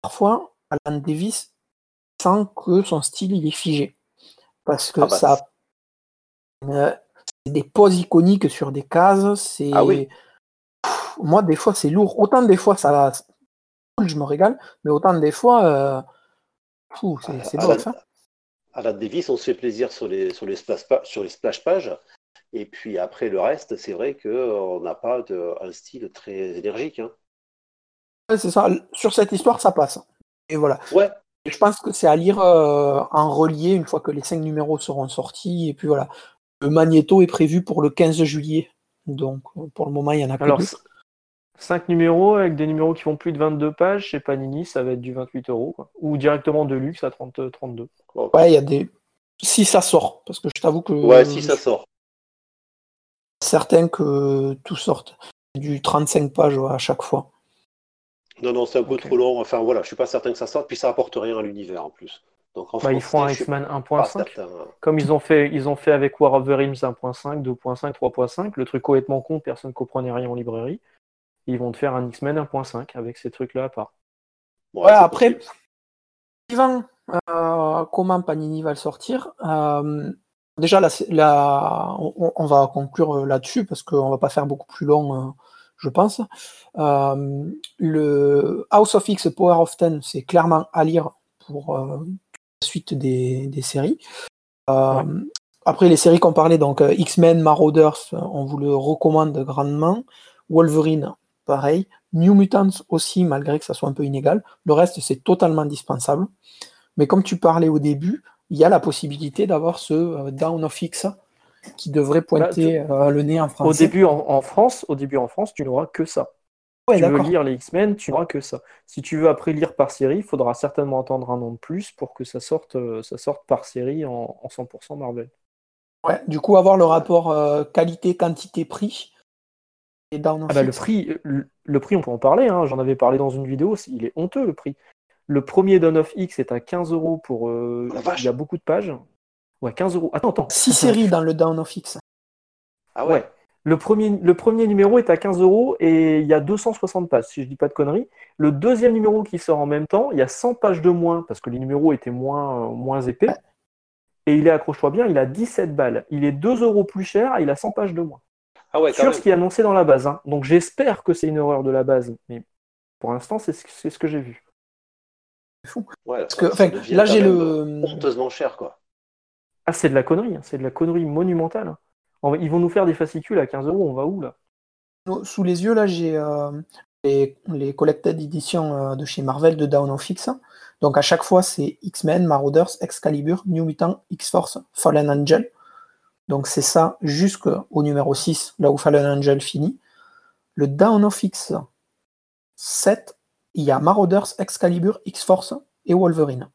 parfois Alan Davis sent que son style il est figé. Parce que Ah bah, ça. Des poses iconiques sur des cases. C'est. Ah oui. Pff, Moi, des fois, c'est lourd. Autant des fois, ça. Je me régale, mais autant des fois. euh, c'est c'est Alan, bof. hein. Alan Davis, on se fait plaisir sur les, sur les, splash, sur les splash pages. Et puis après le reste, c'est vrai qu'on n'a pas de, un style très énergique. hein. Ouais, c'est ça. Sur cette histoire, ça passe. Et voilà. Ouais, je pense que c'est à lire euh, en relié une fois que les cinq numéros seront sortis. Et puis voilà. Le magnéto est prévu pour le 15 juillet. Donc euh, pour le moment, il y en a que Alors, deux. 5 numéros avec des numéros qui font plus de 22 pages chez Panini, ça va être du 28 euros. quoi. Ou directement de luxe à 30, euh, 32. Bon. Ouais, il y a des. Si ça sort, parce que je t'avoue que ouais si je ça suis sort. certain que tout sorte. Du 35 pages ouais, à chaque fois. Non, non, c'est un peu trop long. Enfin voilà, je suis pas certain que ça sorte. Puis ça apporte rien à l'univers en plus. Donc en Bah, ils feront un X-Men pas 1.5. certain. Comme ils ont fait, ils ont fait avec War of the Realms 1.5, 2.5, 3.5, le truc complètement con, personne ne comprenait rien en librairie. Ils vont te faire un X-Men 1.5 avec ces trucs-là à part. Ouais, c'est après, suivant euh, comment Panini va le sortir, euh, déjà, là, c'est- là, on, on va conclure euh, là-dessus parce qu'on va pas faire beaucoup plus long, euh, je pense. Euh, le House of X Power of Ten, c'est clairement à lire pour euh, suite des, des séries. Euh, Après, les séries qu'on parlait, donc euh, X-Men, Marauders, on vous le recommande grandement. Wolverine, pareil. New Mutants aussi, malgré que ça soit un peu inégal. Le reste, c'est totalement indispensable. Mais comme tu parlais au début, il y a la possibilité d'avoir ce euh, Down of X qui devrait pointer euh, le nez en Au français. début en, en France, au début en France, tu n'auras que ça. Ouais, tu veux lire les X-Men, tu n'auras que ça. Si tu veux après lire par série, il faudra certainement attendre un an de plus pour que ça sorte, euh, ça sorte par série en, en 100% Marvel. Ouais, du coup, avoir le rapport euh, qualité, quantité, prix. Et Down of Ah bah, le prix, le, le prix, on peut en parler. hein, J'en avais parlé dans une vidéo. Il est honteux le prix. Le premier Dawn of X est à 15 euros pour. euh, Oh il y a beaucoup de pages. Ouais, 15 euros. Attends, attends. Six séries dans le Down of X. Ah ouais. Ouais. Le premier, le premier numéro est à 15 euros et il y a 260 pages, si je dis pas de conneries. Le deuxième numéro qui sort en même temps, il y a 100 pages de moins parce que les numéros étaient moins, euh, moins épais. et il est, accroche-toi bien, il a 17 balles. Il est 2 euros plus cher, il a 100 pages de moins. Ah ouais, sur même. ce qui est annoncé dans la base. hein. Donc j'espère que c'est une erreur de la base, mais pour l'instant, c'est ce, c'est ce que j'ai vu. Ouais, Parce que, enfin, là, j'ai le. honteusement cher, quoi. Ah, c'est de la connerie, hein. c'est de la connerie monumentale. Ils vont nous faire des fascicules à 15 euros, on va où là? Sous les yeux, là, j'ai euh, les, les collected editions euh, de chez Marvel de Down of X. Donc, à chaque fois, c'est X-Men, Marauders, Excalibur, New Mutant, X-Force, Fallen Angel. Donc, c'est ça jusqu'au numéro 6, là où Fallen Angel finit. Le Down of X 7, il y a Marauders, Excalibur, X-Force et Wolverine.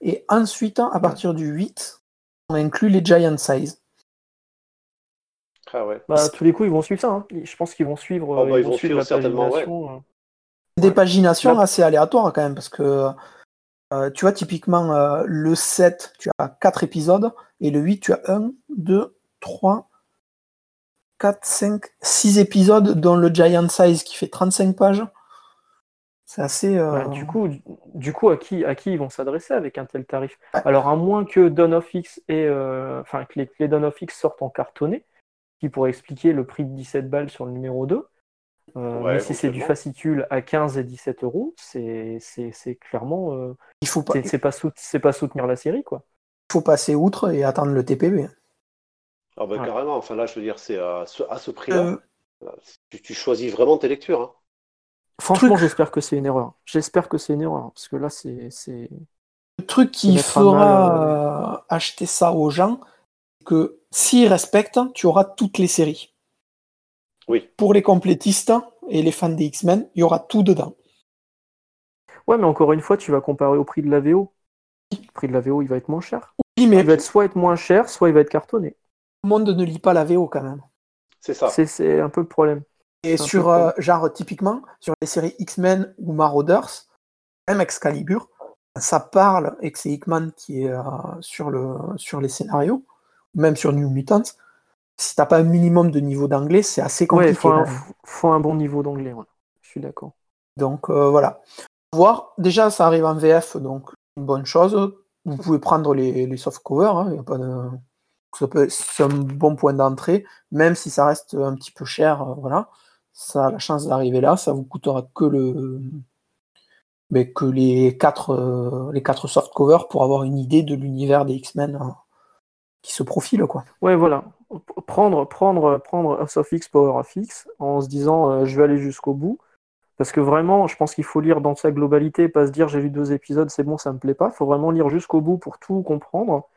Et ensuite, à partir du 8, on inclut les Giant Size. Ah ouais. Bah, tous les coups, ils vont suivre ça. hein. Je pense qu'ils vont suivre, Oh, bah, ils ils vont vont suivre suivre la certainement, ouais. pagination, euh. des paginations Là- assez aléatoires quand même, parce que euh, tu vois, typiquement, euh, le 7, tu as 4 épisodes, et le 8, tu as 1, 2, 3, 4, 5, 6 épisodes, dont le Giant Size qui fait 35 pages. C'est assez. euh, Ouais, du, coup, du- du coup, à qui, à qui ils vont s'adresser avec un tel tarif? Ouais. Alors, à moins que Dawn of X et, euh, enfin, que les, les Dawn of X sortent en cartonné, qui pourrait expliquer le prix de 17 balles sur le numéro 2. Euh, Ouais, mais si c'est du fascicule à 15 et 17 euros, c'est c'est- c'est clairement. euh, il faut, pas, c'est pas, sout- c'est pas soutenir la série, quoi. il faut passer outre et attendre le TPB. Ah bah Ouais. carrément, enfin là, je veux dire, c'est à ce, à ce prix-là, Euh, tu, tu choisis vraiment tes lectures. hein. Franchement, Truc. j'espère que c'est une erreur. J'espère que c'est une erreur, parce que là, c'est. c'est- le truc qui fera euh, acheter ça aux gens, que s'ils respectent, tu auras toutes les séries. Oui. Pour les complétistes et les fans des X-Men, il y aura tout dedans. Ouais, mais encore une fois, tu vas comparer au prix de la VO. Le prix de la VO, il va être moins cher. Oui, mais Il va être soit être moins cher, soit il va être cartonné. tout le monde ne lit pas la VO quand même. C'est ça. C'est- C'est un peu le problème. Et sur, euh, genre, typiquement, sur les séries X-Men ou Marauders, même Excalibur, ça parle, et que c'est Hickman qui est euh, sur, le, sur les scénarios, même sur New Mutants, si t'as pas un minimum de niveau d'anglais, c'est assez Ouais, compliqué. il faut, un- faut- un bon niveau d'anglais. ouais. Je suis d'accord. Donc euh, voilà. Voir, déjà ça arrive en VF, donc une bonne chose. Vous pouvez prendre les, les soft covers, hein, y a pas de... c'est un bon point d'entrée, même si ça reste un petit peu cher, euh, voilà. Ça a la chance d'arriver là, ça vous coûtera que le mais que les quatre euh, les quatre soft covers pour avoir une idée de l'univers des X-Men hein, qui se profile quoi. Ouais, voilà. Prendre, prendre, prendre X, Power of X, en se disant euh, je vais aller jusqu'au bout. Parce que vraiment, je pense qu'il faut lire dans sa globalité, pas se dire j'ai lu deux épisodes, c'est bon, ça me plaît pas. Il faut vraiment lire jusqu'au bout pour tout comprendre.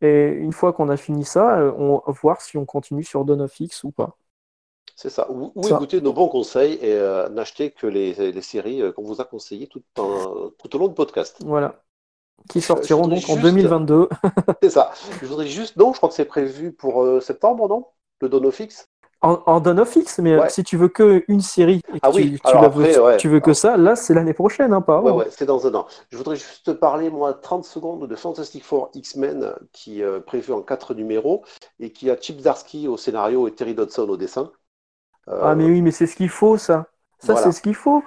Et une fois qu'on a fini ça, euh, on va voir si on continue sur Dawn of X ou pas. C'est ça. Ou, ou Ça. écoutez nos bons conseils et euh, n'achetez que les, les séries euh, qu'on vous a conseillées tout, en- tout au long du podcast. Voilà. Qui sortiront voudrais donc en juste- 2022. C'est ça. Je voudrais juste. Non, je crois que c'est prévu pour euh, septembre, non? Le Donofix? En, en of X, mais euh, Ouais. si tu veux que une série et que Ah tu, oui, tu après, veux, ouais. tu veux que ça, là c'est l'année prochaine, hein, pas Ouais, c'est dans un an. Je voudrais juste te parler, moi, 30 secondes de Fantastic Four X-Men, qui est euh, prévu en 4 numéros, et qui a Chip Zdarsky au scénario et Terry Dodson au dessin. Euh, Ah mais oui, mais c'est ce qu'il faut ça. Ça Voilà. c'est ce qu'il faut.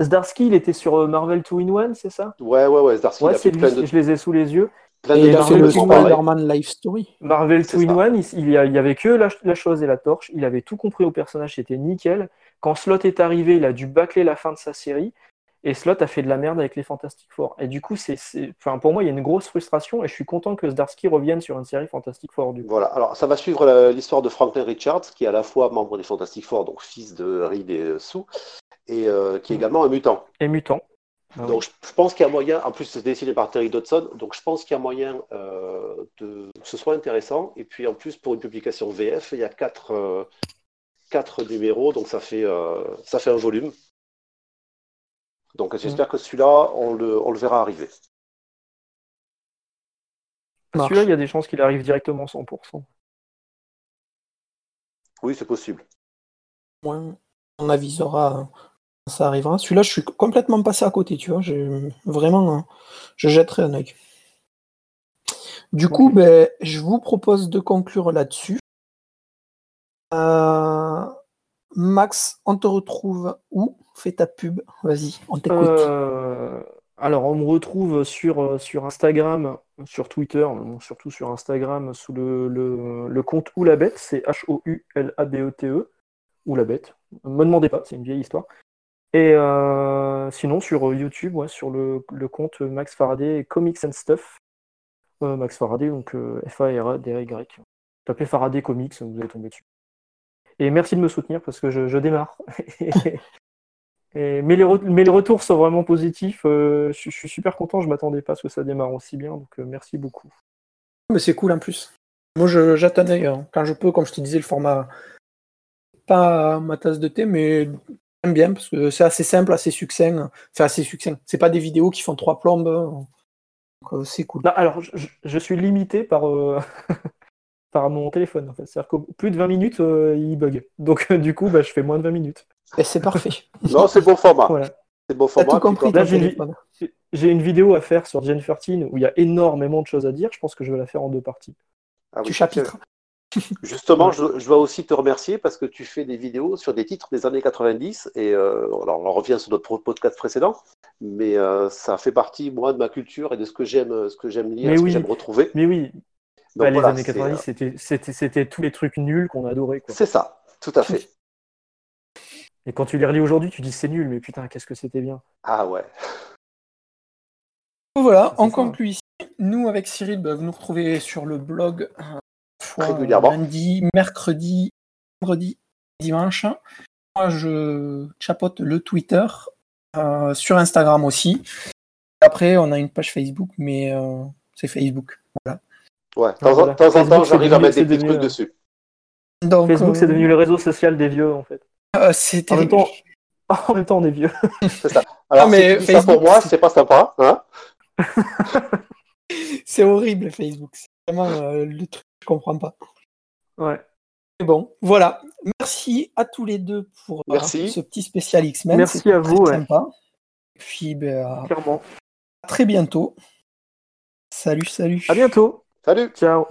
Zdarsky, il était sur euh, Marvel 2 in 1, c'est ça? Ouais, ouais, ouais, Zdarsky, Ouais, il a c'est lui, plein de, je les ai sous les yeux. plein Et de il a fait le. Spider-Man Life Story. Marvel C'est 2 in ça. 1, il, il y avait que la, la chose et la torche. Il avait tout compris au personnage, c'était nickel. Quand Slot est arrivé, il a dû bâcler la fin de sa série. Et Slot a fait de la merde avec les Fantastic Four. Et du coup, c'est, c'est- enfin, pour moi, il y a une grosse frustration. Et je suis content que Zdarsky revienne sur une série Fantastic Four. Du coup. Voilà, alors ça va suivre la- l'histoire de Franklin Richards, qui est à la fois membre des Fantastic Four, donc fils de Reed et Sue, et euh, qui est Mm. également un mutant. Et Mutant. Ah oui. Donc je, je pense qu'il y a moyen, en plus c'est dessiné par Terry Dodson, donc je pense qu'il y a moyen euh, de, que ce soit intéressant. Et puis en plus pour une publication VF, il y a quatre, euh, quatre numéros, donc ça fait, euh, ça fait un volume. Donc j'espère que celui-là, on le, on le verra arriver. Celui-là, il y a des chances qu'il arrive directement 100%. Oui, c'est possible. moins on avisera ça arrivera. Celui-là, je suis complètement passé à côté, tu vois. Vraiment, hein, je jetterai un œil. Du coup, ben, je vous propose de conclure là-dessus. Euh, Max, on te retrouve où? Fais ta pub, vas-y, on t'écoute. Euh, alors, on me retrouve sur, euh, sur Instagram, sur Twitter, surtout sur Instagram, sous le, le, le compte Oulabette, c'est H-O-U-L-A-B-E-T-E, Oulabette. Ne me demandez pas, c'est une vieille histoire. Et euh, sinon, sur YouTube, sur le, compte Max Faraday Comics and Stuff. Euh, Max Faraday, donc F-A-R-A-D-Y. Tapez Faraday Comics, vous allez tomber dessus. Et merci de me soutenir parce que je, démarre. mais, les retours sont vraiment positifs. Euh, je, suis super content, je m'attendais pas à ce que ça démarre aussi bien, donc euh, merci beaucoup. Mais c'est cool en plus. Moi j'attendais hein. quand je peux, comme je te disais, le format pas ma tasse de thé, mais j'aime bien parce que c'est assez simple, assez succinct. Enfin assez succinct. C'est pas des vidéos qui font trois plombes. Euh, c'est cool. alors je, suis limité par par mon téléphone. En fait. C'est-à-dire que plus de 20 minutes, il bug. Donc du coup, bah, je fais moins de 20 minutes. Et c'est parfait. non, c'est bon format. C'est bon format. Tout compris, Là, j'ai une, vidéo à faire sur Gen 13 où il y a énormément de choses à dire. Je pense que je vais la faire en deux parties. Ah tu chapitres. Justement, je, dois aussi te remercier parce que tu fais des vidéos sur des titres des années 90 et euh, alors on revient sur notre podcast précédent, mais euh, ça fait partie moi de ma culture et de ce que j'aime, ce que j'aime lire, ce que j'aime retrouver. Mais oui. Bah, les années 90, euh, c'était tous les trucs nuls qu'on adorait. C'est ça, tout à fait. Et quand tu les relis aujourd'hui, tu dis c'est nul, mais putain, qu'est-ce que c'était bien. Ah ouais. Voilà, on conclut ici. Nous, avec Cyril, bah, vous nous retrouvez sur le blog euh, régulièrement. lundi, mercredi, vendredi, dimanche. Moi, je chapote le Twitter, euh, sur Instagram aussi. Après, on a une page Facebook, mais euh, c'est Facebook. Voilà. Ouais, de temps, en temps, j'arrive à mettre des petits trucs dessus. Facebook, c'est devenu le réseau social des vieux, en fait. Ah, c'est en, même temps... en même temps, on est vieux. c'est ça. Alors, mais ça pour moi, c'est pas sympa. Hein c'est horrible, Facebook. C'est vraiment euh, le truc comprends pas. Ouais. Mais bon, voilà. Merci à tous les deux pour euh, ce petit spécial X-Men. Merci à vous. Sympa. Et puis, ben, Clairement. à très bientôt. Salut, salut. À bientôt. Salut. Ciao.